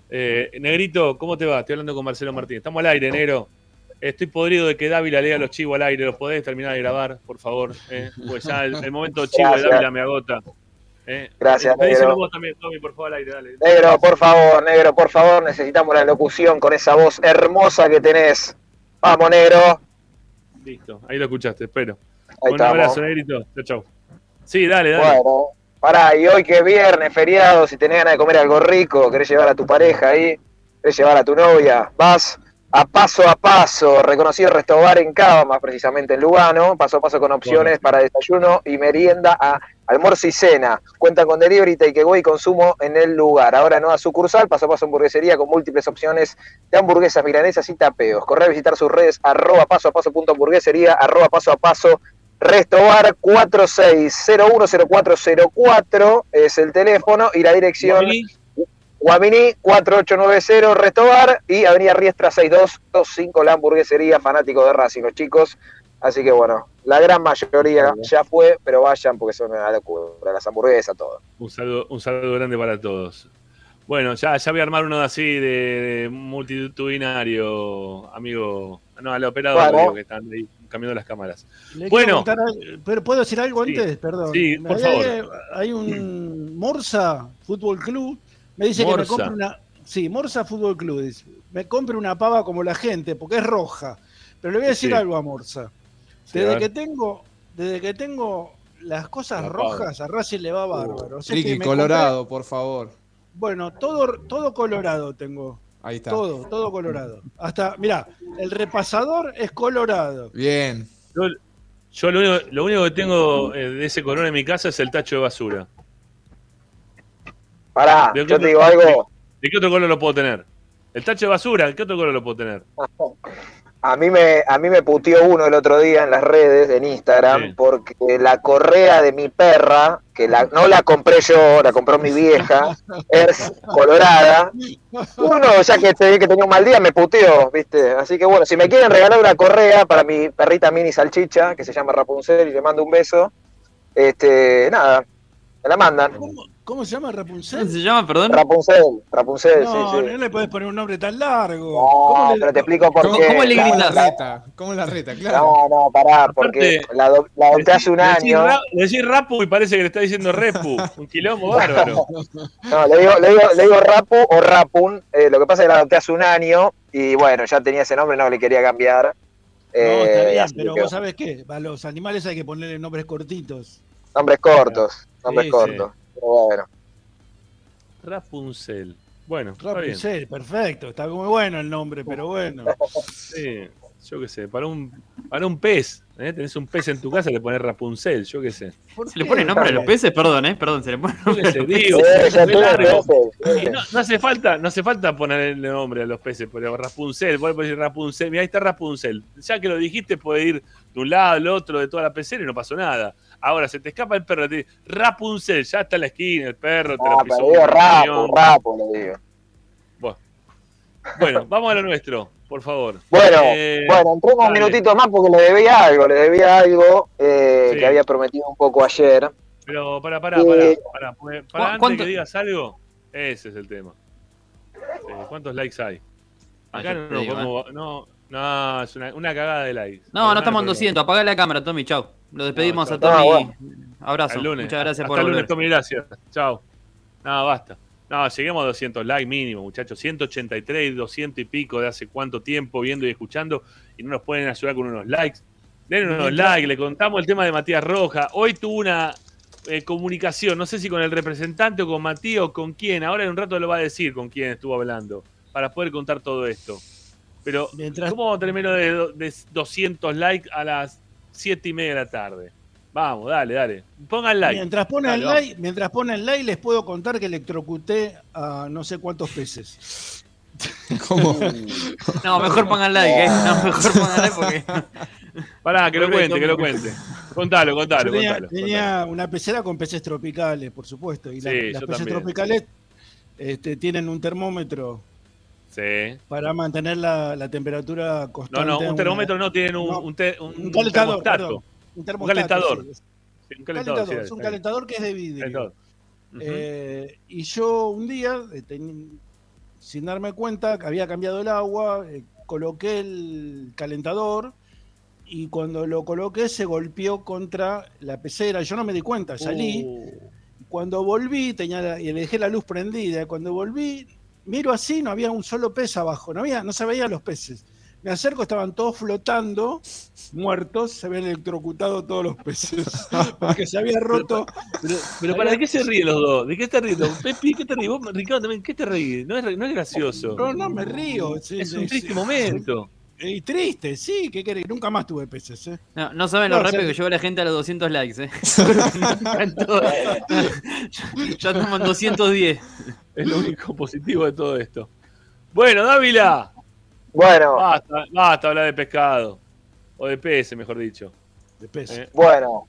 Speaker 1: Eh, Negrito, ¿cómo te va? Estoy hablando con Marcelo Martín. Estamos al aire, negro. Estoy podrido de que Dávila lea los chivos al aire. ¿Los podés terminar de grabar, por favor? ¿Eh? Pues ya el, el momento chivo de. Dávila me agota. ¿Eh?
Speaker 6: Gracias,
Speaker 1: Pedíselo
Speaker 6: negro.
Speaker 1: vos también, Tommy, por favor, al aire, dale.
Speaker 6: Negro, por favor, negro, por favor, necesitamos la locución con esa voz hermosa que tenés. Vamos, negro.
Speaker 1: Listo, ahí lo escuchaste, espero.
Speaker 6: Ahí
Speaker 1: un abrazo, Negrito. Chau, chau. Sí, dale, dale.
Speaker 6: Bueno, pará, y hoy que es viernes, feriado, si tenés ganas de comer algo rico, querés llevar a tu pareja ahí, querés llevar a tu novia, vas a paso a paso, reconocido restaurar en Cava, más precisamente en Lugano, paso a paso con opciones para desayuno y merienda a almuerzo y cena. Cuentan con delivery, takeaway y consumo en el lugar. Ahora no a sucursal, paso a paso hamburguesería con múltiples opciones de hamburguesas, milanesas y tapeos. Corre a visitar sus redes arroba paso a paso punto hamburguesería, arroba paso a paso Restobar 46010404 es el teléfono y la dirección Guamini 4890 Restobar y Avenida Riestra 6225 la hamburguesería fanático de Racing los chicos. Así que bueno, la gran mayoría ya fue, pero vayan porque son una locura, las hamburguesas, todo.
Speaker 1: Un saludo, un saludo grande para todos. Bueno, ya, ya voy a armar uno así de, de multitudinario, amigo. No, al operador
Speaker 4: Bueno.
Speaker 1: que están ahí cambiando las cámaras.
Speaker 4: Le
Speaker 1: Bueno,
Speaker 4: pero ¿puedo decir algo
Speaker 1: Sí.
Speaker 4: antes? Perdón.
Speaker 1: Sí, por
Speaker 4: Hay-
Speaker 1: favor.
Speaker 4: Hay, hay un Morsa Fútbol Club. Me dice que me compre una. Sí, Morsa Fútbol Club. dice, me compre una pava como la gente, porque es roja. Pero le voy a decir
Speaker 1: Sí.
Speaker 4: algo a Morsa.
Speaker 1: Sí, a
Speaker 4: Desde que tengo, desde que tengo las cosas
Speaker 5: La
Speaker 4: rojas, a Racing le va bárbaro. O sea que
Speaker 5: Ricky
Speaker 4: me
Speaker 5: Colorado, por favor.
Speaker 4: bueno, todo, todo colorado tengo.
Speaker 5: Ahí está.
Speaker 4: Todo, todo colorado. Hasta, mira, el repasador es colorado.
Speaker 5: Bien.
Speaker 1: Yo, yo lo, único, lo único que tengo eh, de ese color en mi casa es el tacho de basura.
Speaker 6: Pará,
Speaker 1: ¿De
Speaker 6: yo te digo algo.
Speaker 1: ¿De qué otro color lo puedo tener? El tacho de basura, ¿qué otro color lo puedo tener?
Speaker 6: A mí me, a mí me puteó uno el otro día en las redes, en Instagram, porque la correa de mi perra, que la, no la compré yo, la compró mi vieja, es colorada. Uno, ya que ve que tenía un mal día, me puteó, ¿viste? Así que bueno, si me quieren regalar una correa para mi perrita mini salchicha, que se llama Rapunzel, y le mando un beso, este, nada, me la mandan.
Speaker 4: ¿Cómo se llama Rapunzel?
Speaker 7: ¿Cómo se llama, perdón?
Speaker 6: Rapunzel, Rapunzel,
Speaker 4: No,
Speaker 6: sí, sí.
Speaker 4: no le podés poner un nombre tan largo.
Speaker 6: No,
Speaker 4: ¿Cómo le-
Speaker 6: pero te explico por
Speaker 5: ¿Cómo,
Speaker 6: qué.
Speaker 5: cómo le
Speaker 6: La-
Speaker 5: gritas?
Speaker 6: la-
Speaker 5: reta? ¿Cómo la reta? Claro.
Speaker 6: No, no, pará, porque
Speaker 1: Aparte,
Speaker 6: la, ado- la adopté hace un
Speaker 1: Le decís
Speaker 6: año.
Speaker 1: decís rapu y parece que le está diciendo repu. Un quilombo bárbaro.
Speaker 6: No, le digo, le digo, le digo Rapu o Rapun. eh, lo que pasa es que la adopté hace un año y bueno, ya tenía ese nombre, no le quería cambiar.
Speaker 4: No,
Speaker 6: Eh,
Speaker 4: está bien,
Speaker 6: así
Speaker 4: pero
Speaker 6: que-
Speaker 4: vos sabés qué, a los animales hay que ponerle nombres cortitos.
Speaker 6: Nombres cortos, nombres
Speaker 4: Sí,
Speaker 6: cortos. Bueno.
Speaker 1: Rapunzel. Bueno, está bien.
Speaker 4: Rapunzel, perfecto, está muy bueno el nombre, pero bueno.
Speaker 1: Sí, yo qué sé, para un, para un pez, ¿eh? tenés un pez en tu casa, le pones Rapunzel, yo qué sé.
Speaker 7: ¿Se le pone nombre a los peces? Perdón, ¿eh? Perdón, se le pone
Speaker 1: Yo
Speaker 7: nombre
Speaker 1: qué
Speaker 7: a
Speaker 1: sé,
Speaker 7: los
Speaker 1: digo,
Speaker 7: peces.
Speaker 1: No hace falta, no hace falta ponerle nombre a los peces, pero Rapunzel, vos decir Rapunzel, mira ahí está Rapunzel. Ya que lo dijiste, puede ir de un lado al otro de toda la pecera y no pasó nada. Ahora se te escapa el perro, te dice, Rapunzel, ya está en la esquina, el perro, te
Speaker 6: Ah,
Speaker 1: lo pisó
Speaker 6: le digo
Speaker 1: un.
Speaker 6: Rapu, le digo.
Speaker 1: Bueno. Bueno, vamos a lo nuestro, por favor.
Speaker 6: Bueno,
Speaker 1: Eh,
Speaker 6: bueno, entremos un
Speaker 1: dale.
Speaker 6: minutito más porque le debía algo, le debía algo eh,
Speaker 1: Sí.
Speaker 6: que había prometido un poco ayer.
Speaker 1: Pero para, para, para,
Speaker 6: Eh,
Speaker 1: para, para,
Speaker 7: ¿cu-
Speaker 1: antes
Speaker 7: cuánto-
Speaker 1: que digas algo, ese es el tema. ¿Cuántos likes hay? Acá no, no,
Speaker 7: digo,
Speaker 1: podemos- no, no, es una, una cagada de likes.
Speaker 7: No, no estamos en
Speaker 1: Nada,
Speaker 7: 200. Apagá la cámara, Tommy. Chau. Lo despedimos
Speaker 1: No,
Speaker 7: a. Tommy.
Speaker 6: No, bueno.
Speaker 7: Abrazo.
Speaker 1: El lunes.
Speaker 7: Muchas gracias
Speaker 1: Hasta
Speaker 7: por
Speaker 1: el lunes,
Speaker 7: volver.
Speaker 1: Tommy, gracias. Chao. No, basta. No, lleguemos a 200 likes mínimo, muchachos. 183, 200 y pico de hace cuánto tiempo viendo y escuchando y no nos pueden ayudar con unos likes. Den unos likes, le contamos el tema de Matías Roja. Hoy tuvo una eh, comunicación, no sé si con el representante o con Matías o con quién. Ahora en un rato lo va a decir con quién estuvo hablando para poder contar todo esto. Pero,
Speaker 4: Mientras-
Speaker 1: ¿cómo vamos a tener menos de, de 200 likes a las 7 y media de la tarde? Vamos, dale, dale. Pongan like.
Speaker 4: Mientras ponen
Speaker 1: Dale,
Speaker 4: like, mientras ponen like, les puedo contar que electrocuté a no sé cuántos peces.
Speaker 5: ¿Cómo?
Speaker 7: No, mejor pongan like, ¿eh? No, mejor pongan like porque.
Speaker 1: Pará, que lo cuente, que lo cuente. Contalo, contalo,
Speaker 4: Yo tenía,
Speaker 1: contalo.
Speaker 4: tenía una pecera con peces tropicales, por supuesto. Y la-
Speaker 1: Sí,
Speaker 4: las peces
Speaker 1: también.
Speaker 4: tropicales este, tienen un termómetro
Speaker 1: Sí.
Speaker 4: para mantener la, la temperatura
Speaker 1: No,
Speaker 4: constante.
Speaker 1: no,
Speaker 4: en
Speaker 1: un
Speaker 4: una-
Speaker 1: termómetro no, tienen un,
Speaker 4: No,
Speaker 1: un, te- un-
Speaker 4: un
Speaker 1: un
Speaker 4: calentador, perdón, un
Speaker 1: calentador.
Speaker 4: sí, es-
Speaker 1: Sí, un calentador,
Speaker 4: es un calentador que es de vidrio. Eh, y yo un día, eh, ten- sin darme cuenta, que había cambiado el agua, eh, coloqué el calentador y cuando lo coloqué se golpeó contra la pecera. Yo no me di cuenta, salí.
Speaker 1: Uh,
Speaker 4: Cuando volví, tenía la- y le dejé la luz prendida. Cuando volví, miro así, no había un solo pez abajo, no, había, no se veían los peces. Me acerco, estaban todos flotando, muertos, se habían electrocutado todos los peces, porque se había roto.
Speaker 1: pero, pero ¿para de qué se ríen los dos? ¿De qué te ríes? Pepi, ¿qué te ríes? Ricardo, también, ¿qué te ríes? No es, no es gracioso.
Speaker 4: No, no me río. sí,
Speaker 1: es
Speaker 4: sí,
Speaker 1: un triste
Speaker 4: sí.
Speaker 1: momento.
Speaker 4: Y triste, sí, ¿qué querés? Nunca más tuve peces, ¿eh?
Speaker 7: No, no saben lo
Speaker 4: No,
Speaker 7: rápido
Speaker 4: sea-
Speaker 7: que llegó la gente a los 200 likes, ¿eh? Ya estamos en 210.
Speaker 1: Es lo único positivo de todo esto. Bueno, Dávila.
Speaker 6: Bueno,
Speaker 1: Basta, basta hablar de pescado. O de peces, mejor dicho.
Speaker 4: De peces.
Speaker 1: Eh,
Speaker 6: bueno.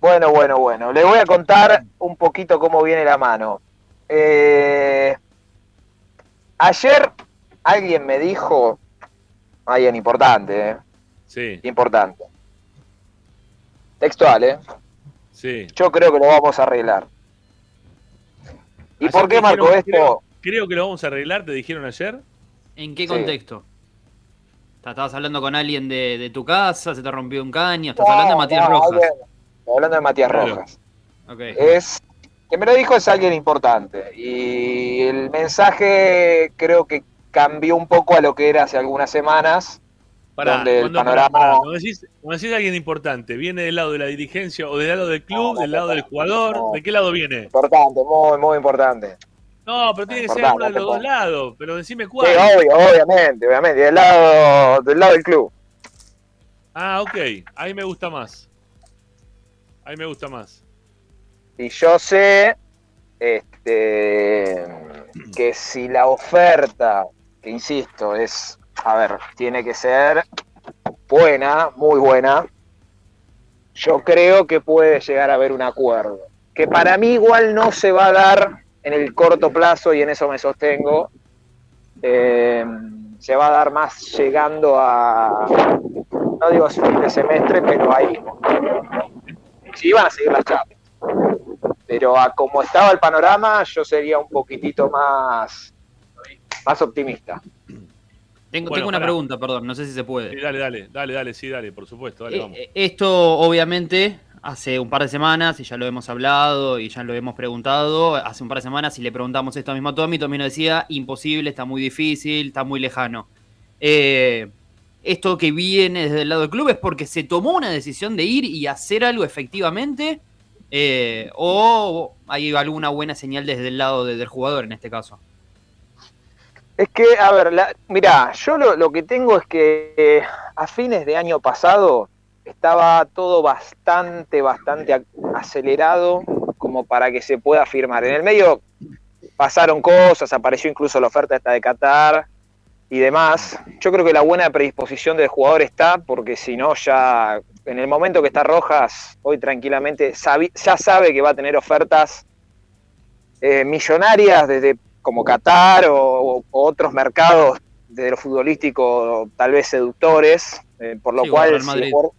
Speaker 6: Bueno, bueno, bueno. Les voy a contar un poquito cómo viene la mano. Eh, ayer alguien me dijo, alguien importante, eh,
Speaker 1: Sí,
Speaker 6: importante. Textual, ¿eh?
Speaker 1: sí.
Speaker 6: Yo creo que lo vamos a arreglar. ¿Y
Speaker 1: Ayer
Speaker 6: por qué marco
Speaker 1: dijeron,
Speaker 6: esto?
Speaker 1: Creo, creo que lo vamos a arreglar, te dijeron ayer.
Speaker 7: ¿En qué
Speaker 6: Sí.
Speaker 7: contexto? ¿Estabas hablando con alguien de, de tu casa? ¿Se te rompió un caño? ¿Estás hablando de Matías
Speaker 6: No,
Speaker 7: Rojas?
Speaker 6: Estoy hablando de Matías
Speaker 1: Claro.
Speaker 6: Rojas.
Speaker 7: Ok.
Speaker 6: es que me lo dijo es alguien importante y el mensaje creo que cambió un poco a lo que era hace algunas semanas
Speaker 1: Pará,
Speaker 6: donde el
Speaker 1: cuando,
Speaker 6: panorama
Speaker 1: pará, pará. Cuando decís, cuando decís alguien importante, ¿viene del lado de la dirigencia o del lado del club,
Speaker 6: No,
Speaker 1: del lado del jugador?
Speaker 6: no.
Speaker 1: ¿De qué lado viene?
Speaker 6: importante muy muy importante
Speaker 1: No, pero tiene que ser uno de los dos lados. Pero decime
Speaker 6: Sí,
Speaker 1: cuál.
Speaker 6: obvio, obviamente, obviamente. Del lado, del lado del club.
Speaker 1: Ah, ok. Ahí me gusta más. Ahí me gusta más.
Speaker 6: Y yo sé este, que si la oferta, que insisto, es, a ver, tiene que ser buena, muy buena, yo creo que puede llegar a haber un acuerdo. Que para mí igual no se va a dar en el corto plazo y en eso me sostengo. Eh, se va a dar más llegando a, no digo fin de semestre, pero ahí. Sí van a seguir las charlas. Pero a como estaba el panorama, yo sería un poquitito más, más optimista.
Speaker 7: Tengo,
Speaker 1: Bueno,
Speaker 7: tengo una pregunta, perdón, no sé si se puede.
Speaker 1: Sí, dale, dale, dale, dale, sí, dale, por supuesto, dale,
Speaker 7: Eh,
Speaker 1: vamos.
Speaker 7: eh, Esto, obviamente, hace un par de semanas, y ya lo hemos hablado y ya lo hemos preguntado, hace un par de semanas, si le preguntamos esto mismo a Tommy, Tommy nos decía, imposible, está muy difícil, está muy lejano. Eh, esto que viene desde el lado del club es porque se tomó una decisión de ir y hacer algo efectivamente, eh, o hay alguna buena señal desde el lado de- del jugador en este caso.
Speaker 6: Es que, a ver, la, mirá, yo lo, lo que tengo es que eh, a fines de año pasado estaba todo bastante, bastante ac- acelerado como para que se pueda firmar. En el medio pasaron cosas, apareció incluso la oferta esta de Qatar y demás. Yo creo que la buena predisposición del jugador está, porque si no, ya en el momento que está Rojas, hoy tranquilamente ya sabe que va a tener ofertas eh, millonarias desde como Qatar o, o otros mercados de lo futbolístico tal vez seductores, eh, por lo
Speaker 7: Sí,
Speaker 6: cual... Si por-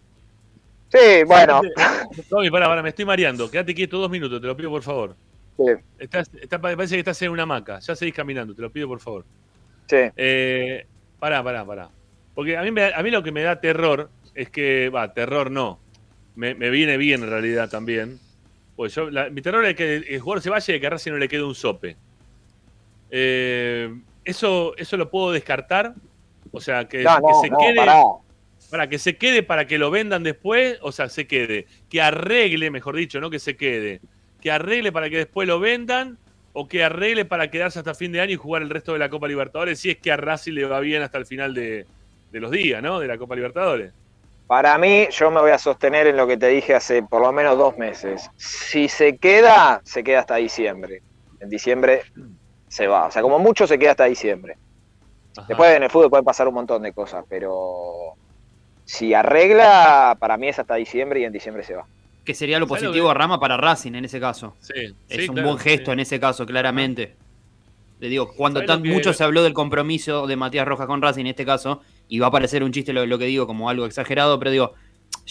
Speaker 6: Sí, bueno,
Speaker 1: Tommy, pará, pará, me estoy mareando. Quédate quieto dos minutos, te lo pido por favor. Estás, está- parece que estás en una hamaca. Ya seguís caminando, te lo pido por favor.
Speaker 6: sí.
Speaker 1: Eh, pará, pará, pará. Porque a mí, me- a mí lo que me da terror es que, va, terror no. Me, me viene bien en realidad también. Pues yo, la- mi terror es que el jugador se vaya y que a Racing no le quede un sope. Eh, eso, eso lo puedo descartar. O sea, que,
Speaker 6: No,
Speaker 1: que
Speaker 6: no,
Speaker 1: se
Speaker 6: no,
Speaker 1: quede.
Speaker 6: pará.
Speaker 1: Para que se quede para que lo vendan después, o sea, se quede. Que arregle, mejor dicho, no que se quede. Que arregle para que después lo vendan o que arregle para quedarse hasta fin de año y jugar el resto de la Copa Libertadores si es que a Racing le va bien hasta el final de, de los días, ¿no? De la Copa Libertadores.
Speaker 6: Para mí, yo me voy a sostener en lo que te dije hace por lo menos dos meses. Si se queda, se queda hasta diciembre. En diciembre se va. O sea, como mucho se queda hasta diciembre. Después en el fútbol pueden pasar un montón de cosas, pero si arregla, para mí es hasta diciembre y en diciembre se va.
Speaker 7: Que sería lo
Speaker 1: ¿Sabes lo
Speaker 7: positivo
Speaker 1: que-
Speaker 7: a Rama para Racing en ese caso.
Speaker 1: Sí,
Speaker 7: Es
Speaker 1: sí,
Speaker 7: un
Speaker 1: claro,
Speaker 7: buen gesto
Speaker 1: sí.
Speaker 7: en ese caso, claramente. Le digo, cuando
Speaker 1: ¿Sabes lo
Speaker 7: tan
Speaker 1: que-
Speaker 7: mucho se habló del compromiso de Matías Rojas con Racing en este caso, y va a parecer un chiste lo, lo que digo como algo exagerado, pero digo,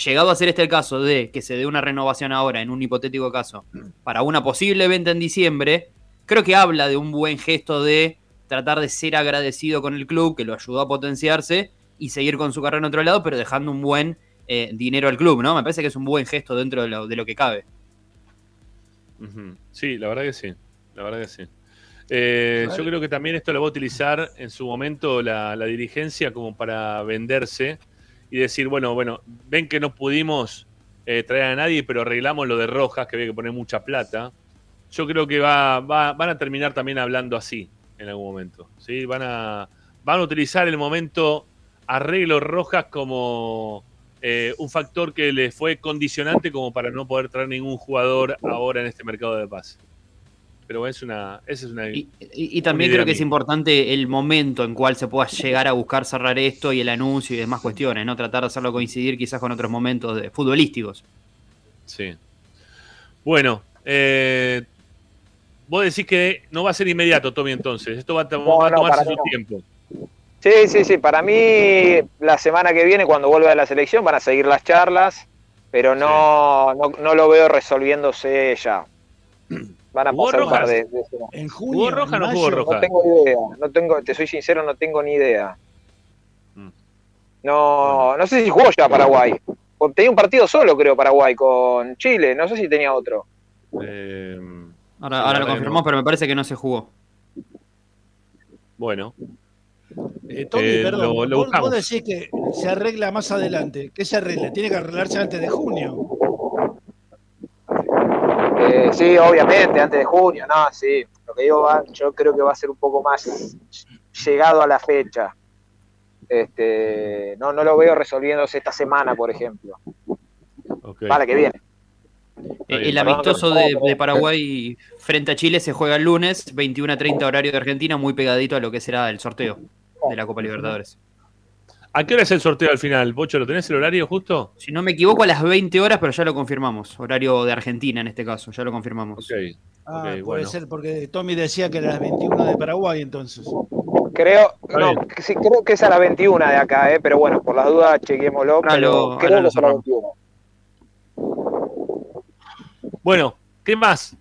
Speaker 7: llegado a ser este el caso de que se dé una renovación ahora, en un hipotético caso, para una posible venta en diciembre, creo que habla de un buen gesto de tratar de ser agradecido con el club, que lo ayudó a potenciarse, y seguir con su carrera en otro lado, pero dejando un buen eh, dinero al club, ¿no? Me parece que es un buen gesto dentro de lo, de lo que cabe.
Speaker 1: Sí, la verdad que sí. La verdad que sí. Eh, yo creo que también esto lo va a utilizar en su momento la, la dirigencia como para venderse y decir, bueno, bueno, ven que no pudimos eh, traer a nadie, pero arreglamos lo de Rojas, que había que poner mucha plata. Yo creo que va, va- van a terminar también hablando así en algún momento. ¿sí? Van, a, van a utilizar el momento arreglo Rojas como eh, un factor que les fue condicionante como para no poder traer ningún jugador ahora en este mercado de pase. Pero es una, esa es una...
Speaker 7: Y, y también
Speaker 1: una
Speaker 7: creo que es importante el momento en cual se pueda llegar a buscar cerrar esto y el anuncio y demás cuestiones, ¿no? Tratar de hacerlo coincidir quizás con otros momentos de- futbolísticos.
Speaker 1: Sí. Bueno, eh, vos decís que no va a ser inmediato, Tommy, entonces. Esto va a,
Speaker 6: No,
Speaker 1: va a tomarse su
Speaker 6: no.
Speaker 1: tiempo.
Speaker 6: Sí, sí, sí. Para mí, la semana que viene, cuando vuelva a la selección, van a seguir las charlas, pero no, no, no lo veo resolviéndose ya. Van a
Speaker 1: ¿Jugó
Speaker 6: pasar un par de, de.
Speaker 4: En
Speaker 1: ¿Jugó
Speaker 4: junio,
Speaker 1: Roja o no jugó Roja?
Speaker 6: No tengo idea. No tengo, te soy sincero, no tengo ni idea.
Speaker 1: Mm.
Speaker 6: No, no sé si jugó ya Paraguay. Tenía un partido solo, creo, Paraguay con Chile. No sé si tenía otro.
Speaker 1: Eh,
Speaker 7: Ahora, ahora lo
Speaker 1: no.
Speaker 7: pero me parece que no se jugó.
Speaker 1: bueno,
Speaker 4: Eh, Tommy,
Speaker 1: Eh,
Speaker 4: perdón,
Speaker 1: lo- lo
Speaker 4: vos,
Speaker 1: buscamos.
Speaker 4: vos decís que se arregla más adelante. ¿Qué se arregla? Tiene que arreglarse antes de junio.
Speaker 6: Eh, sí, obviamente, antes de junio, no, sí. Lo que digo, va, yo creo que va a ser un poco más llegado a la fecha. Este, no, no lo veo resolviéndose esta semana, por ejemplo. Para que viene.
Speaker 7: El amistoso de, de, Paraguay frente a Chile se juega el lunes, 21 a 30 horario de Argentina, muy pegadito a lo que será el sorteo de la Copa Libertadores.
Speaker 1: ¿A qué hora es el sorteo al final? Bocho, ¿lo tenés el horario justo?
Speaker 7: Si no me equivoco, a las 20 horas, pero ya lo confirmamos. Horario de Argentina en este caso, ya lo confirmamos.
Speaker 4: Ah, puede
Speaker 1: bueno.
Speaker 4: ser porque Tommy decía que era las 21 de Paraguay entonces.
Speaker 6: Creo, no, sí, creo que es a las 21 de acá, eh, pero bueno, por las dudas chequémoslo.
Speaker 7: Ah, lo-
Speaker 6: pero creo que
Speaker 7: lo
Speaker 6: es a las
Speaker 7: cerramos.
Speaker 6: 21.
Speaker 1: Bueno, ¿qué más?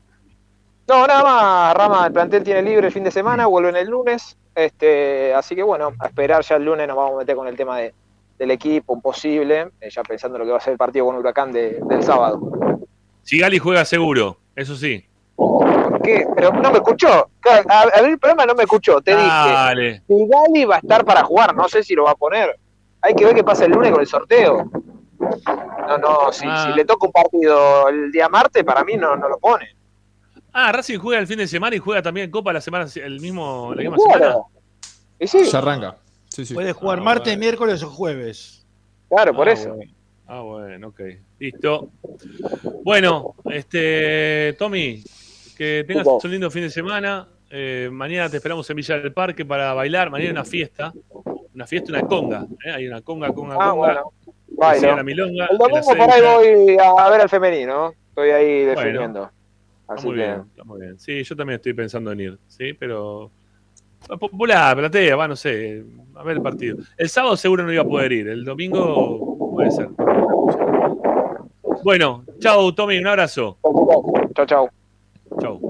Speaker 6: No, nada más, Rama, el plantel tiene libre el fin de semana, vuelven el lunes, este, así que bueno, a esperar ya el lunes nos vamos a meter con el tema de, del equipo, un posible, eh, ya pensando en lo que va a ser el partido con Huracán de- del sábado.
Speaker 1: Sigali juega seguro, eso sí.
Speaker 6: ¿Por qué? Pero no me escuchó, a ver, el programa no me escuchó, te
Speaker 1: Dale.
Speaker 6: dije, Sigali va a estar para jugar, no sé si lo va a poner, hay que ver qué pasa el lunes con el sorteo. No, no, si,
Speaker 1: Ah.
Speaker 6: si le toca un partido el día martes, para mí no, no lo pone.
Speaker 1: Ah, Racing juega el fin de semana y juega también Copa la semana el mismo la misma
Speaker 6: Claro.
Speaker 1: semana.
Speaker 6: Y sí,
Speaker 5: Ya arranca. Sí, sí.
Speaker 4: Puede jugar
Speaker 1: Ah,
Speaker 4: martes,
Speaker 1: bueno.
Speaker 4: miércoles o jueves.
Speaker 6: claro, por
Speaker 1: Ah,
Speaker 6: eso.
Speaker 1: bueno. Ah, bueno, ok. Listo. Bueno, este Tommy, que tengas un lindo fin de semana. Eh, mañana te esperamos en Villa del Parque para bailar. Mañana una fiesta. Una fiesta, una conga. ¿eh? Hay una conga, conga,
Speaker 6: Ah,
Speaker 1: conga.
Speaker 6: bueno.
Speaker 1: la milonga.
Speaker 6: El domingo por ahí voy a ver al femenino. Estoy ahí
Speaker 1: Bueno.
Speaker 6: definiendo.
Speaker 1: Está
Speaker 6: Así
Speaker 1: muy
Speaker 6: que.
Speaker 1: bien, está muy bien. Sí, yo también estoy pensando en ir, sí, pero popular, platea, va, no sé, a ver el partido. El sábado seguro no iba a poder ir, el domingo puede ser. Bueno, chau Tommy, un abrazo.
Speaker 6: Chau, chau.
Speaker 1: Chau.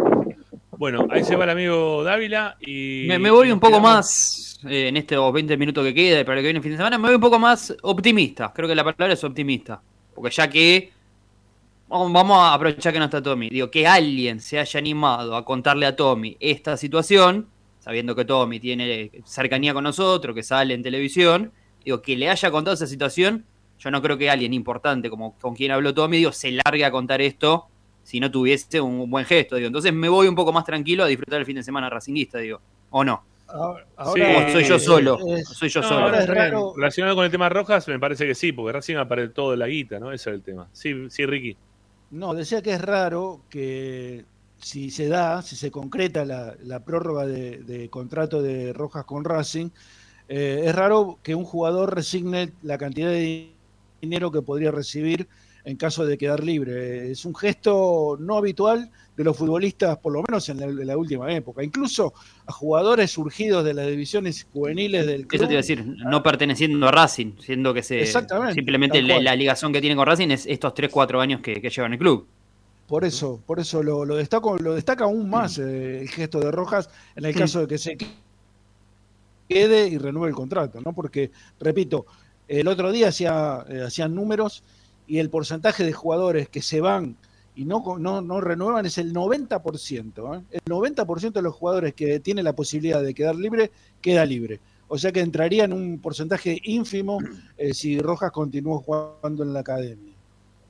Speaker 1: Bueno, ahí se va el amigo Dávila y...
Speaker 7: Me, me voy un poco
Speaker 1: quedamos-
Speaker 7: eh, en estos 20 minutos que queda para lo que viene el fin de semana, me voy un poco más optimista. Creo que la palabra es optimista. Porque ya que. Vamos a aprovechar que no está Tommy. Digo, que alguien se haya animado a contarle a Tommy esta situación, sabiendo que Tommy tiene cercanía con nosotros, que sale en televisión, digo, que le haya contado esa situación, yo no creo que alguien importante como con quien habló Tommy, digo, se largue a contar esto si no tuviese un buen gesto, digo. Entonces me voy un poco más tranquilo a disfrutar el fin de semana racinguista, digo. ¿O no?
Speaker 4: Ahora,
Speaker 1: Sí,
Speaker 4: ahora
Speaker 7: ¿O soy yo solo?
Speaker 4: es-
Speaker 7: ¿O soy yo
Speaker 1: No,
Speaker 7: solo?
Speaker 4: ahora es
Speaker 1: está bien.
Speaker 4: raro-
Speaker 1: Relacionado con el tema Rojas, me parece que sí, porque Racing para todo la guita, ¿no? Ese es el tema. Sí, sí, Ricky.
Speaker 4: No, decía que es raro que si se da, si se concreta la, la prórroga de, de contrato de Rojas con Racing, eh, es raro que un jugador resigne la cantidad de dinero que podría recibir en caso de quedar libre. Es un gesto no habitual de los futbolistas, por lo menos en la, en la última época. Incluso a jugadores surgidos de las divisiones juveniles del club.
Speaker 7: Eso te iba a decir, no perteneciendo a Racing, siendo que se simplemente la, ligación que tiene con Racing es estos 3-4 años que, que lleva en el club.
Speaker 4: Por eso, por eso lo, lo destaco, lo destaca aún más eh, el gesto de Rojas en el caso de que se quede y renueve el contrato, ¿no? Porque, repito, el otro día hacía, eh, hacían números y el porcentaje de jugadores que se van y no, co- no, no renuevan es el 90%. ¿eh? El 90% de los jugadores que tienen la posibilidad de quedar libre, queda libre. O sea que entraría en un porcentaje ínfimo eh, si Rojas continúa jugando en la academia.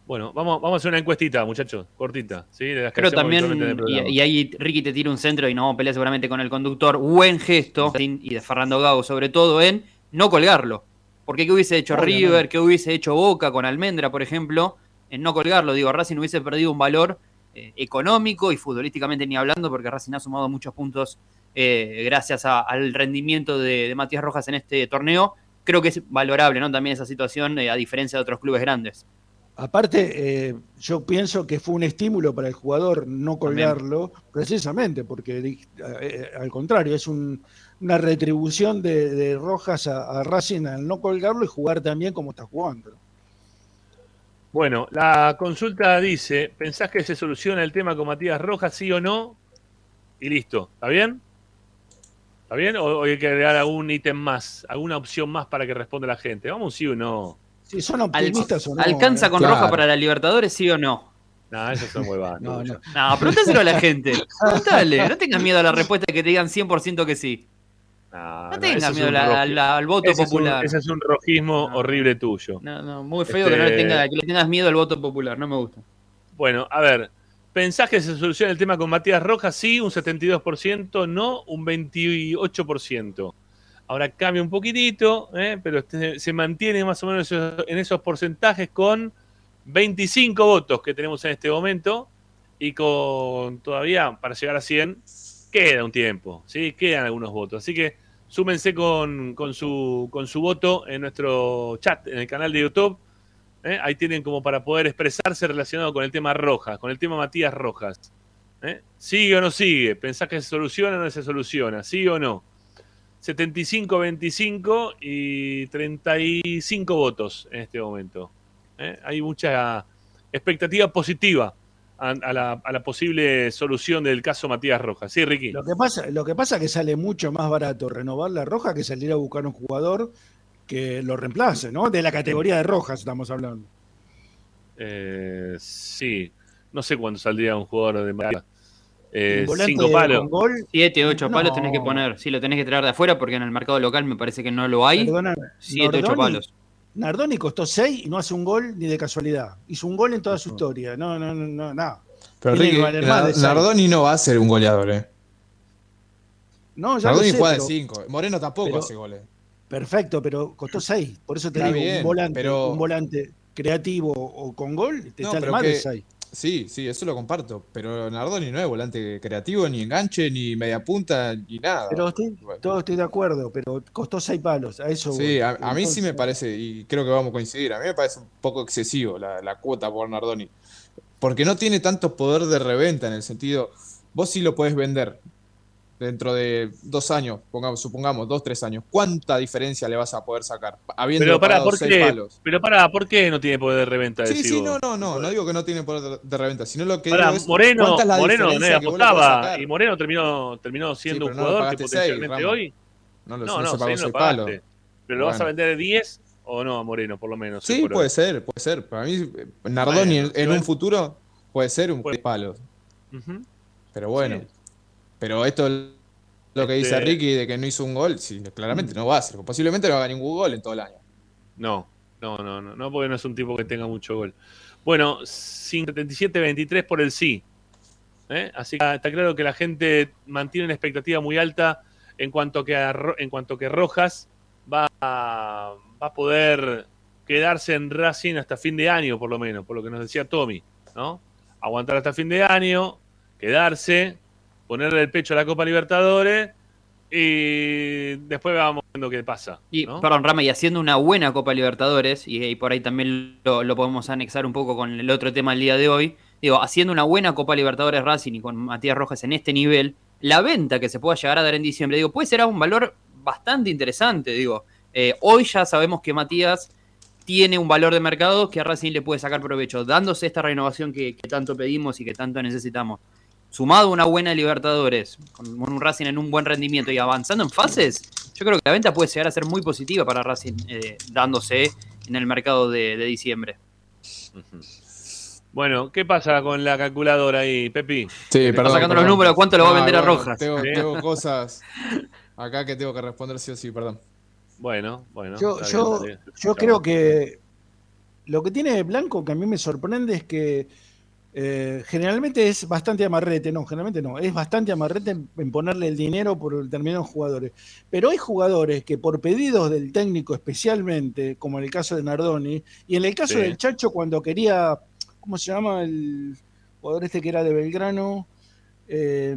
Speaker 1: Bueno, vamos, vamos a hacer una encuestita, muchachos, cortita. ¿sí? De las que hacemos
Speaker 7: también, y, ahí Ricky te tira un centro y no vamos a pelear seguramente con el conductor. Buen gesto, y de Fernando Gago sobre todo, en no colgarlo. Porque ¿qué hubiese hecho
Speaker 4: Obviamente.
Speaker 7: River? ¿Qué hubiese hecho Boca con Almendra, por ejemplo? En no colgarlo. Digo, Racing hubiese perdido un valor eh, económico y futbolísticamente ni hablando, porque Racing ha sumado muchos puntos eh, gracias a- al rendimiento de, de Matías Rojas en este torneo. Creo que es valorable, ¿no? También esa situación, eh, a diferencia de otros clubes grandes.
Speaker 4: Aparte, eh, yo pienso que fue un estímulo para el jugador no colgarlo, precisamente, porque eh, al contrario, es un- una retribución de, de Rojas a, a Racing al no colgarlo y jugar también como está jugando.
Speaker 1: Bueno, la consulta dice, ¿pensás que se soluciona el tema con Matías Rojas, sí o no? Y listo, ¿está bien? ¿Está bien? ¿O, hay que agregar algún ítem más, alguna opción más para que responda la gente? Vamos, sí o no.
Speaker 4: Si son
Speaker 7: Al-
Speaker 4: optimistas o no.
Speaker 7: ¿Alcanza con
Speaker 5: Claro.
Speaker 7: Roja para la Libertadores, sí o no?
Speaker 1: No, esos son huevadas.
Speaker 4: No, no.
Speaker 7: No, pregúntaselo a la gente. Pregúntale, no tengas miedo a la respuesta que te digan 100% que sí.
Speaker 1: No,
Speaker 7: No tengas miedo la- al, voto
Speaker 1: ese es un-
Speaker 7: popular.
Speaker 1: ese es un rojismo
Speaker 7: No.
Speaker 1: horrible tuyo.
Speaker 7: No, no, muy feo que, no le
Speaker 1: Este-
Speaker 7: tenga- que le tengas miedo al voto popular, no me gusta.
Speaker 1: Bueno, a ver, ¿Pensás que se soluciona el tema con Matías Rojas? Sí, un 72%, no, un 28%. Ahora cambia un poquitito, ¿eh? pero este- se mantiene más o menos en esos porcentajes con 25 votos que tenemos en este momento y con todavía para llegar a 100 queda un tiempo, ¿sí? quedan algunos votos. Así que súmense con, su, voto en nuestro chat, en el canal de YouTube. ¿eh? Ahí tienen como para poder expresarse relacionado con el tema Rojas, con el tema Matías Rojas. ¿eh? ¿Sigue o no sigue? ¿Pensás que se soluciona o no se soluciona? ¿Sí o no? 75-25 y 35 votos en este momento. ¿eh? Hay mucha expectativa positiva a, a la, a la posible solución del caso Matías Rojas. Sí, Ricky.
Speaker 4: Lo que pasa, lo que pasa es que sale mucho más barato renovar la roja que salir a buscar un jugador que lo reemplace, ¿no? De la categoría de rojas estamos hablando.
Speaker 1: Eh, sí, no sé cuándo saldría un jugador de Matías. Eh, cinco palos.
Speaker 7: 7, 8 palos tenés que poner. Sí, lo tenés que traer de afuera porque en el mercado local me parece que no lo hay.
Speaker 4: Perdona,
Speaker 7: 7, 8
Speaker 4: Nardoni-
Speaker 7: palos.
Speaker 4: Nardoni costó 6 y no hace un gol ni de casualidad. Hizo un gol en toda su historia. No, no, no, no, nada.
Speaker 5: Pero Ricky,
Speaker 4: que valer más de
Speaker 5: Nar-
Speaker 4: seis.
Speaker 5: Nardoni no va a ser un goleador, ¿eh?
Speaker 4: No, ya lo
Speaker 5: Nardoni
Speaker 4: sé,
Speaker 5: juega de
Speaker 4: pero-
Speaker 5: 5. Moreno tampoco
Speaker 4: pero-
Speaker 5: hace goles.
Speaker 4: Perfecto, pero costó 6. Por eso te
Speaker 5: Está
Speaker 4: digo,
Speaker 5: bien,
Speaker 4: un volante,
Speaker 5: pero-
Speaker 4: un volante creativo o con gol, te
Speaker 5: No,
Speaker 4: sale
Speaker 5: pero
Speaker 4: más de
Speaker 5: que-
Speaker 4: 6.
Speaker 5: Sí, sí, eso lo comparto. Pero Nardoni no es volante creativo, ni enganche, ni media punta, ni nada.
Speaker 4: Pero estoy, todo estoy de acuerdo, pero costó 6 palos. A eso
Speaker 5: Sí, a, a mí sí me parece, y creo que vamos a coincidir, a mí me parece un poco excesivo la, la cuota por Nardoni. Porque no tiene tanto poder de reventa en el sentido, vos sí lo podés vender dentro de dos años, pongamos, supongamos, dos, tres años. ¿Cuánta diferencia le vas a poder sacar? Habiendo
Speaker 1: Pero para,
Speaker 5: pagado
Speaker 1: ¿por
Speaker 5: seis
Speaker 1: qué?
Speaker 5: palos.
Speaker 1: Pero para, ¿por qué no tiene poder de reventa?
Speaker 5: Sí, sí, no, no, no, no digo que no tiene poder de, de reventa, sino lo que
Speaker 1: Pará,
Speaker 5: digo es
Speaker 1: Moreno,
Speaker 5: cuánta es la
Speaker 1: Moreno no apostaba y Moreno terminó, terminó siendo un
Speaker 5: no
Speaker 1: jugador que
Speaker 5: seis,
Speaker 1: potencialmente
Speaker 5: Ramos.
Speaker 1: hoy.
Speaker 5: No, lo-
Speaker 1: no,
Speaker 5: no se pagó
Speaker 1: seis
Speaker 5: seis palos.
Speaker 1: Pero lo vas a vender 10 o no a Moreno, por lo menos.
Speaker 5: Sí, puede ser, puede ser. Para mí, Nardoni
Speaker 1: Bueno,
Speaker 5: en, un futuro puede ser un palo. Pero bueno. Pero esto es lo que dice
Speaker 1: Este-
Speaker 5: Ricky de que no hizo un gol, sí, claramente no va a hacer. Posiblemente no haga ningún gol en todo el año.
Speaker 1: No, no, no, no, no, porque no es un tipo que tenga mucho gol. Bueno, 77-23 por el sí. ¿eh? Así que está claro que la gente mantiene una expectativa muy alta en cuanto que, a en cuanto que Rojas va a, va a poder quedarse en Racing hasta fin de año, por lo menos, por lo que nos decía Tommy, ¿no? Aguantar hasta fin de año, quedarse, ponerle el pecho a la Copa Libertadores y después vamos viendo qué pasa.
Speaker 7: Y,
Speaker 1: ¿no?
Speaker 7: perdón, Rama, y haciendo una buena Copa Libertadores, y, y por ahí también lo, lo podemos anexar un poco con el otro tema del día de hoy, digo, haciendo una buena Copa Libertadores Racing y con Matías Rojas en este nivel, la venta que se pueda llegar a dar en diciembre, digo, puede ser a un valor bastante interesante, digo. Eh, hoy ya sabemos que Matías tiene un valor de mercado que a Racing le puede sacar provecho, dándose esta renovación que, que tanto pedimos y que tanto necesitamos. Sumado a una buena Libertadores, con un Racing en un buen rendimiento y avanzando en fases, yo creo que la venta puede llegar a ser muy positiva para Racing, eh, dándose en el mercado de, de diciembre.
Speaker 1: Bueno, ¿qué pasa con la calculadora ahí, Pepi?
Speaker 5: Sí,
Speaker 1: Está
Speaker 5: perdón.
Speaker 1: sacando
Speaker 5: perdón.
Speaker 1: los números, ¿cuánto lo va a
Speaker 5: Ah,
Speaker 1: vender a Rojas?
Speaker 5: Tengo, cosas acá que tengo que responder sí o sí, perdón.
Speaker 1: Bueno, bueno.
Speaker 4: Yo, yo,
Speaker 1: bien,
Speaker 4: creo que lo que tiene Blanco que a mí me sorprende es que eh, generalmente es bastante amarrete, no, generalmente no, es bastante amarrete en, en ponerle el dinero por determinados jugadores. Pero hay jugadores que por pedidos del técnico especialmente, como en el caso de Nardoni, y en el caso
Speaker 1: Sí.
Speaker 4: del Chacho cuando quería, ¿cómo se llama el jugador este que era de Belgrano? Eh,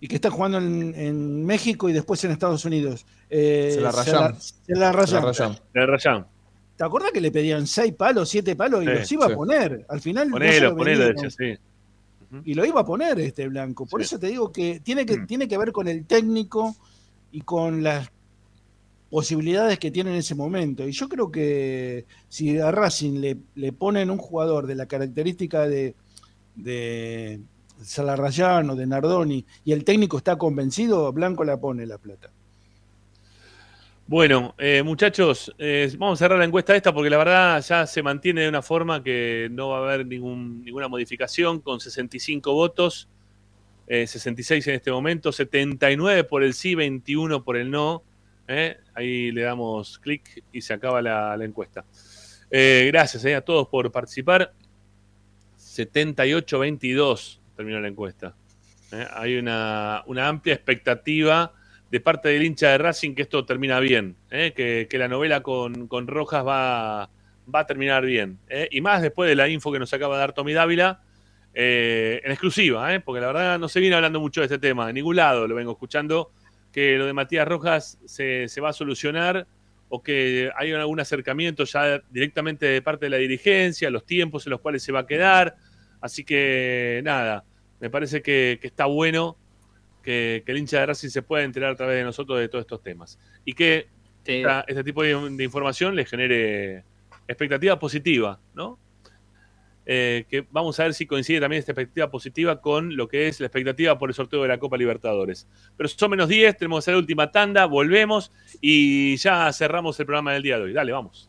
Speaker 4: y que está jugando en, en México y después en Estados Unidos. Eh,
Speaker 5: Se la
Speaker 4: se
Speaker 5: rayan.
Speaker 4: la- se la rayan.
Speaker 5: Se la rayan.
Speaker 4: ¿Te acuerdas que le pedían seis palos, siete palos y
Speaker 1: Sí,
Speaker 4: los iba
Speaker 5: sí.
Speaker 4: a poner? Al final no
Speaker 1: Ponelo,
Speaker 4: lo
Speaker 1: ponelo, sí.
Speaker 4: y lo iba a poner este blanco. Por
Speaker 1: Sí.
Speaker 4: eso te digo que tiene que,
Speaker 1: Mm.
Speaker 4: tiene que ver con el técnico y con las posibilidades que tiene en ese momento. Y yo creo que si a Racing le, le ponen un jugador de la característica de, de Salarrayán o de Nardoni y el técnico está convencido, Blanco la pone la plata.
Speaker 1: Bueno, eh, muchachos, eh, vamos a cerrar la encuesta esta porque la verdad ya se mantiene de una forma que no va a haber ninguna modificación con 65 votos, eh, 66 en este momento, 79 por el sí, 21 por el no. eh. Ahí le damos clic y se acaba la, encuesta. Eh, gracias eh, a todos por participar. 78-22 terminó la encuesta. ¿eh? Hay una amplia expectativa de parte del hincha de Racing que esto termina bien, ¿eh? que, que la novela con, con Rojas va, va a terminar bien. ¿eh? Y más después de la info que nos acaba de dar Tommy Dávila, eh, en exclusiva, porque la verdad no se viene hablando mucho de este tema, de ningún lado lo vengo escuchando, que lo de Matías Rojas se, se va a solucionar o que hay algún acercamiento ya directamente de parte de la dirigencia, los tiempos en los cuales se va a quedar. Así que nada, me parece que, que está bueno que, que el hincha de Racing se pueda enterar a través de nosotros de todos estos temas. Y que esta- este tipo de, de información le genere expectativa positiva, ¿no? Eh, que vamos a ver si coincide también esta expectativa positiva con lo que es la expectativa por el sorteo de la Copa Libertadores. Pero son menos 10, tenemos que hacer la última tanda, volvemos y ya cerramos el programa del día de hoy. Dale, vamos.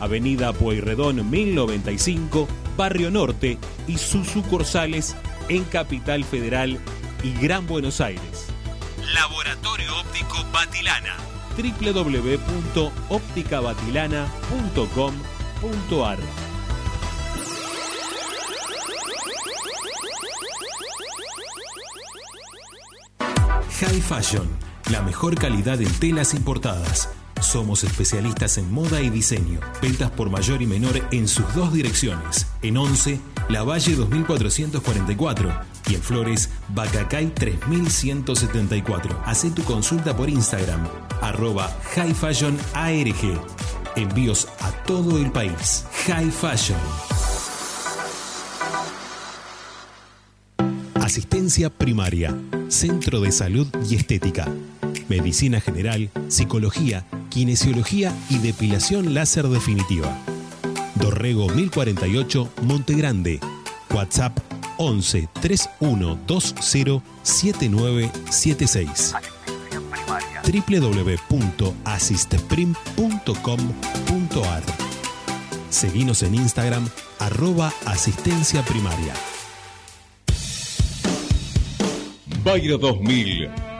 Speaker 9: Avenida Pueyrredón 1095, Barrio Norte y sus sucursales en Capital Federal y Gran Buenos Aires. Laboratorio Óptico Batilana. www.opticabatilana.com.ar
Speaker 10: High Fashion, la mejor calidad en telas importadas. Somos especialistas en moda y diseño. Ventas por mayor y menor en sus dos direcciones. En 11, La Valle 2444 y en Flores, Bacacay 3174. Hacé tu consulta por Instagram, arroba High Fashion. Envíos a todo el país. High Fashion. Asistencia primaria, Centro de Salud y Estética, Medicina General, Psicología, Kinesiología y Depilación Láser Definitiva. Dorrego 1048, Monte Grande. WhatsApp 11 3120 7976 www.asisteprim.com.ar Seguinos en Instagram arroba asistencia primaria.
Speaker 2: Bayro 2000,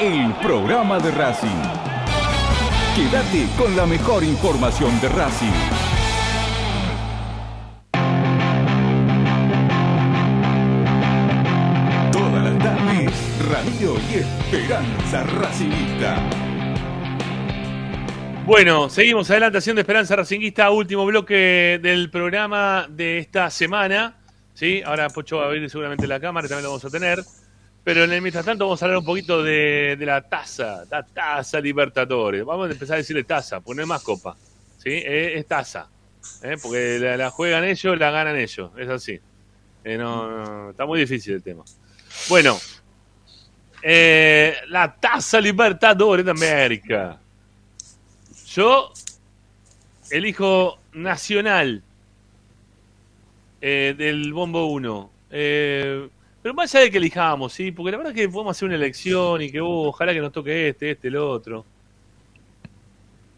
Speaker 8: el programa de Racing. Quédate con la mejor información de Racing. Y Esperanza Racingista.
Speaker 1: Bueno, seguimos adelante haciendo Esperanza Racinguista, último bloque del programa de esta semana. ¿sí? Ahora Pocho va a abrir seguramente la cámara, también lo vamos a tener. Pero en el mientras tanto vamos a hablar un poquito de, la taza, la taza Libertadores. Vamos a empezar a decirle taza, porque no es más copa. ¿sí? Es, es taza. ¿eh? Porque la, juegan ellos, la ganan ellos. Es así. Eh, está muy difícil el tema. Bueno, eh, la taza Libertadores de América. Yo elijo Nacional eh, del Bombo 1. Eh, pero más allá de que elijamos, ¿sí? Porque la verdad es que podemos hacer una elección y que oh, ojalá que nos toque este, este, el otro.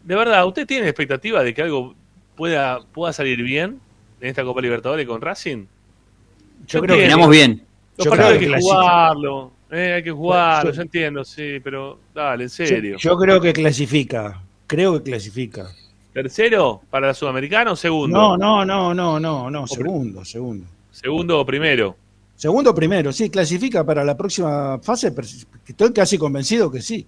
Speaker 1: De verdad, ¿usted tiene expectativa de que algo pueda, pueda salir bien en esta Copa Libertadores con Racing?
Speaker 7: Yo creo que ganamos bien.
Speaker 4: Yo creo
Speaker 1: hay que
Speaker 4: que
Speaker 1: jugarlo. eh, hay que jugarlo,
Speaker 4: Yo-
Speaker 1: yo entiendo, sí, pero dale, en serio.
Speaker 4: Yo, yo creo que clasifica. Creo que clasifica.
Speaker 1: ¿Tercero para la Sudamericana o segundo?
Speaker 4: No, no, no, no, no, no. Segundo, segundo.
Speaker 1: Segundo o primero.
Speaker 4: Segundo primero, sí, clasifica para la próxima fase. pero Estoy casi convencido que sí.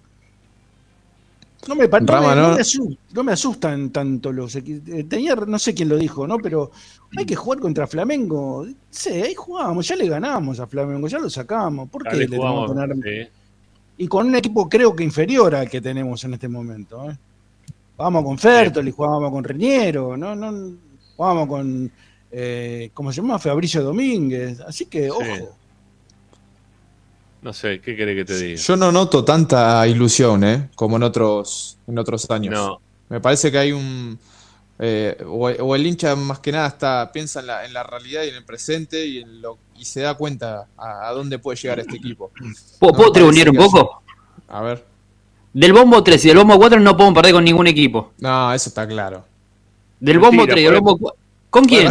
Speaker 4: No me, pa- no
Speaker 5: Rama,
Speaker 4: me- no
Speaker 5: ¿no?
Speaker 4: me asu- no me asustan tanto los equipos. Tenía, no sé quién lo dijo, ¿no? Pero hay que jugar contra Flamengo. Sí, ahí jugamos, ya le ganamos a Flamengo, ya lo sacamos. ¿Por qué le tenemos que poner-
Speaker 1: sí.
Speaker 4: Y con un equipo creo que inferior al que tenemos en este momento. ¿eh? Vamos con Fertoli, jugábamos con Reñero, ¿no? no jugábamos con, eh, ¿cómo se llama? Fabricio Domínguez. Así que, ojo.
Speaker 1: No sé, ¿qué querés que te diga?
Speaker 5: Yo no noto tanta ilusión, ¿eh? Como en otros, en otros años.
Speaker 1: No.
Speaker 5: Me parece que hay un... eh, o, o el hincha más que nada está piensa en la, en la realidad y en el presente y, en lo, y se da cuenta a, a dónde puede llegar este equipo.
Speaker 7: ¿Puedo,
Speaker 5: No
Speaker 7: puedo
Speaker 5: me
Speaker 7: tribunear un poco?
Speaker 5: A ver.
Speaker 7: Del bombo 3 y del bombo 4 no podemos perder con ningún equipo.
Speaker 5: No, eso está claro.
Speaker 7: Del
Speaker 1: Mentira,
Speaker 7: bombo 3 y del bombo 4. ¿Con quién?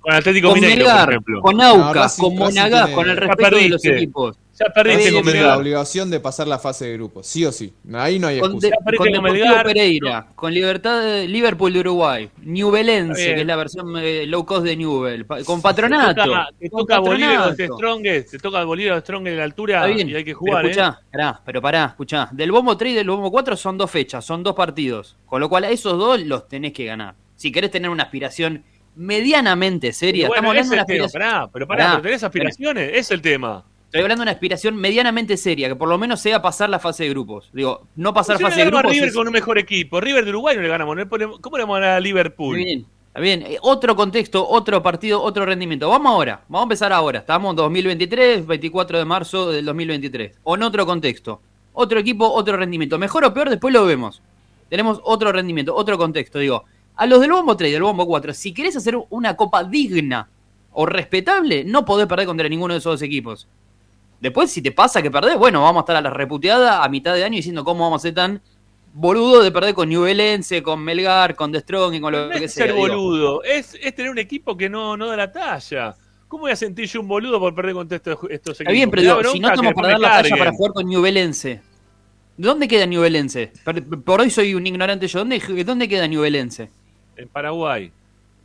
Speaker 1: Con Atlético
Speaker 7: con
Speaker 1: Mineiro,
Speaker 7: Melgar,
Speaker 1: por ejemplo.
Speaker 7: con
Speaker 5: No,
Speaker 7: Aucas,
Speaker 5: Racing-
Speaker 7: con Monagas,
Speaker 5: tiene-
Speaker 7: con el
Speaker 5: Ya
Speaker 7: respeto de los equipos.
Speaker 1: Ya perdiste con
Speaker 5: la obligación de pasar la fase de grupo, sí o sí. Ahí no hay
Speaker 7: Con,
Speaker 5: excusa.
Speaker 7: de- con
Speaker 1: con
Speaker 7: Deportivo
Speaker 1: Melgar.
Speaker 7: Pereira, con Libertad de Liverpool de Uruguay, Newbelense, que es la versión eh, low cost de Newell, pa- con
Speaker 1: Te
Speaker 7: Patronato.
Speaker 1: toca, te
Speaker 7: con
Speaker 1: toca Bolívar de. Strongest, te toca Bolívar de Strongest en la altura y hay que
Speaker 7: pero
Speaker 1: jugar, ¿eh?
Speaker 7: escuchá, pará, pero pará, escuchá. Del bombo 3 y del bombo 4 son dos fechas, son dos partidos. Con lo cual a esos dos los tenés que ganar. Si querés tener una aspiración medianamente seria,
Speaker 1: bueno,
Speaker 7: estamos hablando de una
Speaker 1: pará, pero pará,
Speaker 7: Pará,
Speaker 1: pero tenés aspiraciones, es el tema.
Speaker 7: Estoy hablando de una aspiración medianamente seria, que por lo menos sea pasar la fase de grupos. Digo, no pasar
Speaker 1: no
Speaker 7: fase de
Speaker 1: ganamos a
Speaker 7: grupos.
Speaker 1: River
Speaker 7: es-
Speaker 1: con un mejor equipo. River de Uruguay no le ganamos. ¿Cómo le vamos a ganar a Liverpool?
Speaker 7: Está bien, bien. Eh, Otro contexto, otro partido, otro rendimiento. Vamos ahora, vamos a empezar ahora. Estamos en 2023, 24 de marzo del 2023. O en otro contexto. Otro equipo, otro rendimiento. Mejor o peor, después lo vemos. Tenemos otro rendimiento, otro contexto. Digo, a los del bombo 3 y del bombo 4, si querés hacer una copa digna o respetable, no podés perder contra ninguno de esos dos equipos. Después, si te pasa que perdés, bueno, vamos a estar a la reputeada a mitad de año diciendo cómo vamos a ser tan boludo de perder con Newbelense, con Melgar, con The Strong y con lo
Speaker 1: No
Speaker 7: que
Speaker 1: es
Speaker 7: sea.
Speaker 1: ser boludo, es, es tener un equipo que no, no da la talla. ¿Cómo voy a sentir yo un boludo por perder contra estos, estos equipos?
Speaker 7: Está bien, pero digo, si no estamos para dar la talla para jugar con Newbelense. ¿Dónde queda Newbelense? Por hoy soy un ignorante yo. ¿Dónde, dónde queda Newbelense?
Speaker 1: En Paraguay.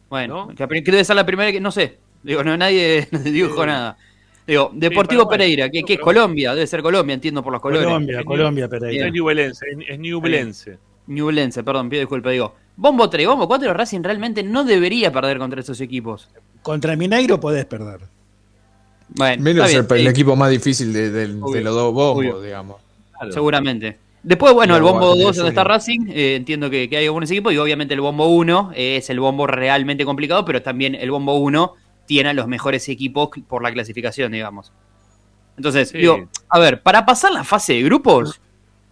Speaker 7: Bueno, que que debe ser la primera que. No sé. Digo, no, nadie dijo nada. Digo, Deportivo. Pereira, que, que es Colombia, debe ser Colombia, entiendo por los colores.
Speaker 4: Colombia, Colombia,
Speaker 1: No
Speaker 4: Pereira.
Speaker 1: es Newbelense, es- Newbelense.
Speaker 7: Newbelense, perdón, pido disculpas. Digo, Bombo 3, Bombo 4, Racing realmente no debería perder contra esos equipos.
Speaker 4: Contra Mineiro podés perder.
Speaker 7: Bueno,
Speaker 5: Menos el, equipo más difícil de, los dos bombos, digamos.
Speaker 7: Seguramente. Después, bueno, el bombo
Speaker 5: aguante,
Speaker 7: 2 donde está. Racing, eh, entiendo que, que hay algunos equipos, y obviamente el bombo 1 eh, es el bombo realmente complicado, pero también el bombo 1 tiene a los mejores equipos por la clasificación, digamos. Entonces,
Speaker 1: Sí.
Speaker 7: digo, a ver, para pasar la fase de grupos,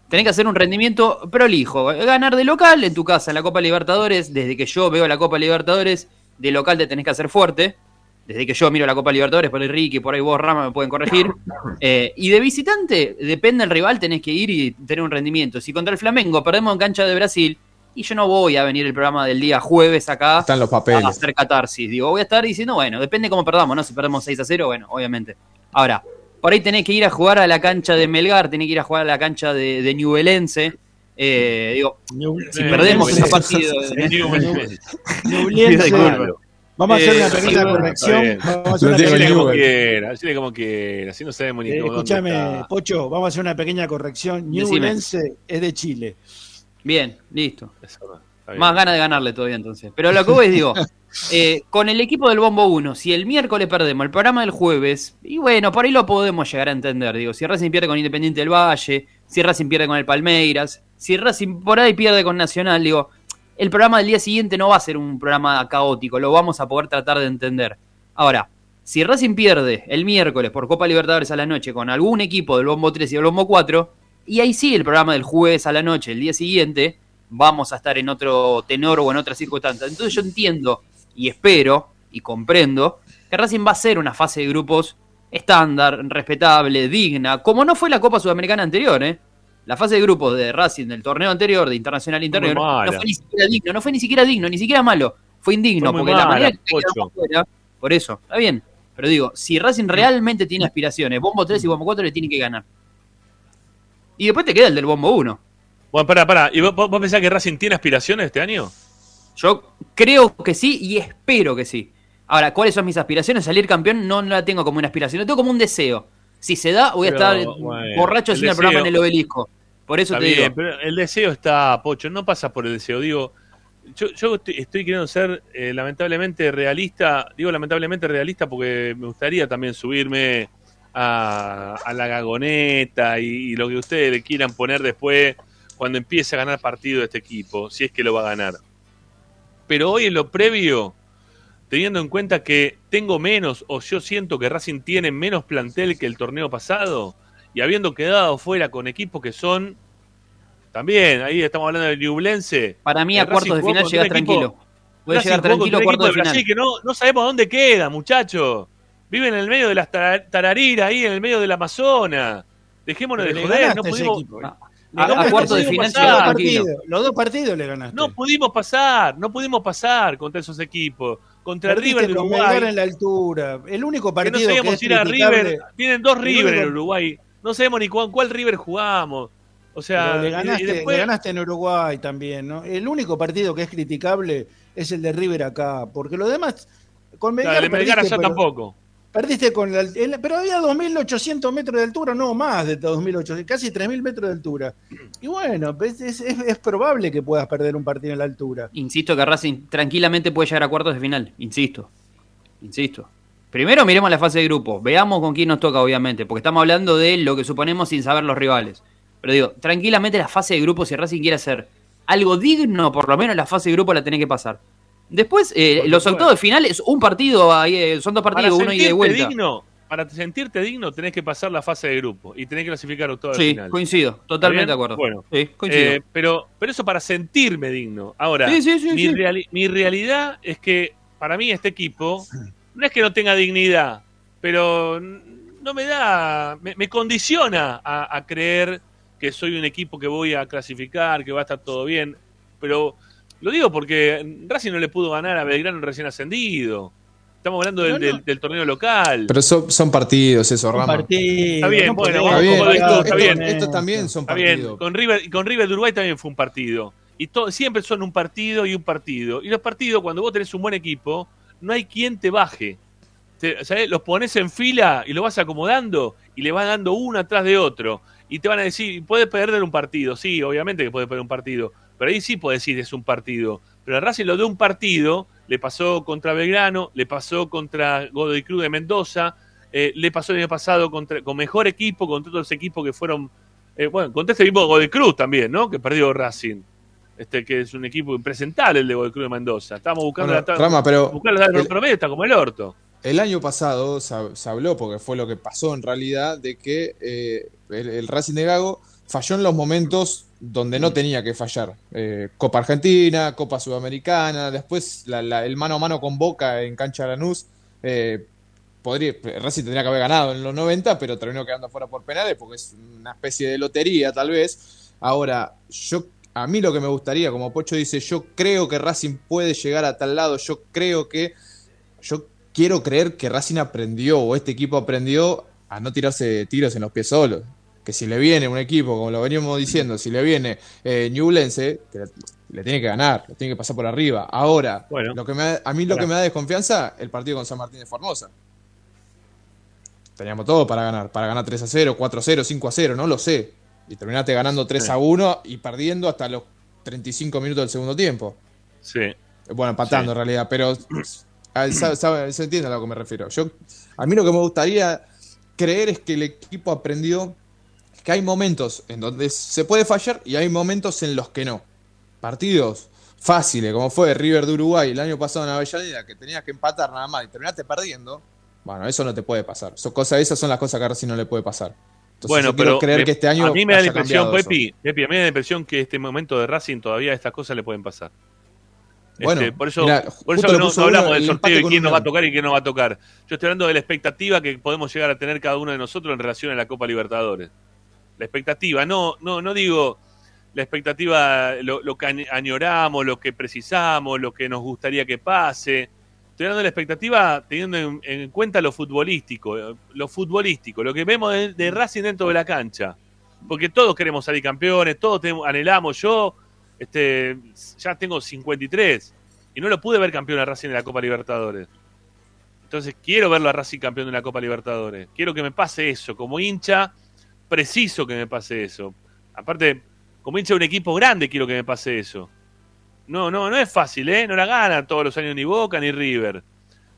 Speaker 7: tenés que hacer un rendimiento prolijo. Ganar de local en tu casa en la Copa Libertadores, desde que yo veo la Copa Libertadores, de local te tenés que hacer fuerte. Desde que yo miro la Copa Libertadores, por ahí Ricky, por ahí vos, Rama, me pueden corregir. Eh, y de visitante, depende del rival, tenés que ir y tener un rendimiento. Si contra el Flamengo perdemos en cancha de Brasil, y yo no voy a venir el programa del día jueves acá
Speaker 5: Están los papeles.
Speaker 7: a hacer catarsis. Digo, voy a estar diciendo, bueno, depende cómo perdamos, ¿no? Si perdemos 6 a 0, bueno, obviamente. Ahora, por ahí tenés que ir a jugar a la cancha de Melgar, tenés que ir a jugar a la cancha de, de. Eh, digo, si perdemos ese
Speaker 4: Ñublense. Vamos a hacer una
Speaker 1: Eh,
Speaker 4: pequeña corrección. Vamos a hacer una
Speaker 1: Decile
Speaker 4: pequeña
Speaker 1: como
Speaker 4: corrección.
Speaker 1: quiera, decile como quiera, así no sabemos ni
Speaker 4: Eh,
Speaker 1: cómo-
Speaker 4: escúchame. Pocho, vamos a hacer una pequeña corrección. Ñublense es de Chile.
Speaker 7: Bien, listo. Más ganas de ganarle todavía entonces. Pero lo que voy es, digo, eh, con el equipo del Bombo 1, si el miércoles perdemos el programa del jueves, y bueno, por ahí lo podemos llegar a entender. Digo, si Racing pierde con Independiente del Valle, si Racing pierde con el Palmeiras, si Racing por ahí pierde con Nacional, digo, el programa del día siguiente no va a ser un programa caótico, lo vamos a poder tratar de entender. Ahora, si Racing pierde el miércoles por Copa Libertadores a la noche con algún equipo del Bombo 3 y del Bombo 4, y ahí sí el programa del jueves a la noche, el día siguiente, vamos a estar en otro tenor o en otra circunstancia. Entonces yo entiendo y espero y comprendo que Racing va a ser una fase de grupos estándar, respetable, digna, como no fue la Copa Sudamericana anterior, ¿eh? La fase de grupos de Racing del torneo anterior, de Internacional Interior, no fue ni siquiera digno, no fue ni siquiera digno, ni siquiera malo, fue indigno,
Speaker 1: Fue
Speaker 7: porque la manera que fuera, por eso, está bien. Pero digo, si Racing realmente tiene aspiraciones, Bombo 3 y Bombo 4 le tienen que ganar. Y después te queda el del Bombo 1.
Speaker 1: Bueno, pará, pará. ¿Y vos, vos vos pensás que Racing tiene aspiraciones este año?
Speaker 7: Yo creo que sí y espero que sí. Ahora, ¿cuáles son mis aspiraciones? Salir campeón no, no la tengo como una aspiración, la tengo como un deseo. Si se da, voy a
Speaker 1: Pero,
Speaker 7: estar
Speaker 1: bueno,
Speaker 7: borracho haciendo el programa en el obelisco. Por eso te
Speaker 1: bien,
Speaker 7: digo.
Speaker 1: pero el deseo está, Pocho, no pasa por el deseo. Digo, yo, yo estoy, estoy queriendo ser eh, lamentablemente realista. Digo lamentablemente realista porque me gustaría también subirme a, a la gagoneta y, y lo que ustedes le quieran poner después cuando empiece a ganar partido este equipo, si es que lo va a ganar. Pero hoy en lo previo, teniendo en cuenta que tengo menos, o yo siento que Racing tiene menos plantel que el torneo pasado, y habiendo quedado fuera con equipos que son también, ahí estamos hablando del Ñublense.
Speaker 7: Para mí, a cuartos de final llegas tranquilo. Puedes
Speaker 1: Racing
Speaker 7: llegar tranquilo a cuartos de final.
Speaker 1: Brasil que no, no sabemos dónde queda, muchachos. Viven en el medio de las tara- tarariras, ahí en el medio del Amazonas. Dejémonos
Speaker 4: Pero
Speaker 1: de joder, no
Speaker 4: a
Speaker 1: pudimos.
Speaker 4: ¿eh? ganaste
Speaker 1: a cuartos de final
Speaker 4: Los dos partidos le ganaste.
Speaker 1: No pudimos pasar, no pudimos pasar contra esos equipos. Contra
Speaker 4: Perdiste
Speaker 1: River de Uruguay.
Speaker 4: En la altura. El único
Speaker 1: que
Speaker 4: partido
Speaker 1: no sabíamos
Speaker 4: es
Speaker 1: ir a River. Tienen dos River en Uruguay. No sabemos ni con cuál River jugamos. O sea,
Speaker 4: le
Speaker 1: y-
Speaker 4: ganaste,
Speaker 1: después-
Speaker 4: le ganaste en Uruguay también, ¿no? El único partido que es criticable es el de River acá, porque lo demás con Melgar
Speaker 1: Claro, de Melgar
Speaker 4: perdiste,
Speaker 1: allá
Speaker 4: pero-
Speaker 1: tampoco.
Speaker 4: Perdiste con la, el- pero había 2.800 metros de altura, no más de 2.800, casi 3.000 metros de altura. Y bueno, es, es- probable que puedas perder un partido en la altura.
Speaker 7: Insisto que Racing tranquilamente puede llegar a cuartos de final. Insisto. Insisto. Primero miremos la fase de grupo. Veamos con quién nos toca, obviamente. Porque estamos hablando de lo que suponemos sin saber los rivales. Pero digo, tranquilamente la fase de grupo, si Racing quiere hacer algo digno, por lo menos la fase de grupo la tenés que pasar. Después, eh, los octavos de final es un partido, ahí, eh, son dos partidos,
Speaker 1: para
Speaker 7: uno y de vuelta.
Speaker 1: digno, para sentirte digno tenés que pasar la fase de grupo y tenés que clasificar octavo de
Speaker 7: Sí,
Speaker 1: final.
Speaker 7: coincido, totalmente de acuerdo.
Speaker 1: Bueno,
Speaker 7: Sí, coincido.
Speaker 1: eh, pero, pero eso para sentirme digno. Ahora,
Speaker 7: Sí, sí, sí,
Speaker 1: mi,
Speaker 7: sí.
Speaker 1: reali- mi realidad es que para mí este equipo no es que no tenga dignidad, pero no me da, me, me condiciona a, a creer que soy un equipo que voy a clasificar, que va a estar todo bien. Pero lo digo porque Racing no le pudo ganar a Belgrano recién ascendido. Estamos hablando del,
Speaker 4: No, no.
Speaker 1: del- del torneo local.
Speaker 5: Pero son, son partidos eso, Rama.
Speaker 4: partido,
Speaker 1: Está bien,
Speaker 4: no
Speaker 1: bueno,
Speaker 5: Está bien,
Speaker 1: está
Speaker 5: esto-
Speaker 1: bien.
Speaker 5: Estos también son
Speaker 1: Está bien,
Speaker 5: partidos.
Speaker 1: con River, y con River de Uruguay también fue un partido. Y to- siempre son un partido y un partido. Y los partidos, cuando vos tenés un buen equipo, no hay quien te baje. Te- ¿sabés? Los pones en fila y lo vas acomodando y le vas dando uno atrás de otro. Y te van a decir, puedes perder un partido. Sí, obviamente que puedes perder un partido. Pero ahí sí puedes decir es un partido. Pero a Racing lo de un partido le pasó contra Belgrano, le pasó contra Godoy Cruz de Mendoza, eh, le pasó el año pasado contra, con mejor equipo, contra otros equipos que fueron eh, bueno, contra este equipo de Godoy Cruz también, ¿no? Que perdió Racing. Este que es un equipo impresentable el de Godoy Cruz de Mendoza. Estamos buscando
Speaker 5: Bueno,
Speaker 1: la
Speaker 5: Rama, pero
Speaker 1: tabla
Speaker 5: el-
Speaker 1: promedio está como el orto.
Speaker 5: El año pasado se, se habló, porque fue lo que pasó en realidad, de que eh, el, el Racing de Gago falló en los momentos donde no tenía que fallar. Eh, Copa Argentina, Copa Sudamericana, después la- la- el mano a mano con Boca en cancha Lanús, Eh, podría, Racing tendría que haber ganado en los 90, pero terminó quedando fuera por penales porque es una especie de lotería tal vez. Ahora, yo a mí lo que me gustaría, como Pocho dice, yo creo que Racing puede llegar a tal lado, yo creo que, yo quiero creer que Racing aprendió o este equipo aprendió a no tirarse tiros en los pies solos. Que si le viene un equipo, como lo veníamos diciendo, si le viene eh, Newlense, que le, le tiene que ganar, lo tiene que pasar por arriba. Ahora, lo que me da- a mí lo que me da desconfianza, el partido con San Martín de Formosa. Teníamos todo para ganar, para ganar 3 a 0, 4 a 0, 5 a 0, no lo sé. Y terminaste ganando 3
Speaker 1: Sí.
Speaker 5: a 1 y perdiendo hasta los 35 minutos del segundo tiempo.
Speaker 1: Sí.
Speaker 5: Bueno, empatando en realidad, pero sabe- sabe- se entiende a lo que me refiero. Yo, a mí lo que me gustaría creer es que el equipo aprendió que hay momentos en donde se puede fallar y hay momentos en los que no. Partidos fáciles, como fue River de Uruguay el año pasado en Avellaneda, que tenías que empatar nada más y terminaste perdiendo. Bueno, eso no te puede pasar. Son cosas, esas son las cosas que a Racing no le puede pasar. Entonces,
Speaker 1: bueno, pero
Speaker 5: creer
Speaker 1: me-
Speaker 5: que este año
Speaker 1: a mí me da la impresión. Pepi, Pepi, a mí me da la impresión que este momento de Racing todavía estas cosas le pueden pasar.
Speaker 5: Bueno,
Speaker 1: Este, por eso,
Speaker 5: mirá,
Speaker 1: por eso no, hablamos del
Speaker 5: el
Speaker 1: sorteo y quién nos va a tocar y quién no va a tocar. Yo estoy hablando de la expectativa que podemos llegar a tener cada uno de nosotros en relación a la Copa Libertadores. La expectativa, no, no, no digo la expectativa, lo, que añ- añoramos, lo que precisamos, lo que nos gustaría que pase. Estoy de la expectativa teniendo en, en cuenta lo futbolístico, eh, lo futbolístico, lo que vemos de, de Racing dentro de la cancha. Porque todos queremos salir campeones, todos tenemos- anhelamos. Yo este, ya tengo 53 y no lo pude ver campeón a Racing en la Copa Libertadores. Entonces quiero verlo a Racing campeón de la Copa Libertadores. Quiero que me pase eso. Como hincha, preciso que me pase eso. Aparte, de un equipo grande, quiero que me pase eso. No, no, no es fácil, ¿eh? No la gana todos los años ni Boca ni River.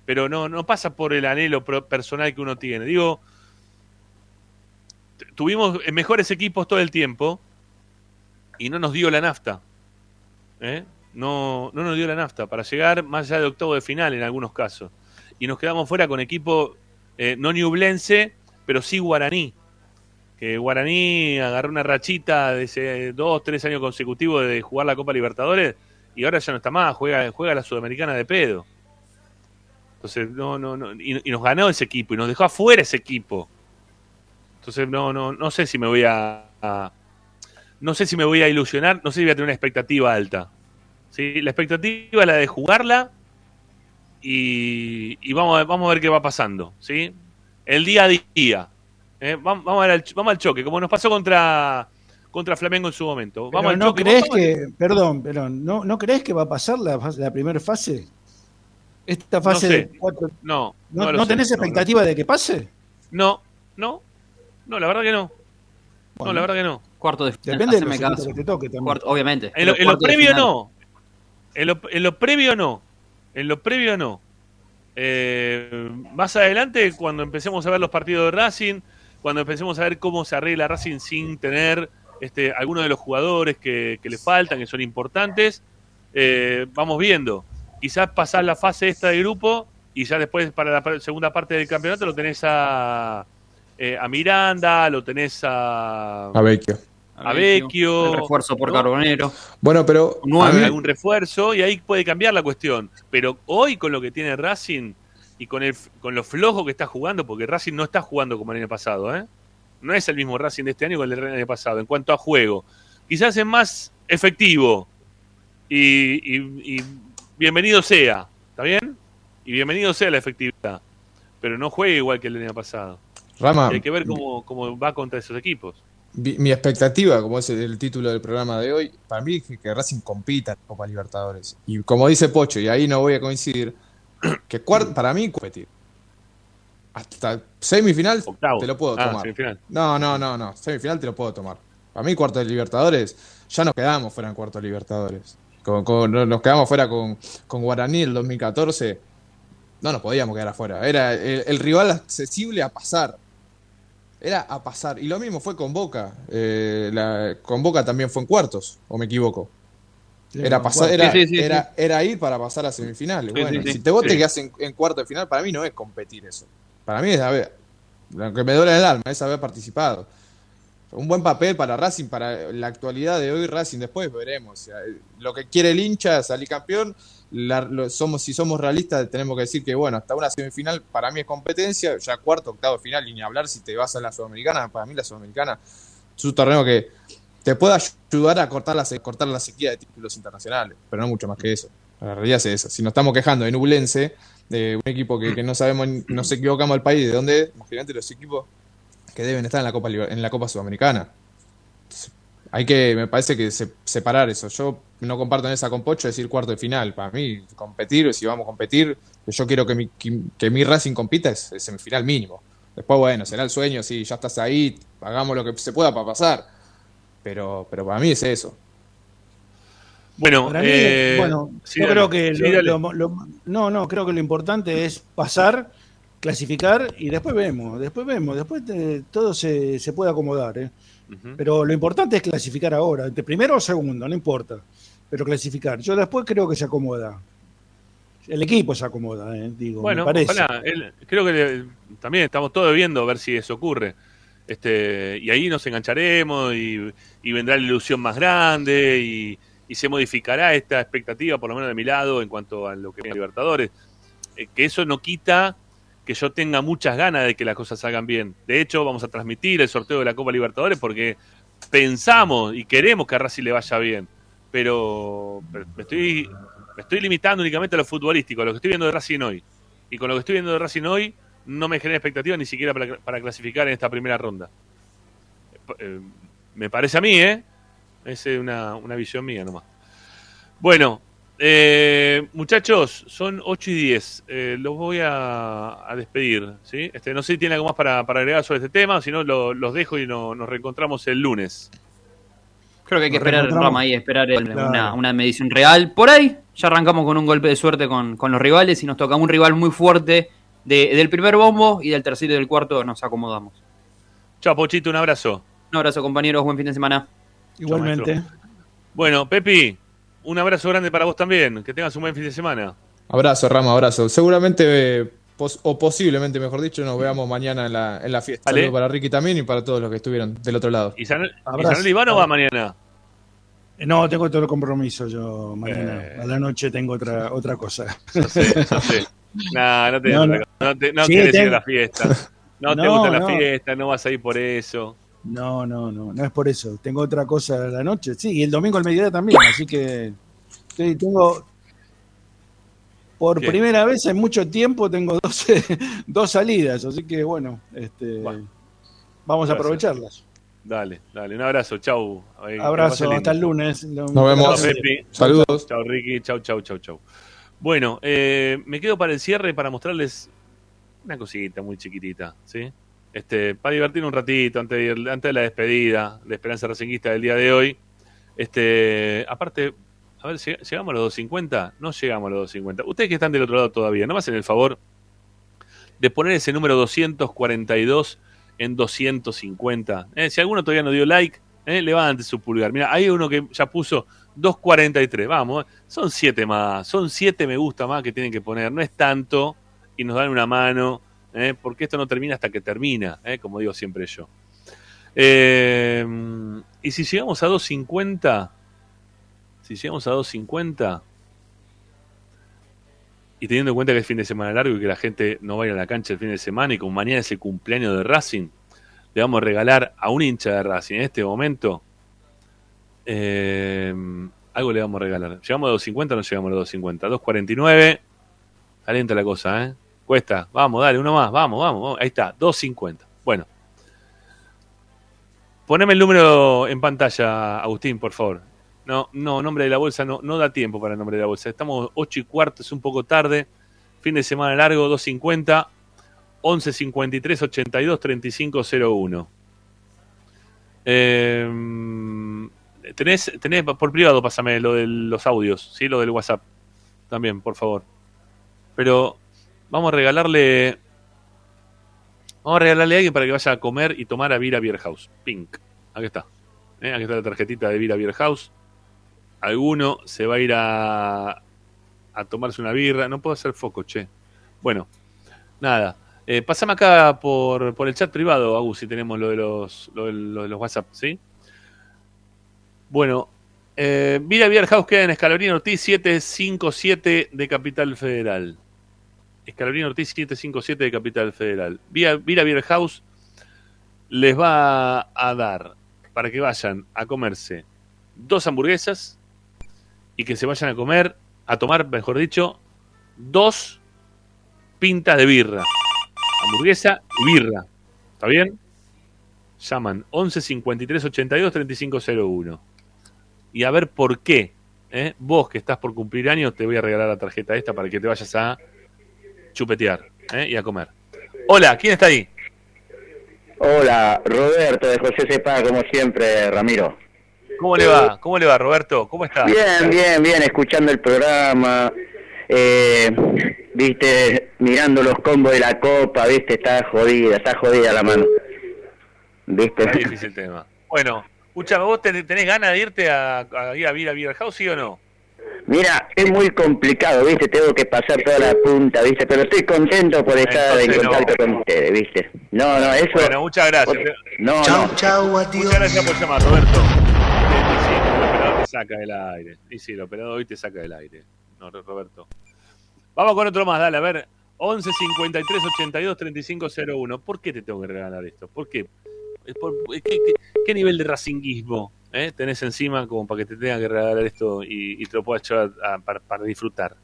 Speaker 1: Pero no, no pasa por el anhelo personal que uno tiene. Digo, tuvimos mejores equipos todo el tiempo y no nos dio la nafta. ¿eh? No, no nos dio la nafta para llegar más allá de octavo de final en algunos casos. Y nos quedamos fuera con equipo eh, no niublense, pero sí guaraní. Guaraní agarró una rachita de ese dos, tres años consecutivos de jugar la Copa Libertadores y ahora ya no está más, juega, juega la Sudamericana de pedo. Entonces, no, no, no. Y, nos ganó ese equipo y nos dejó afuera ese equipo. Entonces, no, no, no sé si me voy a, a- no sé si me voy a ilusionar, no sé si voy a tener una expectativa alta. ¿sí? La expectativa es la de jugarla y, y vamos, a, vamos a ver qué va pasando. ¿sí? El día a día. ¿Eh? Vamos, vamos, a ver al, vamos al choque, como nos pasó contra, contra Flamengo en su momento.
Speaker 4: Pero
Speaker 1: Vamos al
Speaker 4: ¿No
Speaker 1: choque.
Speaker 4: crees
Speaker 1: vamos-
Speaker 4: que, perdón, perdón, ¿no, ¿no crees que va a pasar la, la primera fase? Esta fase
Speaker 1: sé.
Speaker 4: de cuatro.
Speaker 1: No,
Speaker 4: ¿No,
Speaker 1: no
Speaker 4: no
Speaker 1: sé,
Speaker 4: tenés
Speaker 1: no,
Speaker 4: expectativa de que pase?
Speaker 1: No, no, no, la verdad que no. No, la verdad que no.
Speaker 7: Cuarto de final.
Speaker 4: Depende de los que te toque también.
Speaker 7: Cuarto- obviamente.
Speaker 1: En
Speaker 7: pero
Speaker 1: lo, en previo no. En lo, en lo previo no. En lo previo no. Eh, más adelante, cuando empecemos a ver los partidos de Racing, cuando empecemos a ver cómo se arregla Racing sin tener este, algunos de los jugadores que, que le faltan, que son importantes, eh, vamos viendo. Quizás pasar la fase esta de grupo y ya después para la segunda parte del campeonato lo tenés a, eh, a Miranda, lo tenés a,
Speaker 5: A Vecchio.
Speaker 1: a Vecchio.
Speaker 7: El refuerzo por
Speaker 1: ¿no?
Speaker 7: Carbonero.
Speaker 5: Bueno, pero
Speaker 1: nueve,
Speaker 5: a mí-
Speaker 1: algún refuerzo y ahí puede cambiar la cuestión. Pero hoy con lo que tiene Racing y con el con lo flojo que está jugando, porque Racing no está jugando como el año pasado, ¿eh? No es el mismo Racing de este año que el del año pasado en cuanto a juego. Quizás es más efectivo y, y- y bienvenido sea, ¿está bien? Y bienvenido sea la efectividad. Pero no juegue igual que el año pasado.
Speaker 5: Rama,
Speaker 1: Y hay que ver cómo, cómo va contra esos equipos.
Speaker 5: mi, expectativa, como es el, título del programa de hoy, para mí es que, que Racing compita en Copa Libertadores. Y como dice Pocho, y ahí no voy a coincidir, que cuart- para mí competir. Hasta semifinal te lo puedo
Speaker 1: Ah,
Speaker 5: tomar.
Speaker 1: semifinal.
Speaker 5: No, no, no, no. Semifinal te lo puedo tomar. Para mí, cuarto de Libertadores, ya nos quedamos fuera en cuarto de Libertadores. Con- con- nos quedamos fuera con, con Guaraní el 2014. No nos podíamos quedar afuera. Era el, el rival accesible a pasar. Era a pasar. Y lo mismo fue con Boca. Eh, la- con Boca también fue en cuartos, o me equivoco. Era, pasar, era,
Speaker 4: Sí, sí, sí,
Speaker 5: era, era ir para pasar a semifinales. Bueno,
Speaker 1: sí, sí.
Speaker 5: si te vos te quedás en, en cuarto de final, para mí no es competir eso. Para mí es haber, lo que me duele el alma, es haber participado. Un buen papel para Racing, para la actualidad de hoy Racing, después veremos. O sea, lo que quiere el hincha es salir campeón, la- lo- somos, si somos realistas, tenemos que decir que, bueno, hasta una semifinal para mí es competencia, ya cuarto, octavo, final, y ni hablar si te vas a la Sudamericana, para mí la Sudamericana es un torneo que te puede ayudar a cortar la, cortar la sequía de títulos internacionales, pero no mucho más que eso. La realidad es esa. Si nos estamos quejando de Nublense, de un equipo que, no sabemos, nos equivocamos al país, de dónde imagínate los equipos que deben estar en la Copa, en la Copa Sudamericana. Hay que, me parece que se- separar eso. Yo no comparto en esa con Pocho decir cuarto de final. Para mí, competir, si vamos a competir, yo quiero que mi, que, que mi Racing compita es, es semifinal mínimo. Después, bueno, será el sueño, si ya estás ahí, hagamos lo que se pueda para pasar. Pero, pero para mí es eso.
Speaker 1: Bueno,
Speaker 4: Para mí,
Speaker 1: eh,
Speaker 4: bueno,
Speaker 1: sí,
Speaker 4: yo
Speaker 1: dale.
Speaker 4: creo que
Speaker 1: Sí,
Speaker 4: lo- lo- lo- no, no, creo que lo importante es pasar, clasificar y después vemos, después vemos, después te- todo se, se puede acomodar, ¿eh? Pero lo importante es clasificar ahora, de primero o segundo, no importa, pero clasificar. Yo después creo que se acomoda. El equipo se acomoda, ¿eh? digo,
Speaker 1: Bueno,
Speaker 4: me parece.
Speaker 1: ojalá. Él- creo que le- también estamos todos viendo a ver si eso ocurre. Este, y ahí nos engancharemos y, vendrá la ilusión más grande y, se modificará esta expectativa, por lo menos de mi lado, en cuanto a lo que a Libertadores. Eh, que eso no quita que yo tenga muchas ganas de que las cosas salgan bien. De hecho, vamos a transmitir el sorteo de la Copa Libertadores porque pensamos y queremos que a Racing le vaya bien. Pero, me estoy limitando únicamente a lo futbolístico, a lo que estoy viendo de Racing hoy. Y con lo que estoy viendo de Racing hoy, no me genera expectativa ni siquiera para, para clasificar en esta primera ronda. Eh, me parece a mí, ¿eh? Es eh, una, una visión mía nomás. Bueno, eh, muchachos, son 8 y 10. Eh, los voy a, a despedir. ¿sí? Este, no sé si tiene algo más para, para agregar sobre este tema, si no, lo- los dejo y no- nos reencontramos el lunes.
Speaker 7: Creo que hay que
Speaker 1: Nos
Speaker 7: esperar. Rama, ahí, esperar el-
Speaker 1: Claro.
Speaker 7: una, una medición real. Por ahí, ya arrancamos con un golpe de suerte con, con los rivales y nos toca un rival muy fuerte de- del primer bombo y del tercero y del cuarto nos acomodamos.
Speaker 1: Chao, Pochito, un abrazo.
Speaker 7: Un abrazo, compañeros. Buen fin de semana.
Speaker 4: Igualmente.
Speaker 1: Bueno, Pepi, un abrazo grande para vos también. Que tengas un buen fin de semana.
Speaker 5: Abrazo, Rama, abrazo. Seguramente, eh, pos- o posiblemente, mejor dicho, nos veamos mañana en la, en la fiesta. Saludos para Ricky también y para todos los que estuvieron del otro lado.
Speaker 1: ¿Y San, ¿y. San Olivano va mañana?
Speaker 4: Eh, No, tengo otro compromiso yo mañana.
Speaker 1: Eh.
Speaker 4: A la noche tengo otra otra cosa.
Speaker 1: No sé, no sé. Nah, no te,
Speaker 4: No,
Speaker 1: no,
Speaker 4: no.
Speaker 1: te, no
Speaker 4: Sí,
Speaker 1: querés ir a la fiesta. No, te gusta la
Speaker 4: no.
Speaker 1: fiesta, no vas a ir por eso.
Speaker 4: No, no, no, no es por eso. Tengo otra cosa a la noche. Sí, y el domingo al mediodía también, así que sí, tengo por
Speaker 1: Bien.
Speaker 4: primera vez en mucho tiempo tengo dos, dos salidas, así que bueno, este, vamos a aprovecharlas.
Speaker 1: Dale, dale, un abrazo, chau. Que
Speaker 4: Abrazo, hasta el lunes.
Speaker 5: Nos vemos. Saludos.
Speaker 1: Chau, Ricky. Chau, chau, chau, chau. Bueno, eh, me quedo para el cierre para mostrarles una cosita muy chiquitita, ¿sí? Este, para divertir un ratito antes de, ir- antes de la despedida de Esperanza Racinguista del día de hoy. Este, aparte, a ver, ¿lleg- ¿llegamos a los 250? No llegamos a los 250. Ustedes que están del otro lado todavía, no me hacen el favor de poner ese número 242 en 250. Eh, si alguno todavía no dio like, eh, levante su pulgar. Mira, hay uno que ya puso 243. Vamos, eh. son 7 más. Son 7 me gusta más que tienen que poner. No es tanto y nos dan una mano, eh, porque esto no termina hasta que termina, eh, como digo siempre yo. Y si llegamos a 250, si llegamos a 250, y teniendo en cuenta que es fin de semana largo y que la gente no va a ir a la cancha el fin de semana y como mañana es el cumpleaños de Racing, le vamos a regalar a un hincha de Racing en este momento, eh, algo le vamos a regalar. ¿Llegamos a 250 o no llegamos a 250? 249, calienta la cosa, ¿eh? Cuesta, vamos, dale, uno más, vamos, vamos, ahí está, 250. Bueno, poneme el número en pantalla, Agustín, por favor. No, no, nombre de la bolsa, no, no da tiempo para el nombre de la bolsa. Estamos 8 y cuarto, es un poco tarde. Fin de semana largo, 250, 11 53 82 35 01. Eh, tenés, tenés, por privado, pásame lo de los audios, ¿sí? Lo del WhatsApp. También, por favor. Pero vamos a regalarle. Vamos a regalarle a alguien para que vaya a comer y tomar a Vira Beer House. Pink. Aquí está. ¿Eh? Aquí está la tarjetita de Vira Beer. Alguno se va a ir a, a tomarse una birra. No puedo hacer foco, che. Bueno, nada. Eh, pasame acá por, por el chat privado, Agus, si tenemos lo de los, lo de los WhatsApp, ¿sí? Bueno, Eh, House queda en Escalabrino Ortiz 757 de Capital Federal. Escalabrino Ortiz 757 de Capital Federal. Vira Beer House les va a dar para que vayan a comerse dos hamburguesas y que se vayan a comer, a tomar, mejor dicho, dos pintas de birra. Hamburguesa y birra. ¿Está bien? Llaman 11 53 82 3501. Y a ver por qué. ¿eh? Vos que estás por cumplir años, te voy a regalar la tarjeta esta para que te vayas a chupetear ¿eh? y a comer. Hola, ¿quién está ahí?
Speaker 14: Hola, Roberto de José Sepa, como siempre, Ramiro.
Speaker 1: ¿Cómo le va? ¿Cómo le va, Roberto? ¿Cómo está?
Speaker 14: Bien, bien, bien, escuchando el programa, eh, viste, mirando los combos de la copa, viste, está jodida, está jodida la mano. Viste.
Speaker 1: Está difícil el tema. Bueno, escúchame, ¿vos ten- tenés ganas de irte a, a ir a Beer, a Beer House, sí o no?
Speaker 14: Mira, es muy complicado, viste, tengo que pasar toda la punta, viste, pero estoy contento por estar
Speaker 1: Entonces
Speaker 14: en
Speaker 1: no.
Speaker 14: contacto con ustedes, viste. No, no, eso...
Speaker 1: Bueno, muchas gracias.
Speaker 14: No,
Speaker 1: Chau,
Speaker 14: no.
Speaker 1: chau, Muchas gracias por llamar, Roberto. Sí, el operador te saca del aire. Y sí, el operador hoy te saca del aire. No, Roberto. Vamos con otro más, dale, a ver. 11 53 82 35 01. ¿Por qué te tengo que regalar esto? ¿Por qué? ¿Qué, qué- qué nivel de racinguismo eh, tenés encima como para que te tenga que regalar esto y, y te lo puedas llevar a- para, para disfrutar?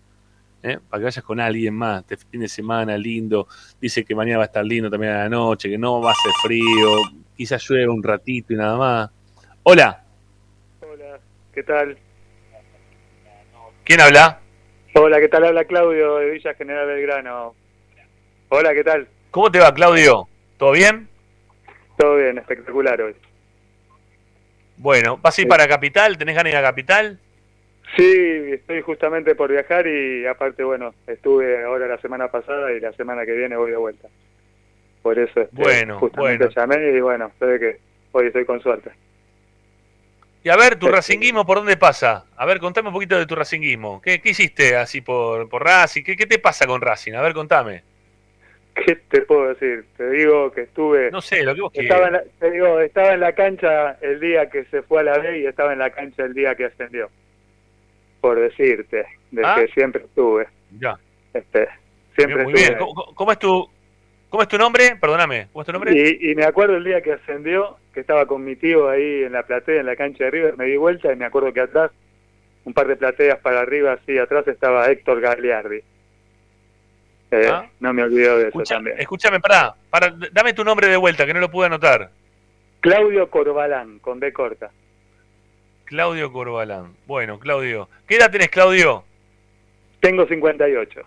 Speaker 1: ¿eh? Para que vayas con alguien más, este fin de semana lindo. Dice que mañana va a estar lindo también a la noche, que no va a ser frío, quizás llueva un ratito y nada más. Hola,
Speaker 15: Hola, ¿qué tal?
Speaker 1: ¿quién habla?
Speaker 15: Hola, ¿qué tal? Habla Claudio de Villa General Belgrano. Hola, ¿qué tal?
Speaker 1: ¿Cómo te va, Claudio? ¿Todo bien?
Speaker 15: Todo bien, espectacular hoy.
Speaker 1: Bueno, ¿vas a ir para Capital? ¿Tenés ganas de ir a Capital?
Speaker 15: Sí, estoy justamente por viajar y aparte, bueno, estuve ahora la semana pasada y la semana que viene voy de vuelta. Por eso este,
Speaker 1: Bueno,
Speaker 15: justamente
Speaker 1: bueno.
Speaker 15: llamé y bueno, ve que hoy estoy con suerte.
Speaker 1: Y a ver, tu racinguismo, ¿por dónde pasa? A ver, contame un poquito de tu racinguismo. ¿Qué, qué hiciste así por, por Racing? ¿Qué, ¿Qué te pasa con Racing? A ver, contame.
Speaker 15: ¿Qué te puedo decir? Te digo que estuve...
Speaker 1: No sé, lo que vos
Speaker 15: Estaba en la, te digo, estaba en la cancha el día que se fue a la B y estaba en la cancha el día que ascendió. Por decirte, de
Speaker 1: Ah.
Speaker 15: que siempre estuve.
Speaker 1: Ya.
Speaker 15: Este, siempre
Speaker 1: Muy bien.
Speaker 15: estuve.
Speaker 1: ¿Cómo, cómo es tu, ¿Cómo es tu nombre? Perdóname. ¿Cómo es tu nombre?
Speaker 15: Y, y me acuerdo el día que ascendió, que estaba con mi tío ahí en la platea, en la cancha de River, me di vuelta y me acuerdo que atrás, un par de plateas para arriba, así atrás estaba Héctor Gagliardi. Eh,
Speaker 1: Ah.
Speaker 15: No me olvido de eso también.
Speaker 1: escúchame, pará, pará, Dame tu nombre de vuelta, que no lo pude anotar.
Speaker 15: Claudio Corbalán, con B corta.
Speaker 1: Claudio Corbalán. Bueno, Claudio. ¿Qué edad tenés, Claudio?
Speaker 15: Tengo 58.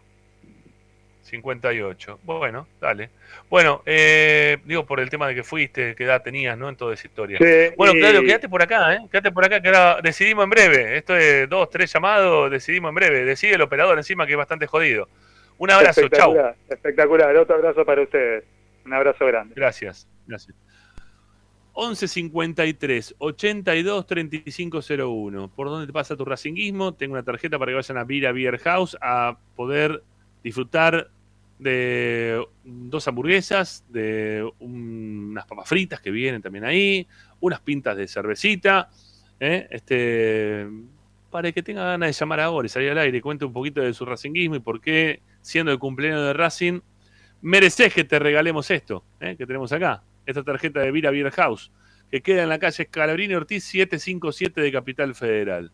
Speaker 1: 58. Bueno, dale. Bueno, eh, digo por el tema de que fuiste, qué edad tenías, ¿no? En toda esa historia.
Speaker 15: Sí,
Speaker 1: bueno,
Speaker 15: y-
Speaker 1: Claudio, quédate por acá, ¿eh? Quédate por acá, que ahora decidimos en breve. Esto es dos, tres llamados, decidimos en breve. Decide el operador encima que es bastante jodido. Un abrazo, chau.
Speaker 15: espectacular, Espectacular, otro abrazo para ustedes. Un abrazo grande.
Speaker 1: Gracias, gracias. 11 53 82 35 01. ¿Por dónde te pasa tu racinguismo? Tengo una tarjeta para que vayan a Vira Beer House a poder disfrutar de dos hamburguesas, de un- unas papas fritas que vienen también ahí, unas pintas de cervecita, ¿eh? este, para que tenga ganas de llamar ahora y salir al aire cuente un poquito de su racinguismo y por qué, siendo el cumpleaños de Racing, mereces que te regalemos esto, ¿eh? que tenemos acá, esta tarjeta de Vira Beer House, que queda en la calle Scalabrini Ortiz 757 de Capital Federal,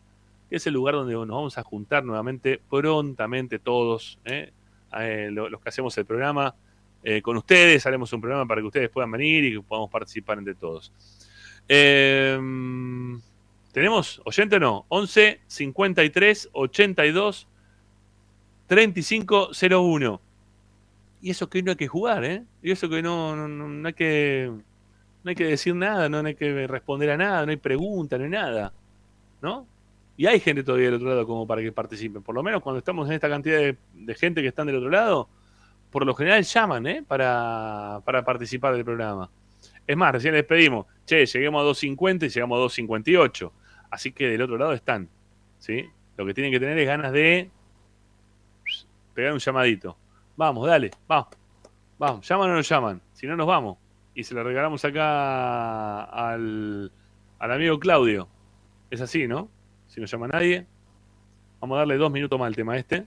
Speaker 1: es el lugar donde nos vamos a juntar nuevamente prontamente todos, ¿eh? Eh, lo- los que hacemos el programa con ustedes, haremos un programa para que ustedes puedan venir y que podamos participar entre todos. Eh, ¿Tenemos oyente o no? 11 53 82 35 01. Y eso que no hay que jugar, ¿eh? Y eso que no, no, no- hay que no hay que decir nada, no hay que responder a nada, no hay pregunta, no hay nada. ¿No? Y hay gente todavía del otro lado como para que participen. Por lo menos cuando estamos en esta cantidad de, de gente que están del otro lado, por lo general llaman, ¿eh? Para, para participar del programa. Es más, recién les pedimos, che, lleguemos a 2.50 y llegamos a 2.58. Así que del otro lado están. ¿Sí? Lo que tienen que tener es ganas de pegar un llamadito. Vamos, dale, vamos. Vamos, llaman o no llaman. Si no, nos vamos. Y se lo regalamos acá al, al amigo Claudio. Es así, ¿no? si no llama nadie. Vamos a darle dos minutos más al tema este.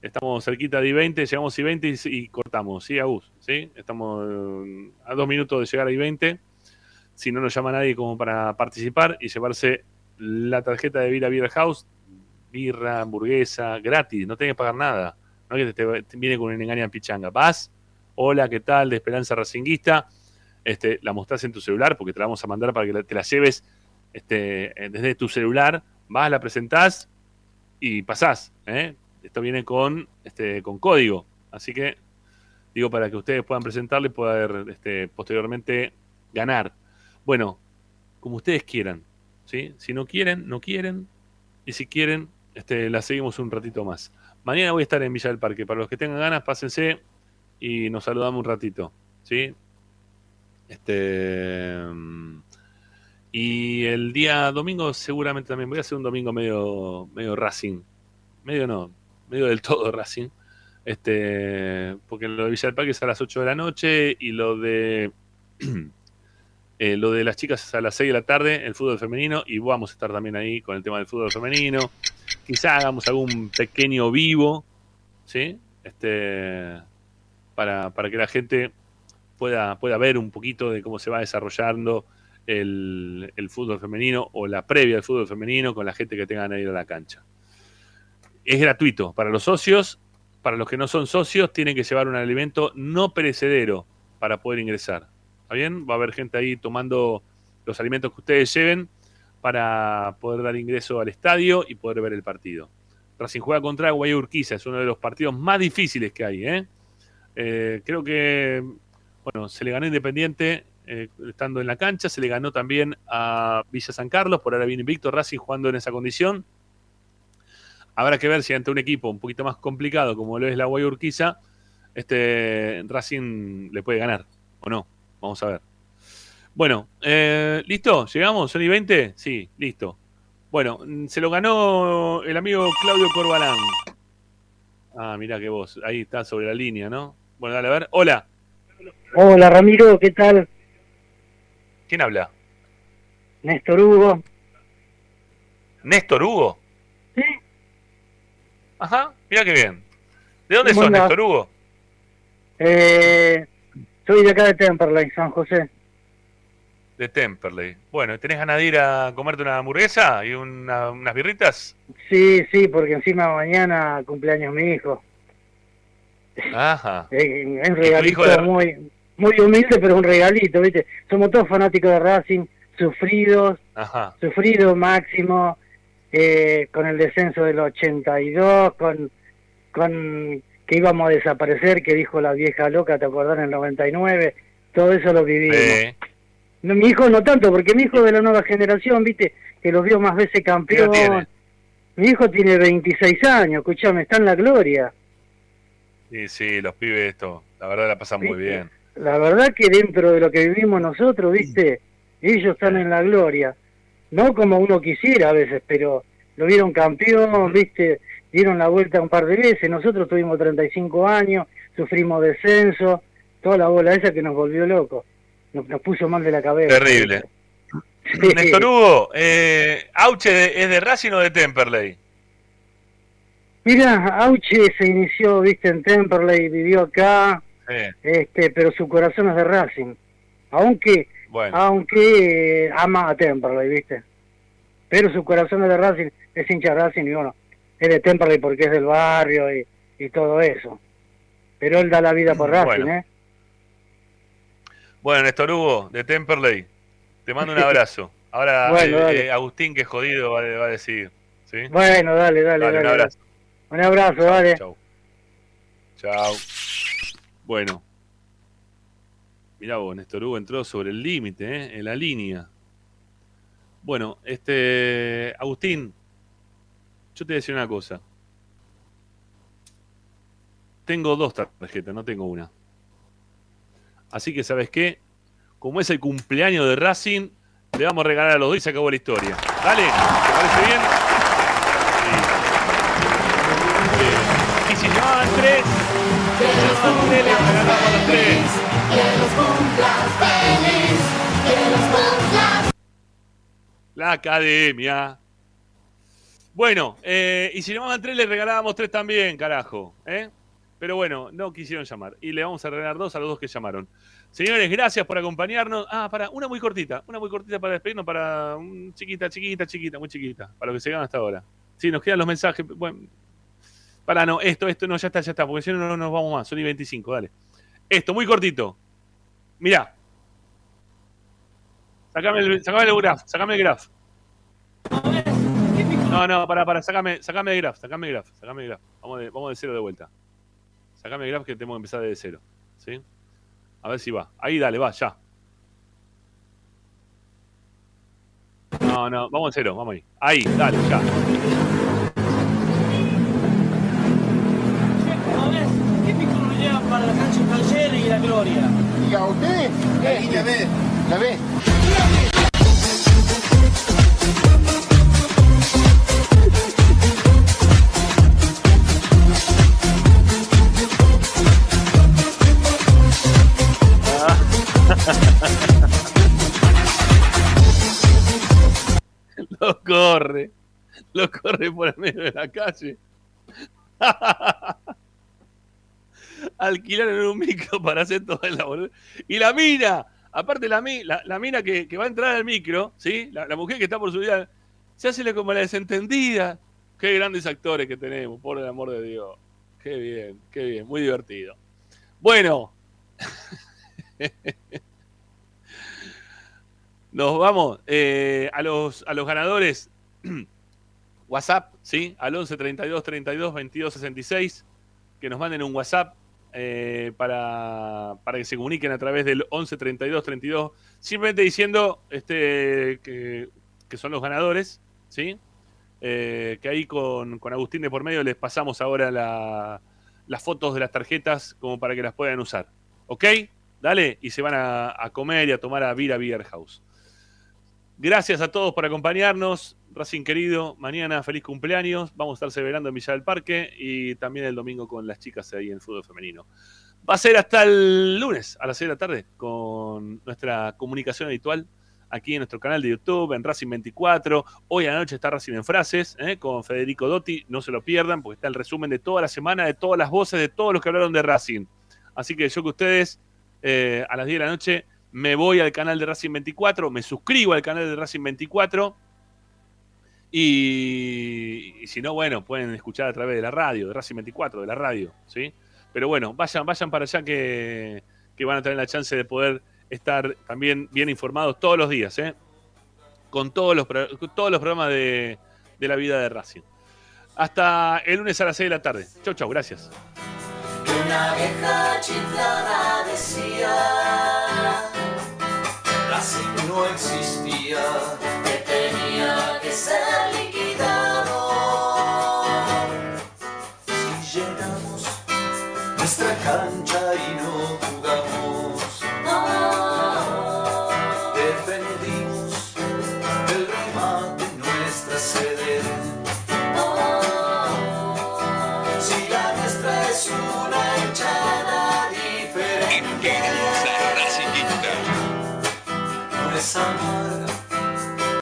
Speaker 1: Estamos cerquita de I-20, llegamos a I-20 y, cortamos, ¿sí, Agus? ¿Sí? Estamos eh, a dos minutos de llegar a I-20. Si no nos llama nadie como para participar y llevarse la tarjeta de Vira Beer House, birra, hamburguesa, gratis, no tenés que pagar nada. No que te, te viene con una engaña en pichanga. Vas, hola, ¿qué tal? De Esperanza Racinguista. Este, la mostrás en tu celular porque te la vamos a mandar para que te la lleves este, eh, desde tu celular. Vas, la presentás y pasás. ¿eh? Esto viene con, este, con código. Así que digo para que ustedes puedan presentarle y poder este, posteriormente ganar. Bueno, como ustedes quieran. ¿sí? Si no quieren, no quieren. Y si quieren, este, la seguimos un ratito más. Mañana voy a estar en Villa del Parque. Para los que tengan ganas, pásense y nos saludamos un ratito. ¿sí? Este. Y el día domingo seguramente también voy a hacer un domingo medio, medio Racing. Medio no, medio del todo Racing. Este, porque lo de Villa es a las 8 de la noche y lo de eh, lo de las chicas es a las 6 de la tarde, el fútbol femenino, y vamos a estar también ahí con el tema del fútbol femenino. Quizá hagamos algún pequeño vivo, ¿sí? Este, para, para que la gente pueda, pueda ver un poquito de cómo se va desarrollando el, el fútbol femenino o la previa del fútbol femenino con la gente que tengan a ir a la cancha. Es gratuito para los socios, para los que no son socios tienen que llevar un alimento no perecedero para poder ingresar. ¿Está bien? Va a haber gente ahí tomando los alimentos que ustedes lleven para poder dar ingreso al estadio y poder ver el partido. Racing juega contra Guaya Urquiza, es uno de los partidos más difíciles que hay. ¿eh? Eh, creo que bueno, se le ganó Independiente eh, estando en la cancha, se le ganó también a Villa San Carlos, por ahora viene Víctor Racing jugando en esa condición. Habrá que ver si ante un equipo un poquito más complicado como lo es la Guaya Urquiza, este Racing le puede ganar o no. Vamos a ver. Bueno, eh, ¿listo? ¿Llegamos? ¿Son y 20? Sí, listo. Bueno, se lo ganó el amigo Claudio Corbalán. Ah, mira que vos, ahí está sobre la línea, ¿no? Bueno, dale a ver. Hola,
Speaker 16: Hola Ramiro, ¿qué tal?
Speaker 1: ¿quién habla?
Speaker 16: Néstor Hugo.
Speaker 1: ¿Néstor Hugo? Ajá, mira qué bien. ¿De dónde
Speaker 16: ¿Cómo
Speaker 1: sos? Néstor Hugo?
Speaker 16: Eh, soy de acá de Temperley, San José.
Speaker 1: De Temperley. Bueno, ¿tenés ganas de ir a comerte una hamburguesa y una- unas birritas?
Speaker 16: Sí, sí, porque encima mañana cumpleaños mi hijo.
Speaker 1: Ajá.
Speaker 16: Es un
Speaker 1: ¿Y tu hijo
Speaker 16: regalito
Speaker 1: de-
Speaker 16: muy, muy humilde, pero un regalito, ¿viste? Somos todos fanáticos de Racing, sufridos,
Speaker 1: Ajá.
Speaker 16: sufrido máximo, eh, con el descenso del 82, con, con que íbamos a desaparecer, que dijo la vieja loca, ¿te acordás? En el 99, todo eso lo vivimos.
Speaker 1: Eh,
Speaker 16: No, mi hijo no tanto, porque mi hijo de la nueva generación, viste, que los vio más veces campeón.
Speaker 1: tiene?
Speaker 16: Mi hijo tiene 26 años, escuchame, está en la gloria.
Speaker 1: sí, sí, los pibes esto, la verdad la pasan muy bien.
Speaker 16: La verdad que dentro de lo que vivimos nosotros, viste, ellos están en la gloria. No como uno quisiera a veces, pero lo vieron campeón, viste, dieron la vuelta un par de veces. Nosotros tuvimos 35 años, sufrimos descenso, toda la bola esa que nos volvió locos. Nos, nos puso mal de la cabeza.
Speaker 1: Terrible.
Speaker 16: Sí.
Speaker 1: Néstor Hugo, eh, ¿Auche es de Racing o de Temperley?
Speaker 16: Mira, Auche se inició, viste, en Temperley, vivió acá,
Speaker 1: Sí,
Speaker 16: este, pero su corazón es de Racing. Aunque,
Speaker 1: bueno.
Speaker 16: aunque eh, ama a Temperley, viste. Pero su corazón es de Racing, es hincha de Racing y bueno, es de Temperley porque es del barrio y, y todo eso. Pero él da la vida por Racing,
Speaker 1: Bueno.
Speaker 16: ¿eh?
Speaker 1: Bueno, Néstor Hugo, de Temperley, te mando un abrazo. Ahora
Speaker 16: Bueno,
Speaker 1: eh, eh, Agustín, que es jodido, va, va a decidir. ¿sí?
Speaker 16: Bueno, dale, dale,
Speaker 1: Dale,
Speaker 16: dale.
Speaker 1: un abrazo.
Speaker 16: Un abrazo, dale.
Speaker 1: Chau. Chao. Bueno. Mirá vos, Néstor Hugo entró sobre el límite, ¿eh? en la línea. Bueno, este. Agustín, yo te voy a decir una cosa. Tengo dos tarjetas, no tengo una. Así que, ¿sabes qué? Como es el cumpleaños de Racing, le vamos a regalar a los dos y se acabó la historia. Dale, ¿te parece bien? Y si llevaban tres, si llevaban los tres. La academia. Bueno, eh, y si llamaban tres, le regalábamos tres también, carajo. ¿eh? Pero bueno, no quisieron llamar. Y le vamos a regalar dos a los dos que llamaron. Señores, gracias por acompañarnos. Ah, para, una muy cortita, una muy cortita para despedirnos, para un chiquita, chiquita, chiquita, muy chiquita, para lo que se gana hasta ahora. Sí, nos quedan los mensajes. Bueno, para no, esto, esto no, ya está, ya está, porque si no, no nos vamos más. Son y 25, dale. Esto, muy cortito. Mirá. Sacame el, el graph, sacame el graph. No, no, para, para, sacame, sacame el graph, sacame el graph, sacame el graph. Vamos de, vamos de cero de vuelta. Sacame el graph que tenemos que empezar desde cero. ¿Sí? A ver si va. Ahí dale, va, ya. No, no, vamos de cero, vamos ahí. Ahí, dale, ya.
Speaker 17: Lo
Speaker 1: corre por el medio de la calle. Alquilaron un micro para hacer todo el labor. Y la mina, aparte la, la, la mina que, va a entrar al micro, ¿sí? La, la mujer que está por subir, al- se hace como la desentendida. Qué grandes actores que tenemos, por el amor de Dios. Qué bien, qué bien, muy divertido. Bueno. Nos vamos eh, a, los, a los ganadores. WhatsApp, ¿sí? Al 11 32 32 22 66. Que nos manden un WhatsApp eh, para, para que se comuniquen a través del 11 32 32. Simplemente diciendo este, que, que son los ganadores, ¿sí? Eh, que ahí con, con Agustín de por medio les pasamos ahora la- las fotos de las tarjetas como para que las puedan usar. ¿Ok? Dale, y se van a, a comer y a tomar a Vira Beer House. Gracias a todos por acompañarnos. Racing querido, mañana feliz cumpleaños. Vamos a estar celebrando en Villa del Parque y también el domingo con las chicas ahí en fútbol femenino. Va a ser hasta el lunes a las 6 de la tarde con nuestra comunicación habitual aquí en nuestro canal de YouTube, en Racing 24. Hoy a la noche está Racing en Frases ¿eh? con Federico Dotti. No se lo pierdan porque está el resumen de toda la semana, de todas las voces, de todos los que hablaron de Racing. Así que yo que ustedes eh, a las 10 de la noche me voy al canal de Racing 24, me suscribo al canal de Racing 24 y, si no, bueno, pueden escuchar a través de la radio, de Racing 24, de la radio, ¿sí? Pero bueno, vayan, vayan para allá que, que van a tener la chance de poder estar también bien informados todos los días, ¿eh? Con todos los, todos los programas de, de la vida de Racing. Hasta el lunes a las 6 de la tarde. Chau, chau, gracias.
Speaker 17: Una vieja chiflada decía Racing no existía ser liquidado. Si llenamos nuestra cancha